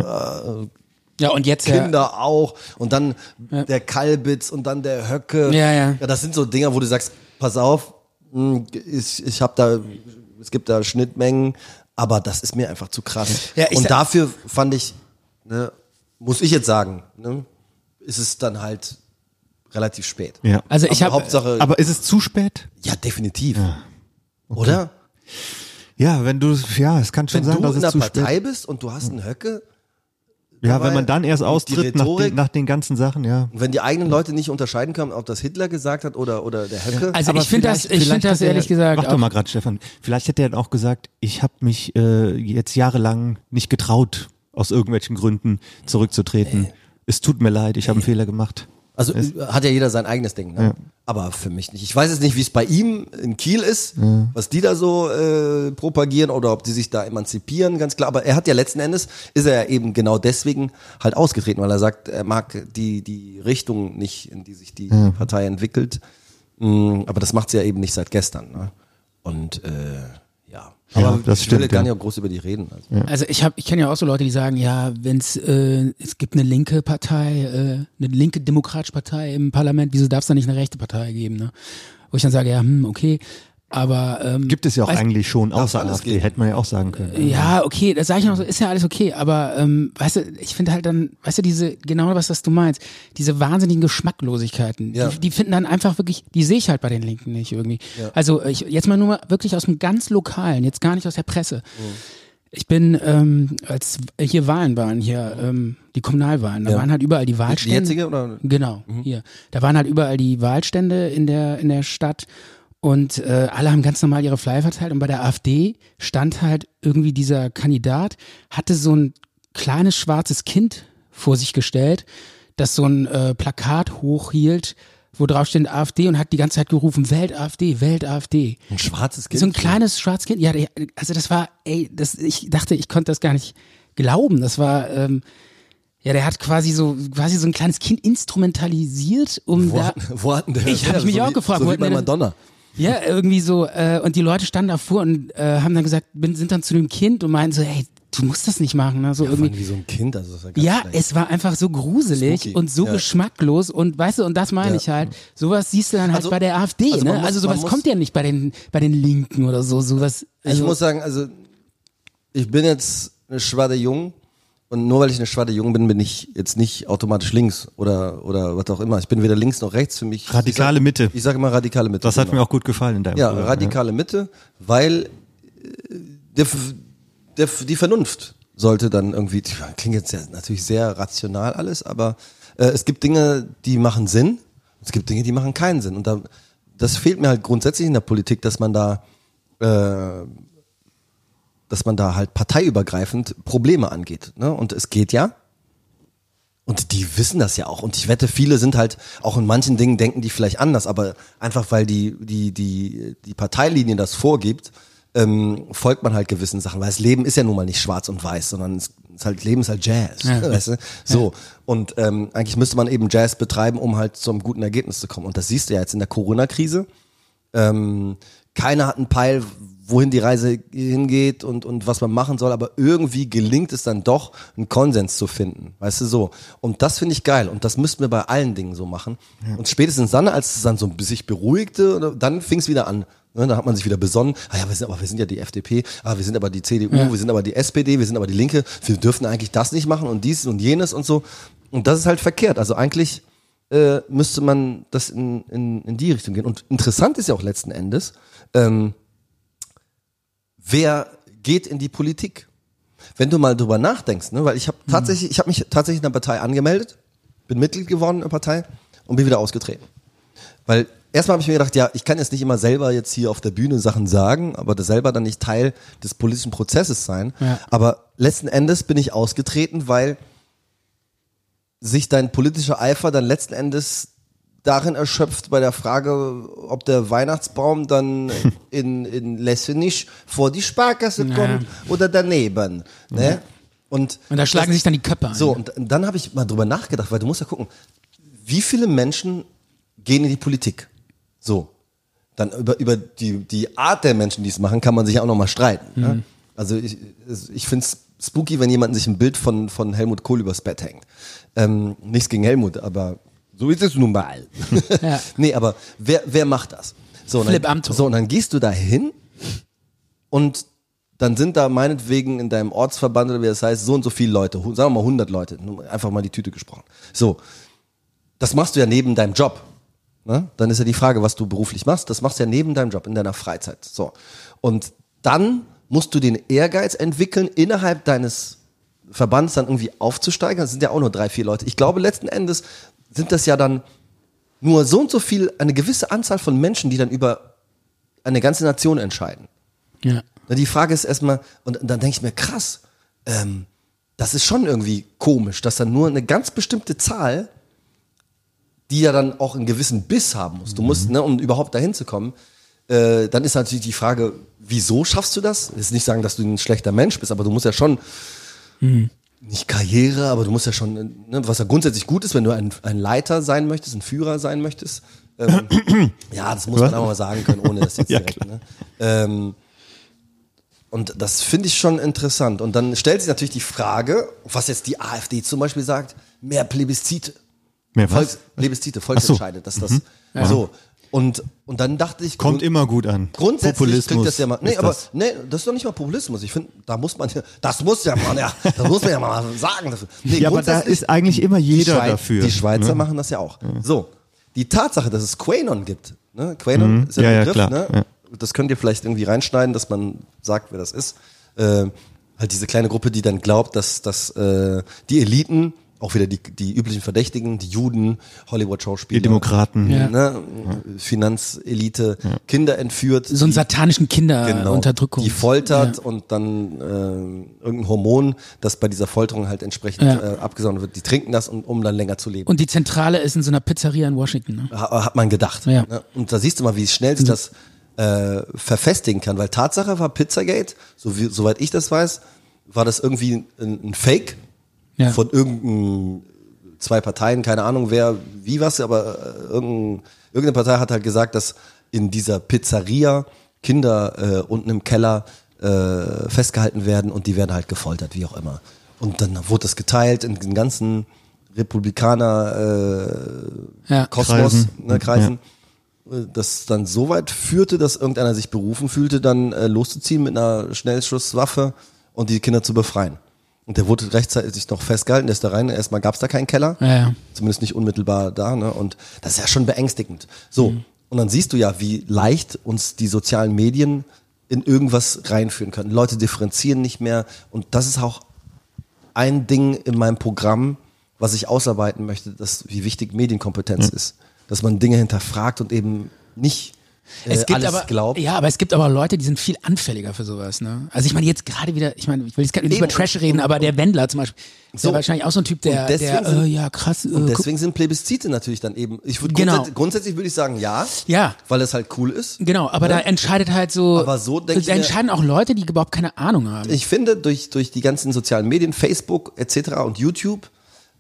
Ja, und jetzt ja, Kinder auch und dann der Kalbitz und dann der Höcke. Ja, ja. Ja, das sind so Dinger, wo du sagst, pass auf, hm, ich, ich habe da, es gibt da Schnittmengen, aber das ist mir einfach zu krass. Ja, und dafür fand ich, ne, muss ich jetzt sagen, ne, ist es dann halt relativ spät. Ja. Also ich habe Hauptsache, Aber ist es zu spät? ja, definitiv. Oder? Ja, wenn du, ja, es kann schon Wenn sein, du dass in es der zu Partei spät bist und du hast einen Höcke, Ja, wenn man dann erst austritt nach den, nach den ganzen Sachen, ja. und wenn die eigenen Leute nicht unterscheiden können, ob das Hitler gesagt hat oder, oder der Höcke, also ich finde das, ich finde das hat er- ehrlich gesagt Warte mal gerade, Stefan. Vielleicht hätte er dann auch gesagt, ich habe mich äh, jetzt jahrelang nicht getraut, aus irgendwelchen Gründen zurückzutreten. Es tut mir leid, ich habe einen Fehler gemacht. Also äh, hat ja jeder sein eigenes Ding, ne? Ja. aber für mich nicht. Ich weiß jetzt nicht, wie es bei ihm in Kiel ist, was die da so äh, propagieren oder ob die sich da emanzipieren, ganz klar. Aber er hat ja letzten Endes, ist er ja eben genau deswegen halt ausgetreten, weil er sagt, er mag die, die Richtung nicht, in die sich die Partei entwickelt. Mm, aber das macht sie ja eben nicht seit gestern. Ne? Und äh, ja. Ja, Aber das ich will stimmt, gar ja. nicht auch groß über die reden. Also. Also ich habe, ich kenne ja auch so Leute, die sagen, ja, wenn es äh, es gibt eine linke Partei, äh, eine linke demokratische Partei im Parlament, wieso darf es da nicht eine rechte Partei geben? Ne? Wo ich dann sage, ja, hm, okay, aber ähm, Gibt es ja auch weißt- eigentlich schon außer alles AfD, hätte man ja auch sagen können. Ja, okay, das sage ich noch so, ist ja alles okay, aber ähm, weißt du, ich finde halt dann, weißt du, diese, genau was, was du meinst, diese wahnsinnigen Geschmacklosigkeiten, Ja. die, die finden dann einfach wirklich, die sehe ich halt bei den Linken nicht irgendwie. Also ich, jetzt mal nur mal wirklich aus dem ganz Lokalen, jetzt gar nicht aus der Presse. Mhm. Ich bin, ähm, als hier Wahlen waren, hier ähm, die Kommunalwahlen, da Ja. waren halt überall die Die Wahlstände. jetzige oder? Genau, hier. Da waren halt überall die Wahlstände in der, in der Stadt und äh, alle haben ganz normal ihre Flyer verteilt und bei der AfD stand halt irgendwie dieser Kandidat, hatte so ein kleines schwarzes Kind vor sich gestellt, das so ein äh, Plakat hochhielt, wo drauf steht AfD und hat die ganze Zeit gerufen, Welt AfD, Welt AfD. Ein schwarzes Kind. So ein kleines schwarzes Kind, ja, der, also das war, ey, das, ich dachte, ich konnte das gar nicht glauben. Das war, ähm, ja, der hat quasi so, quasi so ein kleines Kind instrumentalisiert, um Wo, da, wo hatten der Ich hab her? mich so auch wie, gefragt, So wo wie bei der Madonna. Ja, irgendwie so, äh, und die Leute standen davor und äh, haben dann gesagt, bin, sind dann zu dem Kind und meinten so, hey, du musst das nicht machen, ne? So Ja, irgendwie. wie so ein Kind, also das ist ja ganz Ja, schlecht. es war einfach so gruselig Spooky. und so Ja. geschmacklos und weißt du, und das meine Ja. ich halt. Sowas siehst du dann halt Also- bei der AfD, also ne? muss- also sowas muss- kommt ja nicht bei den, bei den Linken oder so, sowas. Ich Also, muss sagen, also ich bin jetzt eine Schwade Jung und nur weil ich eine Schwade Jung bin, bin ich jetzt nicht automatisch links oder oder was auch immer. Ich bin weder links noch rechts für mich. Radikale ich sag, Mitte. Ich sage immer radikale Mitte. Das hat genau. mir auch gut gefallen in deinem Ja, Programm, radikale Mitte, weil äh, der, der, die Vernunft sollte dann irgendwie, klingt jetzt ja natürlich sehr rational alles, aber äh, es gibt Dinge, die machen Sinn, es gibt Dinge, die machen keinen Sinn. Und da, das fehlt mir halt grundsätzlich in der Politik, dass man da, äh, dass man da halt parteiübergreifend Probleme angeht. Ne? Und es geht ja, und die wissen das ja auch. Und ich wette, viele sind halt auch in manchen Dingen denken die vielleicht anders, aber einfach weil die, die, die, die Parteilinie das vorgibt, ähm, folgt man halt gewissen Sachen. Weil das Leben ist ja nun mal nicht schwarz und weiß, sondern es ist halt, Leben ist halt Jazz. Ja. Weißt du? So. Und ähm, eigentlich müsste man eben Jazz betreiben, um halt zu einem guten Ergebnis zu kommen. Und das siehst du ja jetzt in der Corona-Krise. Ähm, keiner hat einen Peil, wohin die Reise hingeht und, und was man machen soll, aber irgendwie gelingt es dann doch, einen Konsens zu finden. Weißt du so? Und das finde ich geil. Und das müssten wir bei allen Dingen so machen. Und spätestens dann, als es dann so sich beruhigte, dann fing es wieder an. Ne, da hat man sich wieder besonnen. Ah ja, wir sind, aber wir sind ja die FDP, ah, wir sind aber die CDU, wir sind aber die SPD, wir sind aber die Linke. Wir dürfen eigentlich das nicht machen und dies und jenes und so. Und das ist halt verkehrt. Also eigentlich äh, müsste man das in, in, in die Richtung gehen. Und interessant ist ja auch letzten Endes, ähm, wer geht in die Politik? Wenn du mal drüber nachdenkst, ne, weil ich habe tatsächlich, ich habe mich tatsächlich in einer Partei angemeldet, bin Mitglied geworden in der Partei und bin wieder ausgetreten. Weil erstmal habe ich mir gedacht, ja, ich kann jetzt nicht immer selber jetzt hier auf der Bühne Sachen sagen, aber das selber dann nicht Teil des politischen Prozesses sein. Ja. Aber letzten Endes bin ich ausgetreten, weil sich dein politischer Eifer dann letzten Endes darin erschöpft bei der Frage, ob der Weihnachtsbaum dann in, in Lessenich vor die Sparkasse Ja. kommt oder daneben. Ne? Und, und da schlagen das- sich dann die Köpfe an. so, und dann habe ich mal drüber nachgedacht, weil du musst ja gucken, wie viele Menschen gehen in die Politik? So. Dann über, über die, die Art der Menschen, die es machen, kann man sich auch nochmal streiten. Ne? Also ich, ich finde es spooky, wenn jemand sich ein Bild von, von Helmut Kohl übers Bett hängt. Ähm, nichts gegen Helmut, aber so ist es nun mal. Ja. Nee, aber wer, wer macht das? So, Philipp dann, so, und dann gehst du da hin und dann sind da meinetwegen in deinem Ortsverband oder wie das heißt, so und so viele Leute, sagen wir mal 100 Leute, einfach mal die Tüte gesprochen. So, das machst du ja neben deinem Job. Ne? Dann ist ja die Frage, was du beruflich machst, das machst du ja neben deinem Job, in deiner Freizeit. So. Und dann musst du den Ehrgeiz entwickeln, innerhalb deines Verbands dann irgendwie aufzusteigen. Das sind ja auch nur drei, vier Leute. Ich glaube, letzten Endes sind das ja dann nur so und so viel, eine gewisse Anzahl von Menschen, die dann über eine ganze Nation entscheiden. Ja. Die Frage ist erstmal, und dann denke ich mir, krass, ähm, das ist schon irgendwie komisch, dass dann nur eine ganz bestimmte Zahl, die ja dann auch einen gewissen Biss haben muss. Du musst, ne, um überhaupt dahin zu kommen, äh, dann ist natürlich die Frage, wieso schaffst du das? Will nicht sagen, dass du ein schlechter Mensch bist, aber du musst ja schon nicht Karriere, aber du musst ja schon, ne, was ja grundsätzlich gut ist, wenn du ein, ein Leiter sein möchtest, ein Führer sein möchtest. Ähm, ja, das muss man auch mal sagen können, ohne das jetzt Ja, direkt, ne? ähm, Und das finde ich schon interessant. Und dann stellt sich natürlich die Frage, was jetzt die AfD zum Beispiel sagt, mehr Plebiszite. Mehr was? Volks, Plebiszite, Volksentscheide, dass das so. Und, und dann dachte ich, Kommt immer gut an. Grundsätzlich Populismus klingt das ja mal. Nee, aber das. nee, das ist doch nicht mal Populismus. Ich finde, da muss man, das muss ja man ja, das muss man ja mal sagen. Nee, Ja, aber da ist eigentlich immer die jeder Schweiz- dafür. Die Schweizer ne? machen das ja auch. So, die Tatsache, dass es Quanon gibt, ne? Quanon ist ja, Mhm. Ja, ein ja, Begriff, ne? Ja. Das könnt ihr vielleicht irgendwie reinschneiden, dass man sagt, wer das ist. Äh, halt diese kleine Gruppe, die dann glaubt, dass, dass äh, die Eliten, auch wieder die, die üblichen Verdächtigen, die Juden, Hollywood-Schauspieler, Die Demokraten. Ja. ne? Finanzelite, Kinder entführt, So einen satanischen Genau. Kinderunterdrückung. Die foltert und dann äh, irgendein Hormon, das bei dieser Folterung halt entsprechend Ja. äh, abgesondert wird. Die trinken das, um, um dann länger zu leben. Und die Zentrale ist in so einer Pizzeria in Washington. Ne? Ha- hat man gedacht. Ja. Ne? Und da siehst du mal, wie schnell sich das äh, verfestigen kann. Weil Tatsache war Pizzagate, so wie, soweit ich das weiß, war das irgendwie ein, ein Fake Ja. von irgendeinem zwei Parteien, keine Ahnung wer, wie was, aber äh, irgendein, irgendeine Partei hat halt gesagt, dass in dieser Pizzeria Kinder äh, unten im Keller äh, festgehalten werden und die werden halt gefoltert, wie auch immer. Und dann wurde das geteilt in den ganzen Republikaner äh, Ja. Kosmos, Kreisen. ne, Kreisen, äh, das dann so weit führte, dass irgendeiner sich berufen fühlte, dann äh, loszuziehen mit einer Schnellschusswaffe und die Kinder zu befreien. Und der wurde rechtzeitig noch festgehalten, der ist da rein. Erstmal gab es da keinen Keller, Ja, ja. zumindest nicht unmittelbar da. Ne? Und das ist ja schon beängstigend. So, und dann siehst du ja, wie leicht uns die sozialen Medien in irgendwas reinführen können. Leute differenzieren nicht mehr. Und das ist auch ein Ding in meinem Programm, was ich ausarbeiten möchte, dass, wie wichtig Medienkompetenz ist. Dass man Dinge hinterfragt und eben nicht äh, Es gibt alles aber, glaubt. ja, aber es gibt aber Leute, die sind viel anfälliger für sowas. Ne? Also ich meine jetzt gerade wieder, ich meine, ich will jetzt gar nicht über Trash und- reden, und- aber der Wendler zum Beispiel, ist So. ja wahrscheinlich auch so ein Typ, der, deswegen der sind- äh, ja krass, äh, Und guck- deswegen sind Plebiszite natürlich dann eben. Ich würde Genau. grundsätzlich, grundsätzlich würde ich sagen, ja, Ja. weil es halt cool ist. genau, aber Ne? da entscheidet halt so, Aber so denk ich da entscheiden auch Leute, die überhaupt keine Ahnung haben. Ich finde, durch, durch die ganzen sozialen Medien, Facebook etc. und YouTube,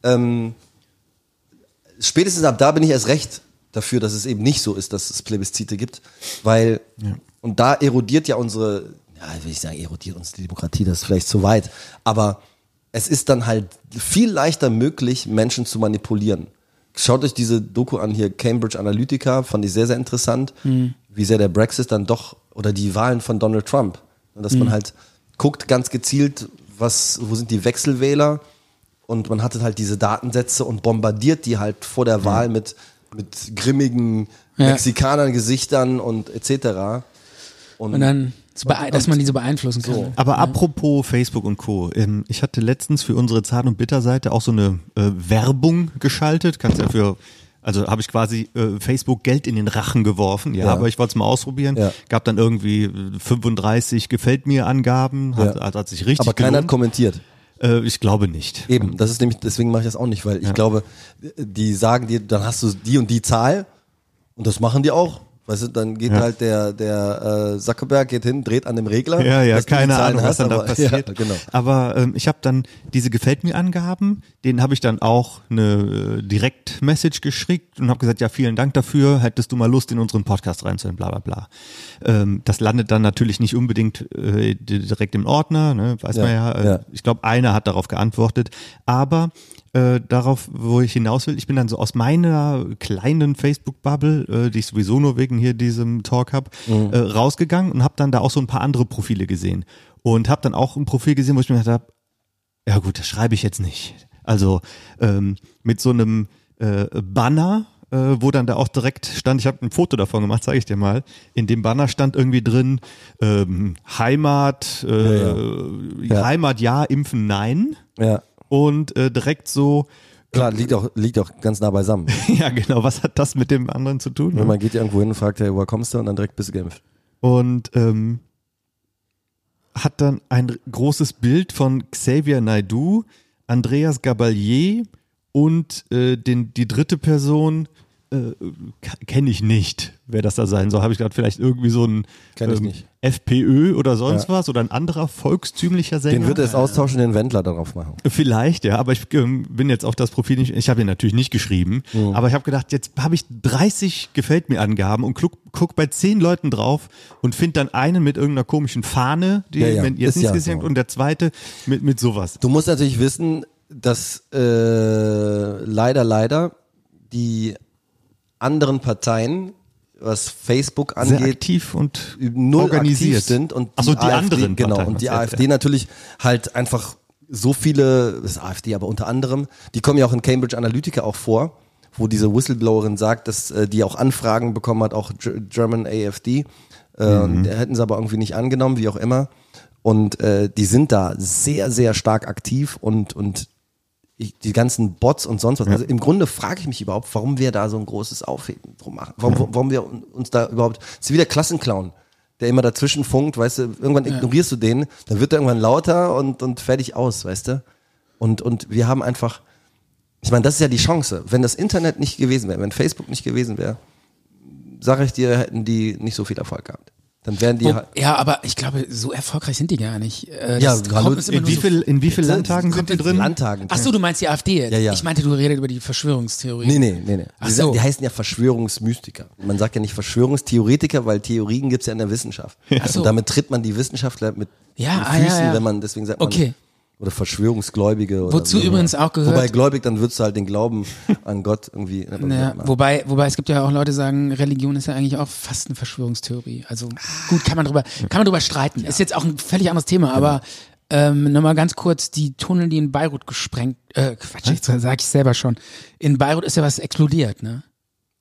ähm, spätestens ab da bin ich erst recht dafür, dass es eben nicht so ist, dass es Plebiszite gibt, weil, und da erodiert ja unsere, ja, will ich sagen, erodiert uns die Demokratie, das ist vielleicht zu weit, aber es ist dann halt viel leichter möglich, Menschen zu manipulieren. Schaut euch diese Doku an hier, Cambridge Analytica, fand ich sehr, sehr interessant, wie sehr der Brexit dann doch, oder die Wahlen von Donald Trump, dass man halt guckt ganz gezielt, was, wo sind die Wechselwähler? Und man hatte halt diese Datensätze und bombardiert die halt vor der Wahl mit, mit grimmigen Ja. Mexikanern, Gesichtern und etc. und dann, so bee- dass man die so beeinflussen kann. So. Aber apropos Facebook und Co. Ähm, ich hatte letztens für unsere Zart- und Bitter-Seite auch so eine äh, Werbung geschaltet. Kannst ja für, also habe ich quasi äh, Facebook Geld in den Rachen geworfen. Ja, Ja. aber ich wollte es mal ausprobieren. Ja. Gab dann irgendwie äh, 35 gefällt mir Angaben. Hat, Ja. hat, hat sich richtig Aber keiner hat gelohnt. kommentiert. Äh, ich glaube nicht. Eben, das ist nämlich, deswegen mache ich das auch nicht, weil ich glaube, die sagen dir, dann hast du die und die Zahl und das machen die auch. Weißt du, dann geht Ja. halt der, der äh, Zuckerberg geht hin, dreht an dem Regler. Ja, ja, keine Ahnung, was dann da passiert. Ja, genau. Aber ähm, ich habe dann diese gefällt mir Angaben, denen habe ich dann auch eine äh, Direct-Message geschickt und habe gesagt, ja, vielen Dank dafür, hättest du mal Lust in unseren Podcast reinzuhören, bla bla bla. Ähm, das landet dann natürlich nicht unbedingt äh, direkt im Ordner, ne, weiß Ja, man ja. Äh, ja. Ich glaube, einer hat darauf geantwortet, aber äh, darauf, wo ich hinaus will, ich bin dann so aus meiner kleinen Facebook-Bubble, äh, die ich sowieso nur wegen hier diesem Talk hab, Mhm. äh, rausgegangen und habe dann da auch so ein paar andere Profile gesehen und habe dann auch ein Profil gesehen, wo ich mir gedacht habe, ja gut, das schreibe ich jetzt nicht. Also ähm, mit so einem äh, Banner, äh, wo dann da auch direkt stand, ich habe ein Foto davon gemacht, zeige ich dir mal. In dem Banner stand irgendwie drin ähm, Heimat, äh, Ja. Heimat ja, Impfen nein Ja. Und äh, direkt so, Klar, liegt auch, liegt auch ganz nah beisammen. ja genau, was hat das mit dem anderen zu tun? Wenn man geht ja irgendwo hin und fragt, hey, woher kommst du? Und dann direkt bist du geimpft. und ähm, hat dann ein großes Bild von Xavier Naidoo, Andreas Gabalier und äh, den, die dritte Person, äh, kenne ich nicht, wer das da sein soll. Habe ich gerade vielleicht irgendwie so ein nicht. FPÖ oder sonst Ja. was oder ein anderer volkstümlicher Sänger. Den wird er jetzt austauschen, den Wendler darauf machen. Vielleicht, ja, aber ich ähm, bin jetzt auf das Profil nicht, ich habe ihn natürlich nicht geschrieben, Mhm. aber ich habe gedacht, jetzt habe ich 30 gefällt mir Angaben und guck, guck bei 10 Leuten drauf und finde dann einen mit irgendeiner komischen Fahne, die Ja, ja, jetzt ist nicht ja gesehen so. und der zweite mit, mit sowas. Du musst natürlich wissen, dass äh, leider, leider die anderen Parteien, was Facebook Sehr angeht, aktiv und null organisiert. aktiv sind und so, die AfD, anderen genau Parteien, und die AfD natürlich halt einfach so viele das ist AfD aber unter anderem die kommen ja auch in Cambridge Analytica auch vor wo diese Whistleblowerin sagt dass äh, die auch Anfragen bekommen hat auch G German AfD äh, Mhm. hätten sie aber irgendwie nicht angenommen wie auch immer. Und äh, die sind da sehr sehr stark aktiv und und ich, die ganzen Bots und sonst was. Also im Grunde frage ich mich überhaupt, warum wir da so ein großes Aufheben drum machen. Warum, warum wir uns da überhaupt. Es ist wie der Klassenclown, der immer dazwischen funkt, weißt du, irgendwann ignorierst du den, dann wird er irgendwann lauter und, und fertig aus, weißt du? Und, und wir haben einfach, ich meine, das ist ja die Chance. Wenn das Internet nicht gewesen wäre, wenn Facebook nicht gewesen wäre, sage ich dir, hätten die nicht so viel Erfolg gehabt. Dann wären die Wo, ja, aber ich glaube, so erfolgreich sind die gar nicht. Äh, Ja, hallo, immer in wie so viel, in wie vielen? Landtagen sind die drin? Landtagen. Ach so, du meinst die AfD jetzt? Ja, ja. Ich meinte, du redest über die Verschwörungstheorie. Nee, nee, nee, nee. Ach Die, so. die heißen ja Verschwörungsmystiker. Man sagt ja nicht Verschwörungstheoretiker, weil Theorien gibt's ja in der Wissenschaft. Ach so. Und damit tritt man die Wissenschaftler mit Ja, den ah, ja, Füßen, ja. wenn man, deswegen sagt man, Okay. Oder Verschwörungsgläubige. Oder Wozu immer. übrigens auch gehört- Wobei gläubig, dann würdest du halt den Glauben an Gott irgendwie. Naja, wobei, wobei es gibt ja auch Leute, die sagen, Religion ist ja eigentlich auch fast eine Verschwörungstheorie. Also gut, kann man drüber, kann man drüber streiten. Ist jetzt auch ein völlig anderes Thema, aber ähm, nochmal ganz kurz, die Tunnel, die in Beirut gesprengt, äh, Quatsch, jetzt sag ich selber schon. In Beirut ist ja was explodiert, ne?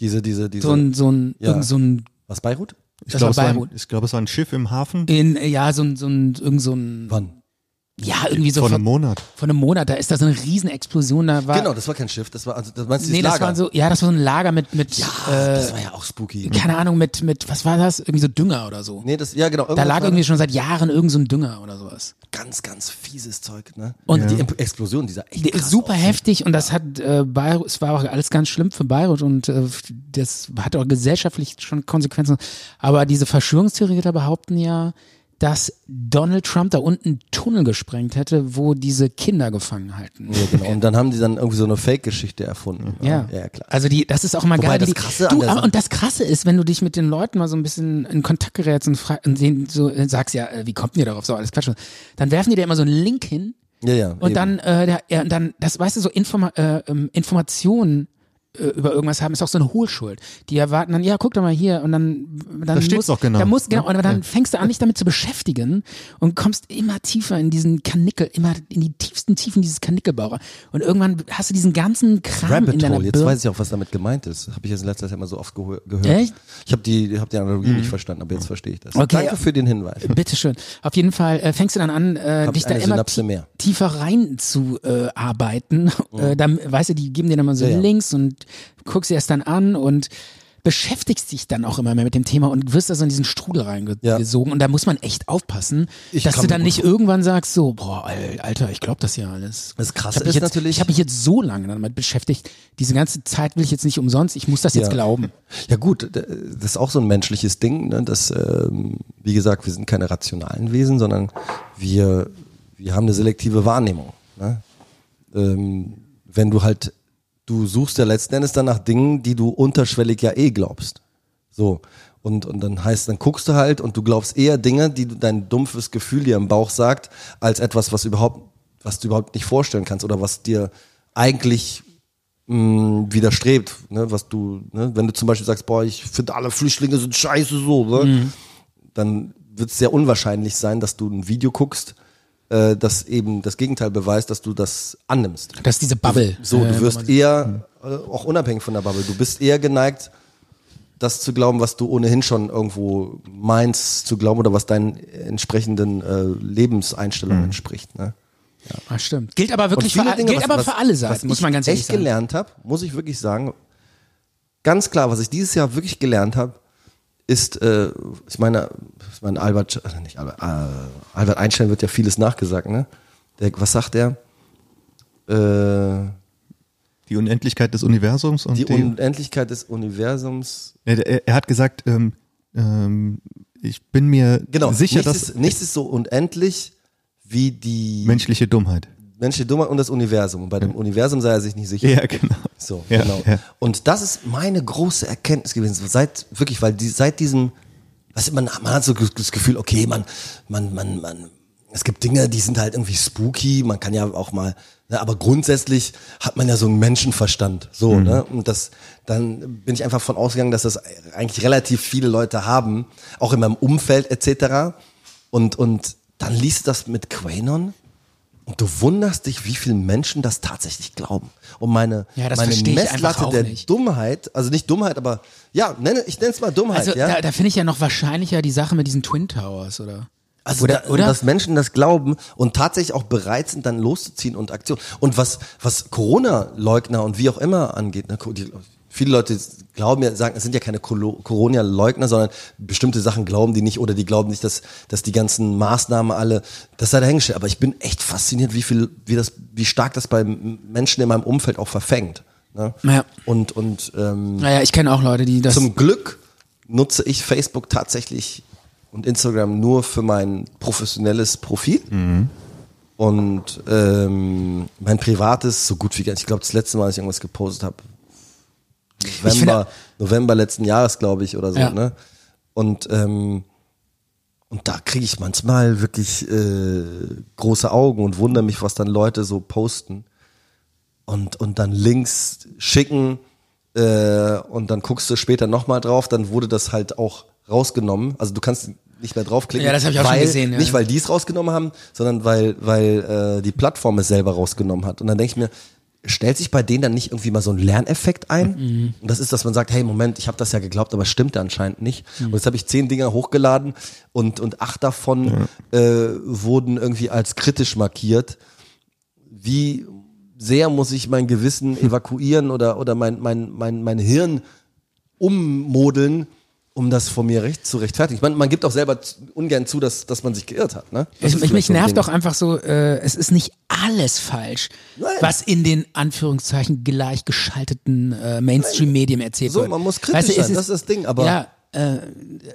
diese, diese, diese. So ein, so ein, Ja. irgend so ein, was Beirut? Ich glaube, war es, war ein- Beirut. ich glaube, es war ein Schiff im Hafen In, ja, so ein, so ein, irgend so ein, Wann? Ja, irgendwie so vor von, einem Monat. von einem Monat, da ist da so eine Riesenexplosion, da war, Genau, das war kein Schiff, das war, also, das meinst du nee, das Lager? war so, ja, das war so ein Lager mit, mit, ja, äh, das war ja auch spooky. keine Ahnung, mit, mit, was war das? Irgendwie so Dünger oder so. Nee, das, ja, genau. Da lag irgendwie schon seit Jahren irgend so ein Dünger oder sowas. ganz, ganz fieses Zeug, ne? Und- die Imp- Explosion, dieser echt Die krass ist super aus. heftig und das hat äh, Beirut, es war auch alles ganz schlimm für Beirut und äh, das hat auch gesellschaftlich schon Konsequenzen. Aber diese Verschwörungstheoretiker behaupten ja, dass Donald Trump da unten einen Tunnel gesprengt hätte, wo diese Kinder gefangen halten. Ja, genau. Und dann haben die dann irgendwie so eine Fake-Geschichte erfunden. Ja. ja, klar. Also die, das ist auch Wobei geil. das die, Krasse an du, und das Krasse ist, wenn du dich mit den Leuten mal so ein bisschen in Kontakt gerätst und, und denen so äh, sagst, ja, äh, wie kommt ihr darauf? So alles Quatsch. Dann werfen die dir immer so einen Link hin Ja, ja. und eben. dann, äh, der, ja, dann, das weißt du, so Informa äh, ähm, Informationen über irgendwas haben, ist auch so eine Hohlschuld. Die erwarten dann, ja, guck doch mal hier und dann, dann Da steht's muss, doch genau. Da muss, genau, Ja. und dann fängst du an, dich damit zu beschäftigen und kommst immer tiefer in diesen Kanickel, immer in die tiefsten Tiefen dieses Kanickelbauer. Und irgendwann hast du diesen ganzen Kram in Rabbit deiner Hole, jetzt weiß ich auch, was damit gemeint ist. Habe ich jetzt in letzter Zeit immer so oft gehört. Echt? Mhm. Ich habe die, hab die Analogie nicht verstanden, aber jetzt verstehe ich das. Okay. Danke für den Hinweis. Bitteschön. Auf jeden Fall äh, fängst du dann an, äh, dich da immer tiefer rein zu äh, arbeiten. Äh, dann, weißt du, die geben dir dann mal so Ja, ja. Links und guckst dir das dann an und beschäftigst dich dann auch immer mehr mit dem Thema und wirst also in diesen Strudel reingesogen. Ja. Und da muss man echt aufpassen, Ich dass du dann nicht irgendwann sagst, so, boah, Al- Alter, ich glaube das ja alles. Das Krasse ist jetzt, natürlich- Ich habe mich jetzt so lange damit beschäftigt. Diese ganze Zeit will ich jetzt nicht umsonst. Ich muss das jetzt Ja. glauben. Ja gut, das ist auch so ein menschliches Ding, ne? dass, ähm, wie gesagt, wir sind keine rationalen Wesen, sondern wir, wir haben eine selektive Wahrnehmung. Ne? Ähm, wenn du halt, du suchst ja letzten Endes dann nach Dingen, die du unterschwellig ja eh glaubst. So. Und, und dann heißt, dann guckst du halt und du glaubst eher Dinge, die du, dein dumpfes Gefühl dir im Bauch sagt, als etwas, was überhaupt, was du überhaupt nicht vorstellen kannst oder was dir eigentlich mh, widerstrebt, ne, was du, ne, wenn du zum Beispiel sagst, boah, ich finde alle Flüchtlinge sind scheiße so, ne, dann wird es sehr unwahrscheinlich sein, dass du ein Video guckst, äh, das eben das Gegenteil beweist, dass du das annimmst. Das ist diese Bubble. So, äh, du wo wirst eher, äh, auch unabhängig von der Bubble, du bist eher geneigt, das zu glauben, was du ohnehin schon irgendwo meinst zu glauben oder was deinen entsprechenden äh, Lebenseinstellungen entspricht. Ne? Ah, stimmt. Gilt aber wirklich für, Dinge, gilt was- aber was- für alle was Seiten, muss ich man ganz ehrlich echt sagen. gelernt habe, muss ich wirklich sagen, ganz klar, was ich dieses Jahr wirklich gelernt habe, ist, äh, ich meine, ich meine Albert, äh, nicht Albert, äh, Albert Einstein wird ja vieles nachgesagt, ne? Der, was sagt er? Äh, Die Unendlichkeit des Universums und Die die, Unendlichkeit des Universums. er, er, er hat gesagt, ähm, ähm, ich bin mir Genau, sicher, nichts, dass ist, nichts ist so unendlich wie die menschliche Dummheit. Menschliche Dummheit und das Universum. Und bei dem Universum sei er sich nicht sicher. Ja, genau. So, Ja, genau. ja. Und das ist meine große Erkenntnis gewesen. Seit, wirklich, weil die, seit diesem, weißt du, man, man hat so das Gefühl, okay, man, man, man, man, es gibt Dinge, die sind halt irgendwie spooky, man kann ja auch mal, ne, aber grundsätzlich hat man ja so einen Menschenverstand, so, Mhm. ne, und das, dann bin ich einfach von ausgegangen, dass das eigentlich relativ viele Leute haben, auch in meinem Umfeld etc. Und, und dann liest du das mit Quanon und du wunderst dich, wie viele Menschen das tatsächlich glauben. Und meine, Ja, meine Messlatte der nicht. Dummheit, also nicht Dummheit, aber ja, nenne, ich nenne es mal Dummheit, Also ja. da, da finde ich ja noch wahrscheinlicher die Sache mit diesen Twin Towers, oder? Also Oder- da, oder? dass Menschen das glauben und tatsächlich auch bereit sind, dann loszuziehen und Aktion. Und was, was Corona-Leugner und wie auch immer angeht, ne, die, viele Leute glauben ja, sagen, es sind ja keine Corona-Leugner, sondern bestimmte Sachen glauben die nicht oder die glauben nicht, dass, dass die ganzen Maßnahmen alle, das sei dahingestellt. Aber ich bin echt fasziniert, wie viel, wie das, wie stark das bei Menschen in meinem Umfeld auch verfängt. Ne? Ja. Und, und ähm, Naja, ich kenne auch Leute, die das. zum Glück nutze ich Facebook tatsächlich und Instagram nur für mein professionelles Profil. Und ähm, mein privates, so gut wie gar nicht. Ich glaube, das letzte Mal, als ich irgendwas gepostet habe, November, November letzten Jahres, glaube ich, oder so. Ja. Ne? Und, ähm, und da kriege ich manchmal wirklich äh, große Augen und wundere mich, was dann Leute so posten und, und dann Links schicken äh, und dann guckst du später nochmal drauf, dann wurde das halt auch rausgenommen. Also du kannst nicht mehr draufklicken. Ja, das hab ich auch schon weil, gesehen, ja. Nicht, weil die es rausgenommen haben, sondern weil, weil äh, die Plattform es selber rausgenommen hat. Und dann denke ich mir, stellt sich bei denen dann nicht irgendwie mal so ein Lerneffekt ein? Mhm. Und das ist, dass man sagt, hey, Moment, ich habe das ja geglaubt, aber es stimmt anscheinend nicht. Mhm. Und jetzt habe ich zehn Dinger hochgeladen und, und acht davon äh, wurden irgendwie als kritisch markiert. Wie sehr muss ich mein Gewissen evakuieren oder, oder mein, mein, mein, mein Hirn ummodeln, um das vor mir recht zu rechtfertigen. Ich meine, man gibt auch selber ungern zu, dass, dass man sich geirrt hat. Ne? Das Ich, ist mich, so nervt doch einfach so, äh, es ist nicht alles falsch, Nein. was in den Anführungszeichen gleichgeschalteten äh, Mainstream-Medien erzählt So, wird. man muss kritisch Weißt du, sein, das ist das Ding, aber- Ja, äh,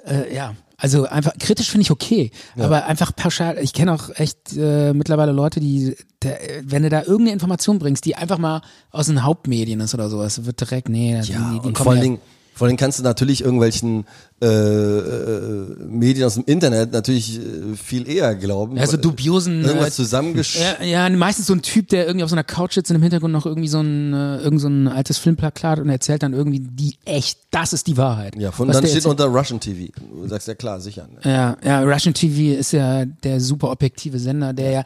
äh, ja. Also einfach kritisch finde ich okay, aber einfach pauschal. Ich kenne auch echt äh, mittlerweile Leute, die, der, wenn du da irgendeine Information bringst, die einfach mal aus den Hauptmedien ist oder sowas, wird direkt nee, die, Ja, die, die und kommen vor allen ja- Dingen, vor Dingen kannst du natürlich irgendwelchen Medien aus dem Internet natürlich äh, viel eher glauben. Ja, so dubiosen, Irgendwas äh, zusammengesch... Ja, ja, meistens so ein Typ, der irgendwie auf so einer Couch sitzt und im Hintergrund noch irgendwie so ein, äh, irgend so ein altes Filmplakat und erzählt dann irgendwie die echt, das ist die Wahrheit. Ja, von Was dann der steht erzählt. unter Russian TV. Du sagst ja klar, sicher. Ne? ja, ja, Russian TV ist ja der super objektive Sender, der ja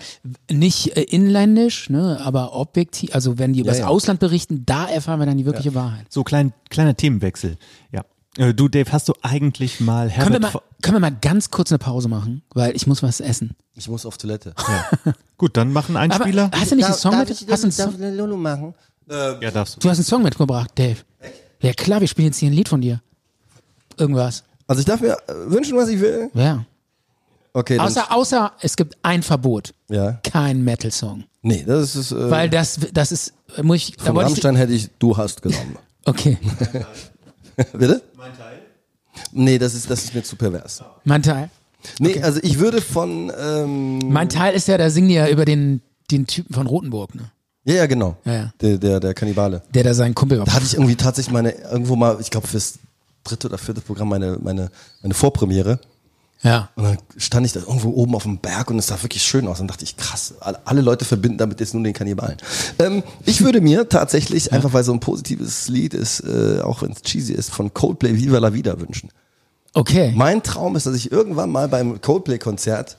nicht äh, inländisch, ne, aber objektiv, also wenn die über das ja. Ausland berichten, da erfahren wir dann die wirkliche Wahrheit. So klein, kleiner Themenwechsel. Ja. Äh, Du, Dave, hast du eigentlich mal Können wir, Herbert mal, können wir mal ganz kurz eine Pause machen, weil ich muss was essen. Ich muss auf Toilette. Gut, dann machen einen Aber Einspieler. hast du nicht einen Song mit? Hast du, einen Song? eine Lulu machen? ja, darfst du. du hast einen Song mitgebracht, Dave. Ja klar, wir spielen jetzt hier ein Lied von dir. Irgendwas. Also ich darf mir äh, wünschen, was ich will. Ja. Okay, dann, Außer, außer es gibt ein Verbot. ja. Kein Metal-Song. Nee, das ist äh, Weil das, das ist, muss ich, da von wollte ich, Rammstein hätte ich Du hast genommen. okay, Bitte? Mein Teil? Nee, das ist, das ist mir zu pervers. mein Teil. Nee, also ich würde von ähm, Mein Teil ist ja, da singen die ja über den, den Typen von Rotenburg, ne? Ja, ja, genau. Ja, ja. Der, der, der Kannibale. Der da seinen Kumpel Da hatte ich irgendwie tatsächlich meine, irgendwo mal, ich glaube fürs dritte oder vierte Programm meine, meine, meine Vorpremiere. Ja. Und dann stand ich da irgendwo oben auf dem Berg und es sah wirklich schön aus. Und dachte ich, krass, alle, Leute verbinden damit jetzt nun den Kannibalen. Ähm, ich würde mir tatsächlich, einfach weil so ein positives Lied ist, äh, auch wenn es cheesy ist, von Coldplay Viva la Vida wünschen. Okay. Mein Traum ist, dass ich irgendwann mal beim Coldplay-Konzert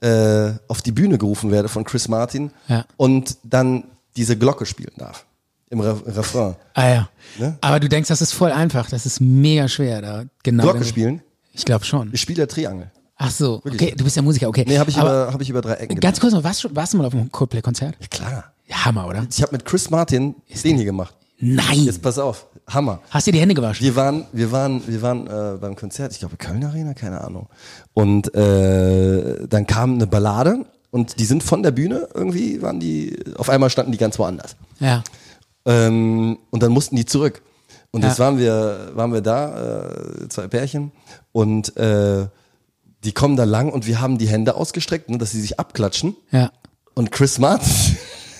äh, auf die Bühne gerufen werde von Chris Martin Ja. und dann diese Glocke spielen darf. Im Re Refrain. Ah ja. Ne? Aber du denkst, das ist voll einfach. Das ist mega schwer da. Genau. Glocke spielen? Ich glaube schon. Ich spiele der Triangel. Ach so. Okay, du bist ja Musiker. Okay. Nee, habe ich, Aber über, hab ich über drei Ecken ganz kurz noch, warst du, warst du mal auf einem Coldplay-Konzert? Ja, klar. Ja, Hammer, oder? Ich habe mit Chris Martin den hier gemacht. Nein. Jetzt pass auf. Hammer. Hast dir die Hände gewaschen? Wir waren, wir waren, wir waren äh, beim Konzert, ich glaube Köln Arena, keine Ahnung. Und äh, dann kam eine Ballade und die sind von der Bühne irgendwie, waren die, auf einmal standen die ganz woanders. Ja. Ähm, und dann mussten die zurück. Und Ja. jetzt waren wir, waren wir da, äh, zwei Pärchen, und äh, die kommen da lang und wir haben die Hände ausgestreckt, ne, dass sie sich abklatschen. Ja. Und Chris Martin,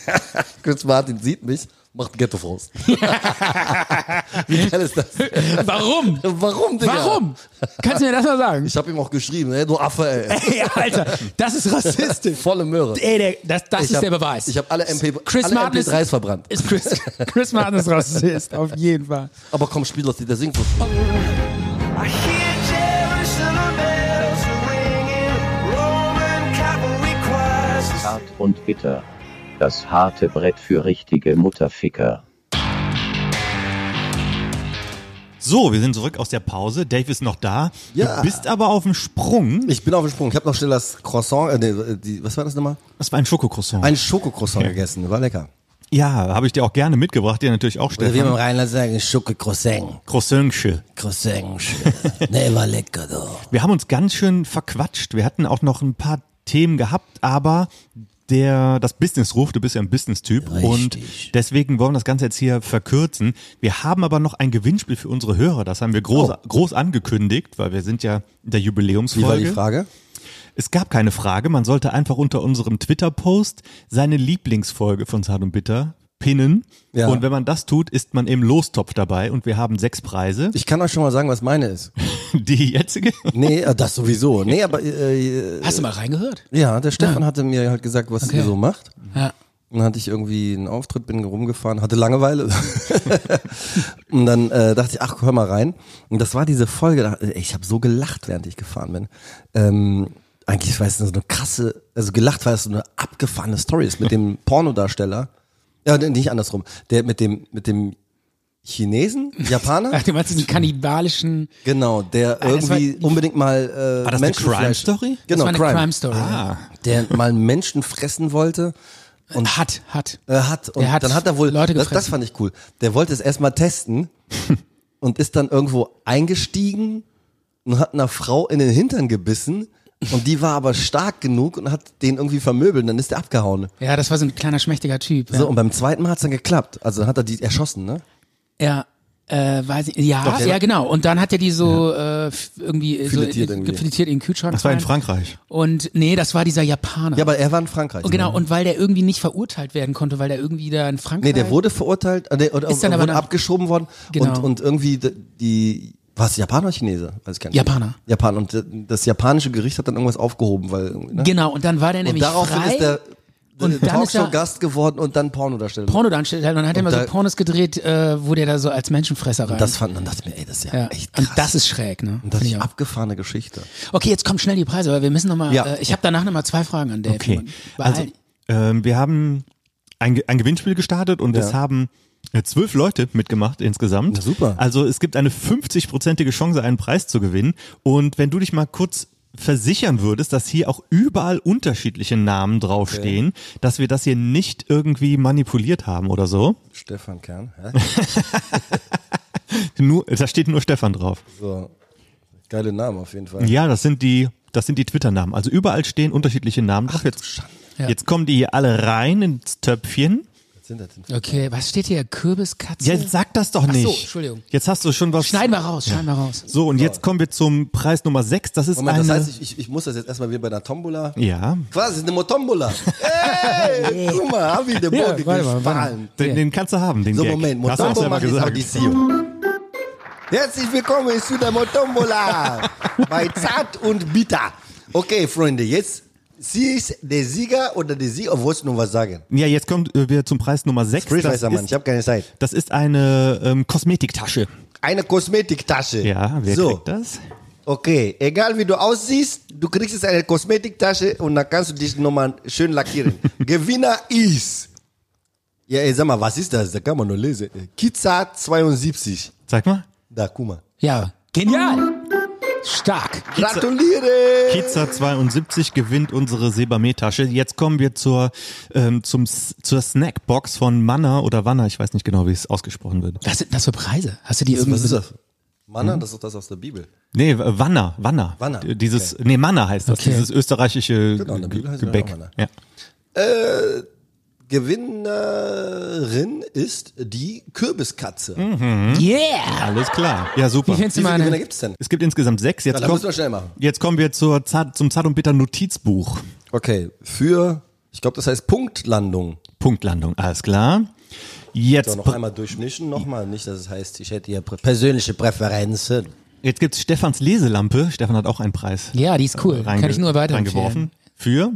Chris Martin sieht mich, macht Ghetto-Faust. Wie geil ist das? Warum? Warum, Digga? Warum? Kannst du mir das mal sagen? Ich habe ihm auch geschrieben, ey, du Affe, ey. Ey, Alter, das ist rassistisch. Volle Möhre. Ey, der, das, das Ich ist hab- der Beweis. Ich habe alle, MP, Chris alle Martin ist- MP3s verbrannt. ist Chris, Chris Martin ist Rassist, auf jeden Fall. Aber komm, spiel das Lied, der singt so. I hear Jerusalem bells ringing, Roman cavalry choirs. Hart und bitter. Das harte Brett für richtige Mutterficker. So, wir sind zurück aus der Pause. Dave ist noch da. Ja. Du bist aber auf dem Sprung. Ich bin auf dem Sprung. Ich habe noch schnell das Croissant, äh, nee, die, was war das nochmal? Das war ein Schokocroissant. Ein Schokocroissant gegessen. War lecker. Ja, habe ich dir auch gerne mitgebracht. Dir natürlich auch, Oder wie man im Stefan. Rheinland sagen. Croissantche. Croissant. nee, war lecker, doch. Wir haben uns ganz schön verquatscht. Wir hatten auch noch ein paar Themen gehabt, aber der, das Business ruft, du bist ja ein Business-Typ und deswegen wollen wir das Ganze jetzt hier verkürzen. Wir haben aber noch ein Gewinnspiel für unsere Hörer, das haben wir groß, groß angekündigt, weil wir sind ja in der Wie Jubiläumsfolge. war die Frage? Es gab keine Frage, man sollte einfach unter unserem Twitter-Post seine Lieblingsfolge von Zart und Bitter pinnen Ja. und wenn man das tut, ist man im Lostopf dabei und wir haben sechs Preise. Ich kann euch schon mal sagen, was meine ist. Die jetzige? Nee, äh, das sowieso. Nee, aber äh, Hast du mal reingehört? ja, der Stefan hatte mir halt gesagt, was Okay. ihr so macht. Ja. Und dann hatte ich irgendwie einen Auftritt, bin rumgefahren, hatte Langeweile. und dann äh, dachte ich, ach, hör mal rein. Und das war diese Folge, da, ich habe so gelacht, während ich gefahren bin. Ähm, eigentlich war es so eine krasse, also gelacht, weil es so eine abgefahrene Story ist mit dem Pornodarsteller. Ja, nicht andersrum. Der mit dem, mit dem Chinesen, Japaner? Ach, du meinst diesen kannibalischen. Genau, der Ah, das war- irgendwie unbedingt mal äh, War das eine Menschenfleisch- Crime-Story? Genau, das war eine Crime, Story. Ah. Der mal Menschen fressen wollte Und hat, hat. äh, hat und hat dann hat er wohl Leute das, das fand ich cool. Der wollte es erstmal testen und ist dann irgendwo eingestiegen und hat einer Frau in den Hintern gebissen und die war aber stark genug und hat den irgendwie vermöbelt und dann ist der abgehauen. Ja, das war so ein kleiner schmächtiger Typ. Ja, So und beim zweiten Mal hat's dann geklappt. Also dann hat er die erschossen, ne? ja äh, weiß ich, ja, Doch, ja, genau. Und dann hat er die so äh, irgendwie äh, Filetiert so, äh, irgendwie. gefiletiert in den Kühlschrank. Das war in rein. Frankreich. Und nee, das war dieser Japaner. Ja, aber er war in Frankreich. und genau, und weil der irgendwie nicht verurteilt werden konnte, weil der irgendwie da in Frankreich. Nee, der wurde verurteilt, äh, der, oder, Ist dann aber wurde dann- abgeschoben worden Genau. und, und irgendwie d- die, was, Japaner oder Chinese? Weiß ich gar nicht. Japaner. Japan und das japanische Gericht hat dann irgendwas aufgehoben, weil, ne? Genau, und dann war der Und nämlich daraufhin frei. ist der, Und der dann ist er- Talkshow-Gast geworden und dann Pornodarsteller. Pornodarsteller und dann hat er Und immer so Pornos gedreht, äh, wo der da so als Menschenfresser rein. das fand, dann dachte ich mir, ey, das ist ja, ja. echt krass. Und das ist schräg, ne? Und das Find ist auch. abgefahrene Geschichte. Okay, jetzt kommen schnell die Preise, weil wir müssen nochmal, Ja. äh, ich habe danach nochmal zwei Fragen an Dave. Okay. Also, ähm, wir haben ein, ein Gewinnspiel gestartet und Ja. es haben äh, zwölf Leute mitgemacht insgesamt. Na, super. Also es gibt eine 50-prozentige Chance, einen Preis zu gewinnen. Und wenn du dich mal kurz versichern würdest, dass hier auch überall unterschiedliche Namen draufstehen, dass wir das hier nicht irgendwie manipuliert haben oder so. Stefan Kern, hä? Nur, da steht nur Stefan drauf. So. Geile Namen auf jeden Fall. Ja, das sind die, das sind die Twitter-Namen. Also überall stehen unterschiedliche Namen drauf. Jetzt, Ja. jetzt kommen die hier alle rein ins Töpfchen. Was sind das denn? Okay, was steht hier? Kürbiskatze? Jetzt sag das doch Ach so, nicht. Entschuldigung. Jetzt hast du schon was. Schneiden wir raus, schneiden wir raus. So, und jetzt kommen wir zum Preis Nummer 6. Das ist Moment, eine. das heißt, ich, ich, ich muss das jetzt erstmal wieder bei einer Tombola. ja, Quasi eine Motombola. Hey, guck mal, hab ich den Ja, Bogen warte mal, warte gefallen. den, den kannst du haben, den So, Gag. Moment, Hast du auch Motombola selber macht gesagt. Herzlich willkommen zu der Motombola bei Zart und Bitter. Okay, Freunde, jetzt sie ist der Sieger oder der Sieger, wolltest du noch was sagen? Ja, jetzt kommt äh, wir zum Preis Nummer 6. Freestyler, Mann, ich habe keine Zeit. das ist eine ähm, Kosmetiktasche. Eine Kosmetiktasche. Ja, wer so, kriegt das? okay, egal wie du aussiehst, du kriegst jetzt eine Kosmetiktasche und dann kannst du dich nochmal schön lackieren. Gewinner ist, ja, ey, sag mal, was ist das? Da kann man nur lesen. Kiza 72. Sag mal. Da, guck mal. Ja, genial. Stark. Gratuliere! Kiza 72 gewinnt unsere Sebame-Tasche. Jetzt kommen wir zur, ähm, zum, zur Snackbox von Manna oder Wanna. Ich weiß nicht genau, wie es ausgesprochen wird. Was sind das für Preise? Hast du die irgendwie? Was ist das? Manna, das ist doch das aus der Bibel. Nee, Wanna, Wanna. Wanna, Dieses, nee, Manna heißt das, Okay. dieses öösterreichische Genau, in der Bibel heißt es Gebäck. auch Wanna. Gewinnerin ist die Kürbiskatze. Yeah! Alles klar. Ja, super. Wie findest Wie du viele Gewinner meine? gibt's denn? Es gibt insgesamt sechs. Jetzt, da kommt, müssen wir schnell machen. jetzt kommen wir zur Zart, zum Zart und Bitter Notizbuch. Okay, für, ich glaube, das heißt Punktlandung. Punktlandung. Alles klar. Jetzt, So, noch einmal durchmischen, nochmal. Nicht, dass es heißt, ich hätte hier prä- persönliche Präferenzen. jetzt gibt's Stefans Leselampe. Stefan hat auch einen Preis Ja, die ist cool. reinge- Kann ich nur reingeworfen. weiterempfehlen. Für?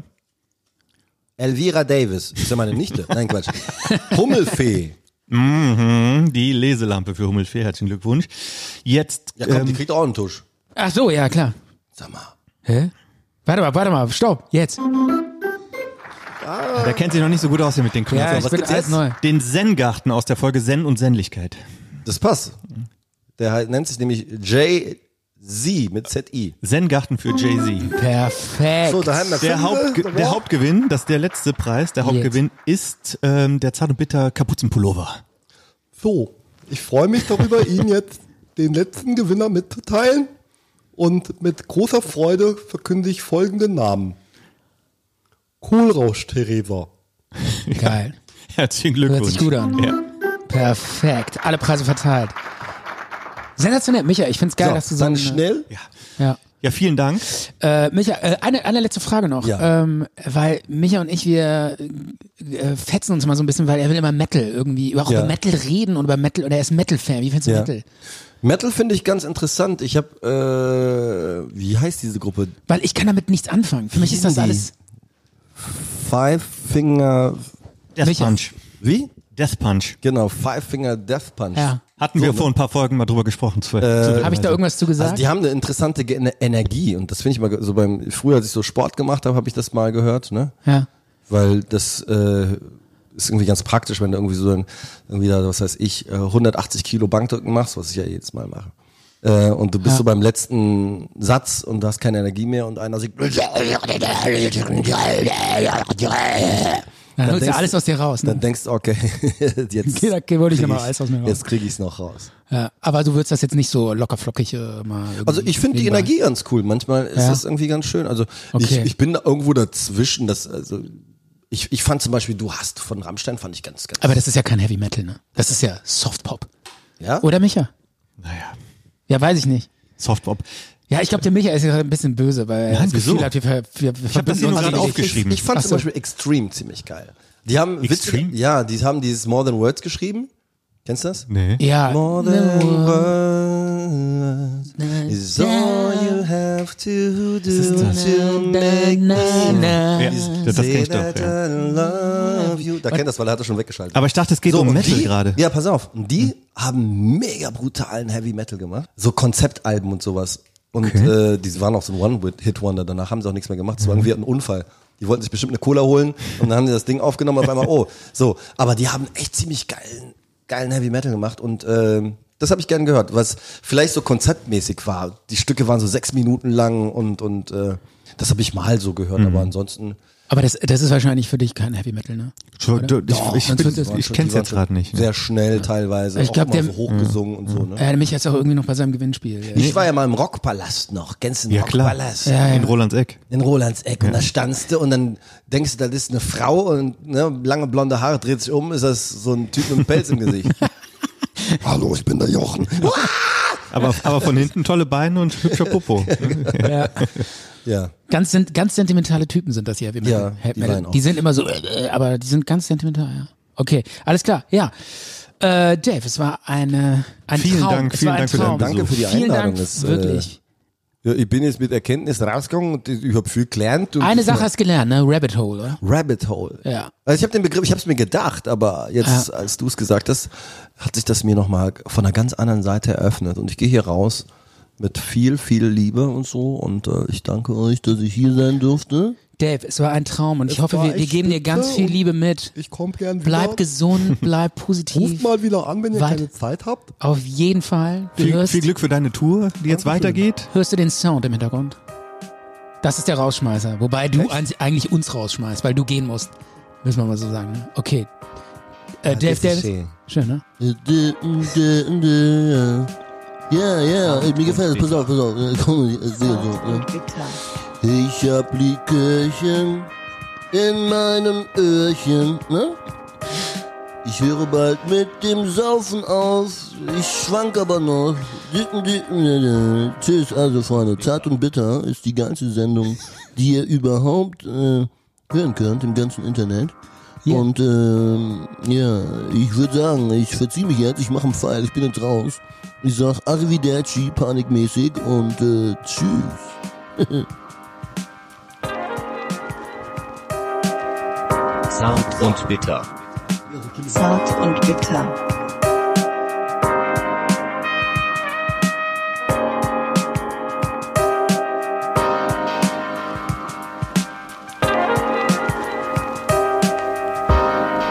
Elvira Davis, ist ja meine Nichte. Nein, Quatsch. Hummelfee. Mhm, die Leselampe für Hummelfee. Herzlichen Glückwunsch. Jetzt, Ja, komm, die ähm, kriegt auch einen Tusch. Ach so, ja, klar. Sag mal. Hä? Warte mal, warte mal, stopp, jetzt. der kennt sich noch nicht so gut aus hier mit den Ja, Knöpfen. ich was bin gibt's alles jetzt? neu. Den Zen-Garten aus der Folge Zen und Zenlichkeit. Das passt. Der nennt sich nämlich Jay-Z mit Z-I. Zen-Garten für Jay-Z. Perfekt. So, daheim der Der, Fünfe, Hauptge der der. Hauptgewinn, das ist der letzte Preis, der Hauptgewinn ist ähm, der Zart und Bitter Kapuzenpullover. So, ich freue mich darüber, Ihnen jetzt den letzten Gewinner mitzuteilen. Und mit großer Freude verkünde ich folgenden Namen. Kohlrausch Theresa. Geil. Herzlichen Glückwunsch. Hört sich gut an. Ja. Perfekt. Alle Preise verteilt. Sensationell. Micha, ich find's geil, So, dass du so dann eine- schnell. Ja. ja, vielen Dank. Äh, Micha, äh, eine, eine letzte Frage noch. Ja. Ähm, weil Micha und ich, wir äh, fetzen uns mal so ein bisschen, weil er will immer Metal irgendwie, auch Ja. über Metal reden und über Metal, und er ist Metal-Fan. Wie findest du Ja. Metal? Metal finde ich ganz interessant. Ich habe, äh, wie heißt diese Gruppe? Weil ich kann damit nichts anfangen. Für mich ist das alles. Five Finger, Death? Punch. wie? Death Punch. Genau, Five Finger Death Punch. Ja. Hatten wir vor ein paar Folgen mal drüber gesprochen. Zu, äh, Habe ich da irgendwas zu gesagt? Also die haben eine interessante Energie und das finde ich mal so beim früher, als ich so Sport gemacht habe, habe ich das mal gehört, ne? ja. Weil das äh, ist irgendwie ganz praktisch, wenn du irgendwie so ein, irgendwie da, was weiß ich, äh, 180 Kilo Bankdrücken machst, was ich ja jedes Mal mache. Äh, und du bist Ja. so beim letzten Satz und du hast keine Energie mehr und einer singt. Dann holst du denkst alles aus dir raus. Dann Ne? denkst du, okay, jetzt Okay, da hol ich mal alles aus mir raus. Jetzt kriege ich es noch raus. Ja. Aber du würdest das jetzt nicht so locker flockig äh, mal. Also ich finde die Energie ganz cool. Manchmal ist Ja. das irgendwie ganz schön. Also Okay. ich, ich bin da irgendwo dazwischen. Das, also ich, ich fand zum Beispiel, du hast von Rammstein fand ich ganz, ganz. Aber das ist ja kein Heavy Metal, ne? Das ist ja Soft Pop. ja? Oder Micha? naja, Ja, weiß ich nicht. Softpop. Ja, ich glaube, der Micha ist ja ein bisschen böse, weil er Nein, das Gefühl wieso? hat, wir, ver- wir, wir hab das verbinden hier nur gerade aufgeschrieben. Ich fand Ach zum so. Beispiel Extreme ziemlich geil. Die haben Extreme? witzige, ja, die haben dieses More Than Words geschrieben. Kennst du das? Nee. Ja, More than words is all you have to do das? to make me Ja, das, das kenn ich doch. that Ja. I love you. Da kennt das, weil er hat das schon weggeschaltet. Aber ich dachte, es geht um und Metal die, gerade. Ja, pass auf. Und die haben mega brutalen Heavy Metal gemacht. So Konzeptalben und sowas. Und äh, die waren auch so ein One-Hit-Wonder. Danach haben sie auch nichts mehr gemacht. Es war irgendwie ein Unfall. Die wollten sich bestimmt eine Cola holen und dann haben die das Ding aufgenommen auf einmal, oh, so. Aber die haben echt ziemlich geilen, geilen Heavy Metal gemacht und ähm, das habe ich gern gehört, was vielleicht so konzeptmäßig war. Die Stücke waren so sechs Minuten lang und und äh, das habe ich mal so gehört, aber ansonsten aber das, das ist wahrscheinlich für dich kein Heavy Metal, ne? Schon, du, ich Doch, ich, bin, ich Die kenn's waren jetzt gerade nicht. ne? Sehr schnell teilweise, Ich glaub, auch der- so hochgesungen und so, ne? Äh, Micha ist auch irgendwie noch bei seinem Gewinnspiel. Ja. Ich war ja mal im Rockpalast noch. Kennst du den Ja, klar. Rockpalast? Ja, In Rolands Eck. In Rolandseck. Und da standst du und dann denkst du, das ist eine Frau und ne, lange blonde Haare, dreht sich um, ist das so ein Typ mit einem Pelz im Gesicht. Hallo, ich bin der Jochen. Aber, aber von hinten tolle Beine und hübscher Popo. Ja. ja. Ganz, ganz sentimentale Typen sind das hier. Heavy Metal. Ja, Heavy die Metal. auch. die sind immer so, äh, aber die sind ganz sentimental, ja. Okay, alles klar, ja. Äh, Dave, es war eine, ein Vielen Traum. Dank, es vielen Dank für. Besuch. Danke für die Vielen Einladung. Dank, Das, äh, wirklich. Ja, ich bin jetzt mit Erkenntnis rausgegangen und ich habe viel gelernt. Und Eine Sache hast du gelernt, ne? Rabbit Hole, oder? Rabbit Hole. Ja. Also ich habe den Begriff, ich habe es mir gedacht, aber jetzt, als du es gesagt hast, hat sich das mir nochmal von einer ganz anderen Seite eröffnet. Und ich gehe hier raus mit viel, viel Liebe und so. Und äh, ich danke euch, dass ich hier sein durfte. Dave, es war ein Traum und ich Es hoffe, war wir, wir echt geben dir ganz viel Liebe mit. Ich komme gern wieder. Bleib gesund, bleib Ruft positiv. mal wieder an, wenn ihr Weit- keine Zeit habt. Auf jeden Fall. Du Viel, hörst, viel Glück für deine Tour, die jetzt weitergeht. hörst du den Sound im Hintergrund? Das ist der Rausschmeißer. Wobei du an, eigentlich uns rausschmeißt, weil du gehen musst. Müssen wir mal so sagen. Ne? Okay. Äh, Dave ist Davis. schön. Schön, ne? Ja, ja, mir gefällt es. Pass auf, pass auf. Komm, ich erzähl so. Bitter. Ich hab Likörchen in meinem Öhrchen, ne? Ich höre bald mit dem Saufen auf, ich schwank aber noch. Dicken, dicken, Tschüss, also Freunde, Zart und Bitter ist die geilste Sendung, die ihr überhaupt äh, hören könnt im ganzen Internet. Ja. Und ähm, ja, ich würde sagen, ich verziehe mich jetzt, ich mache einen Pfeil, ich bin jetzt raus. Ich sag Arrivederci, panikmäßig und äh, tschüss. Zart und bitter. Zart und bitter.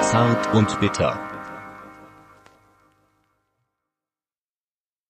Zart und bitter.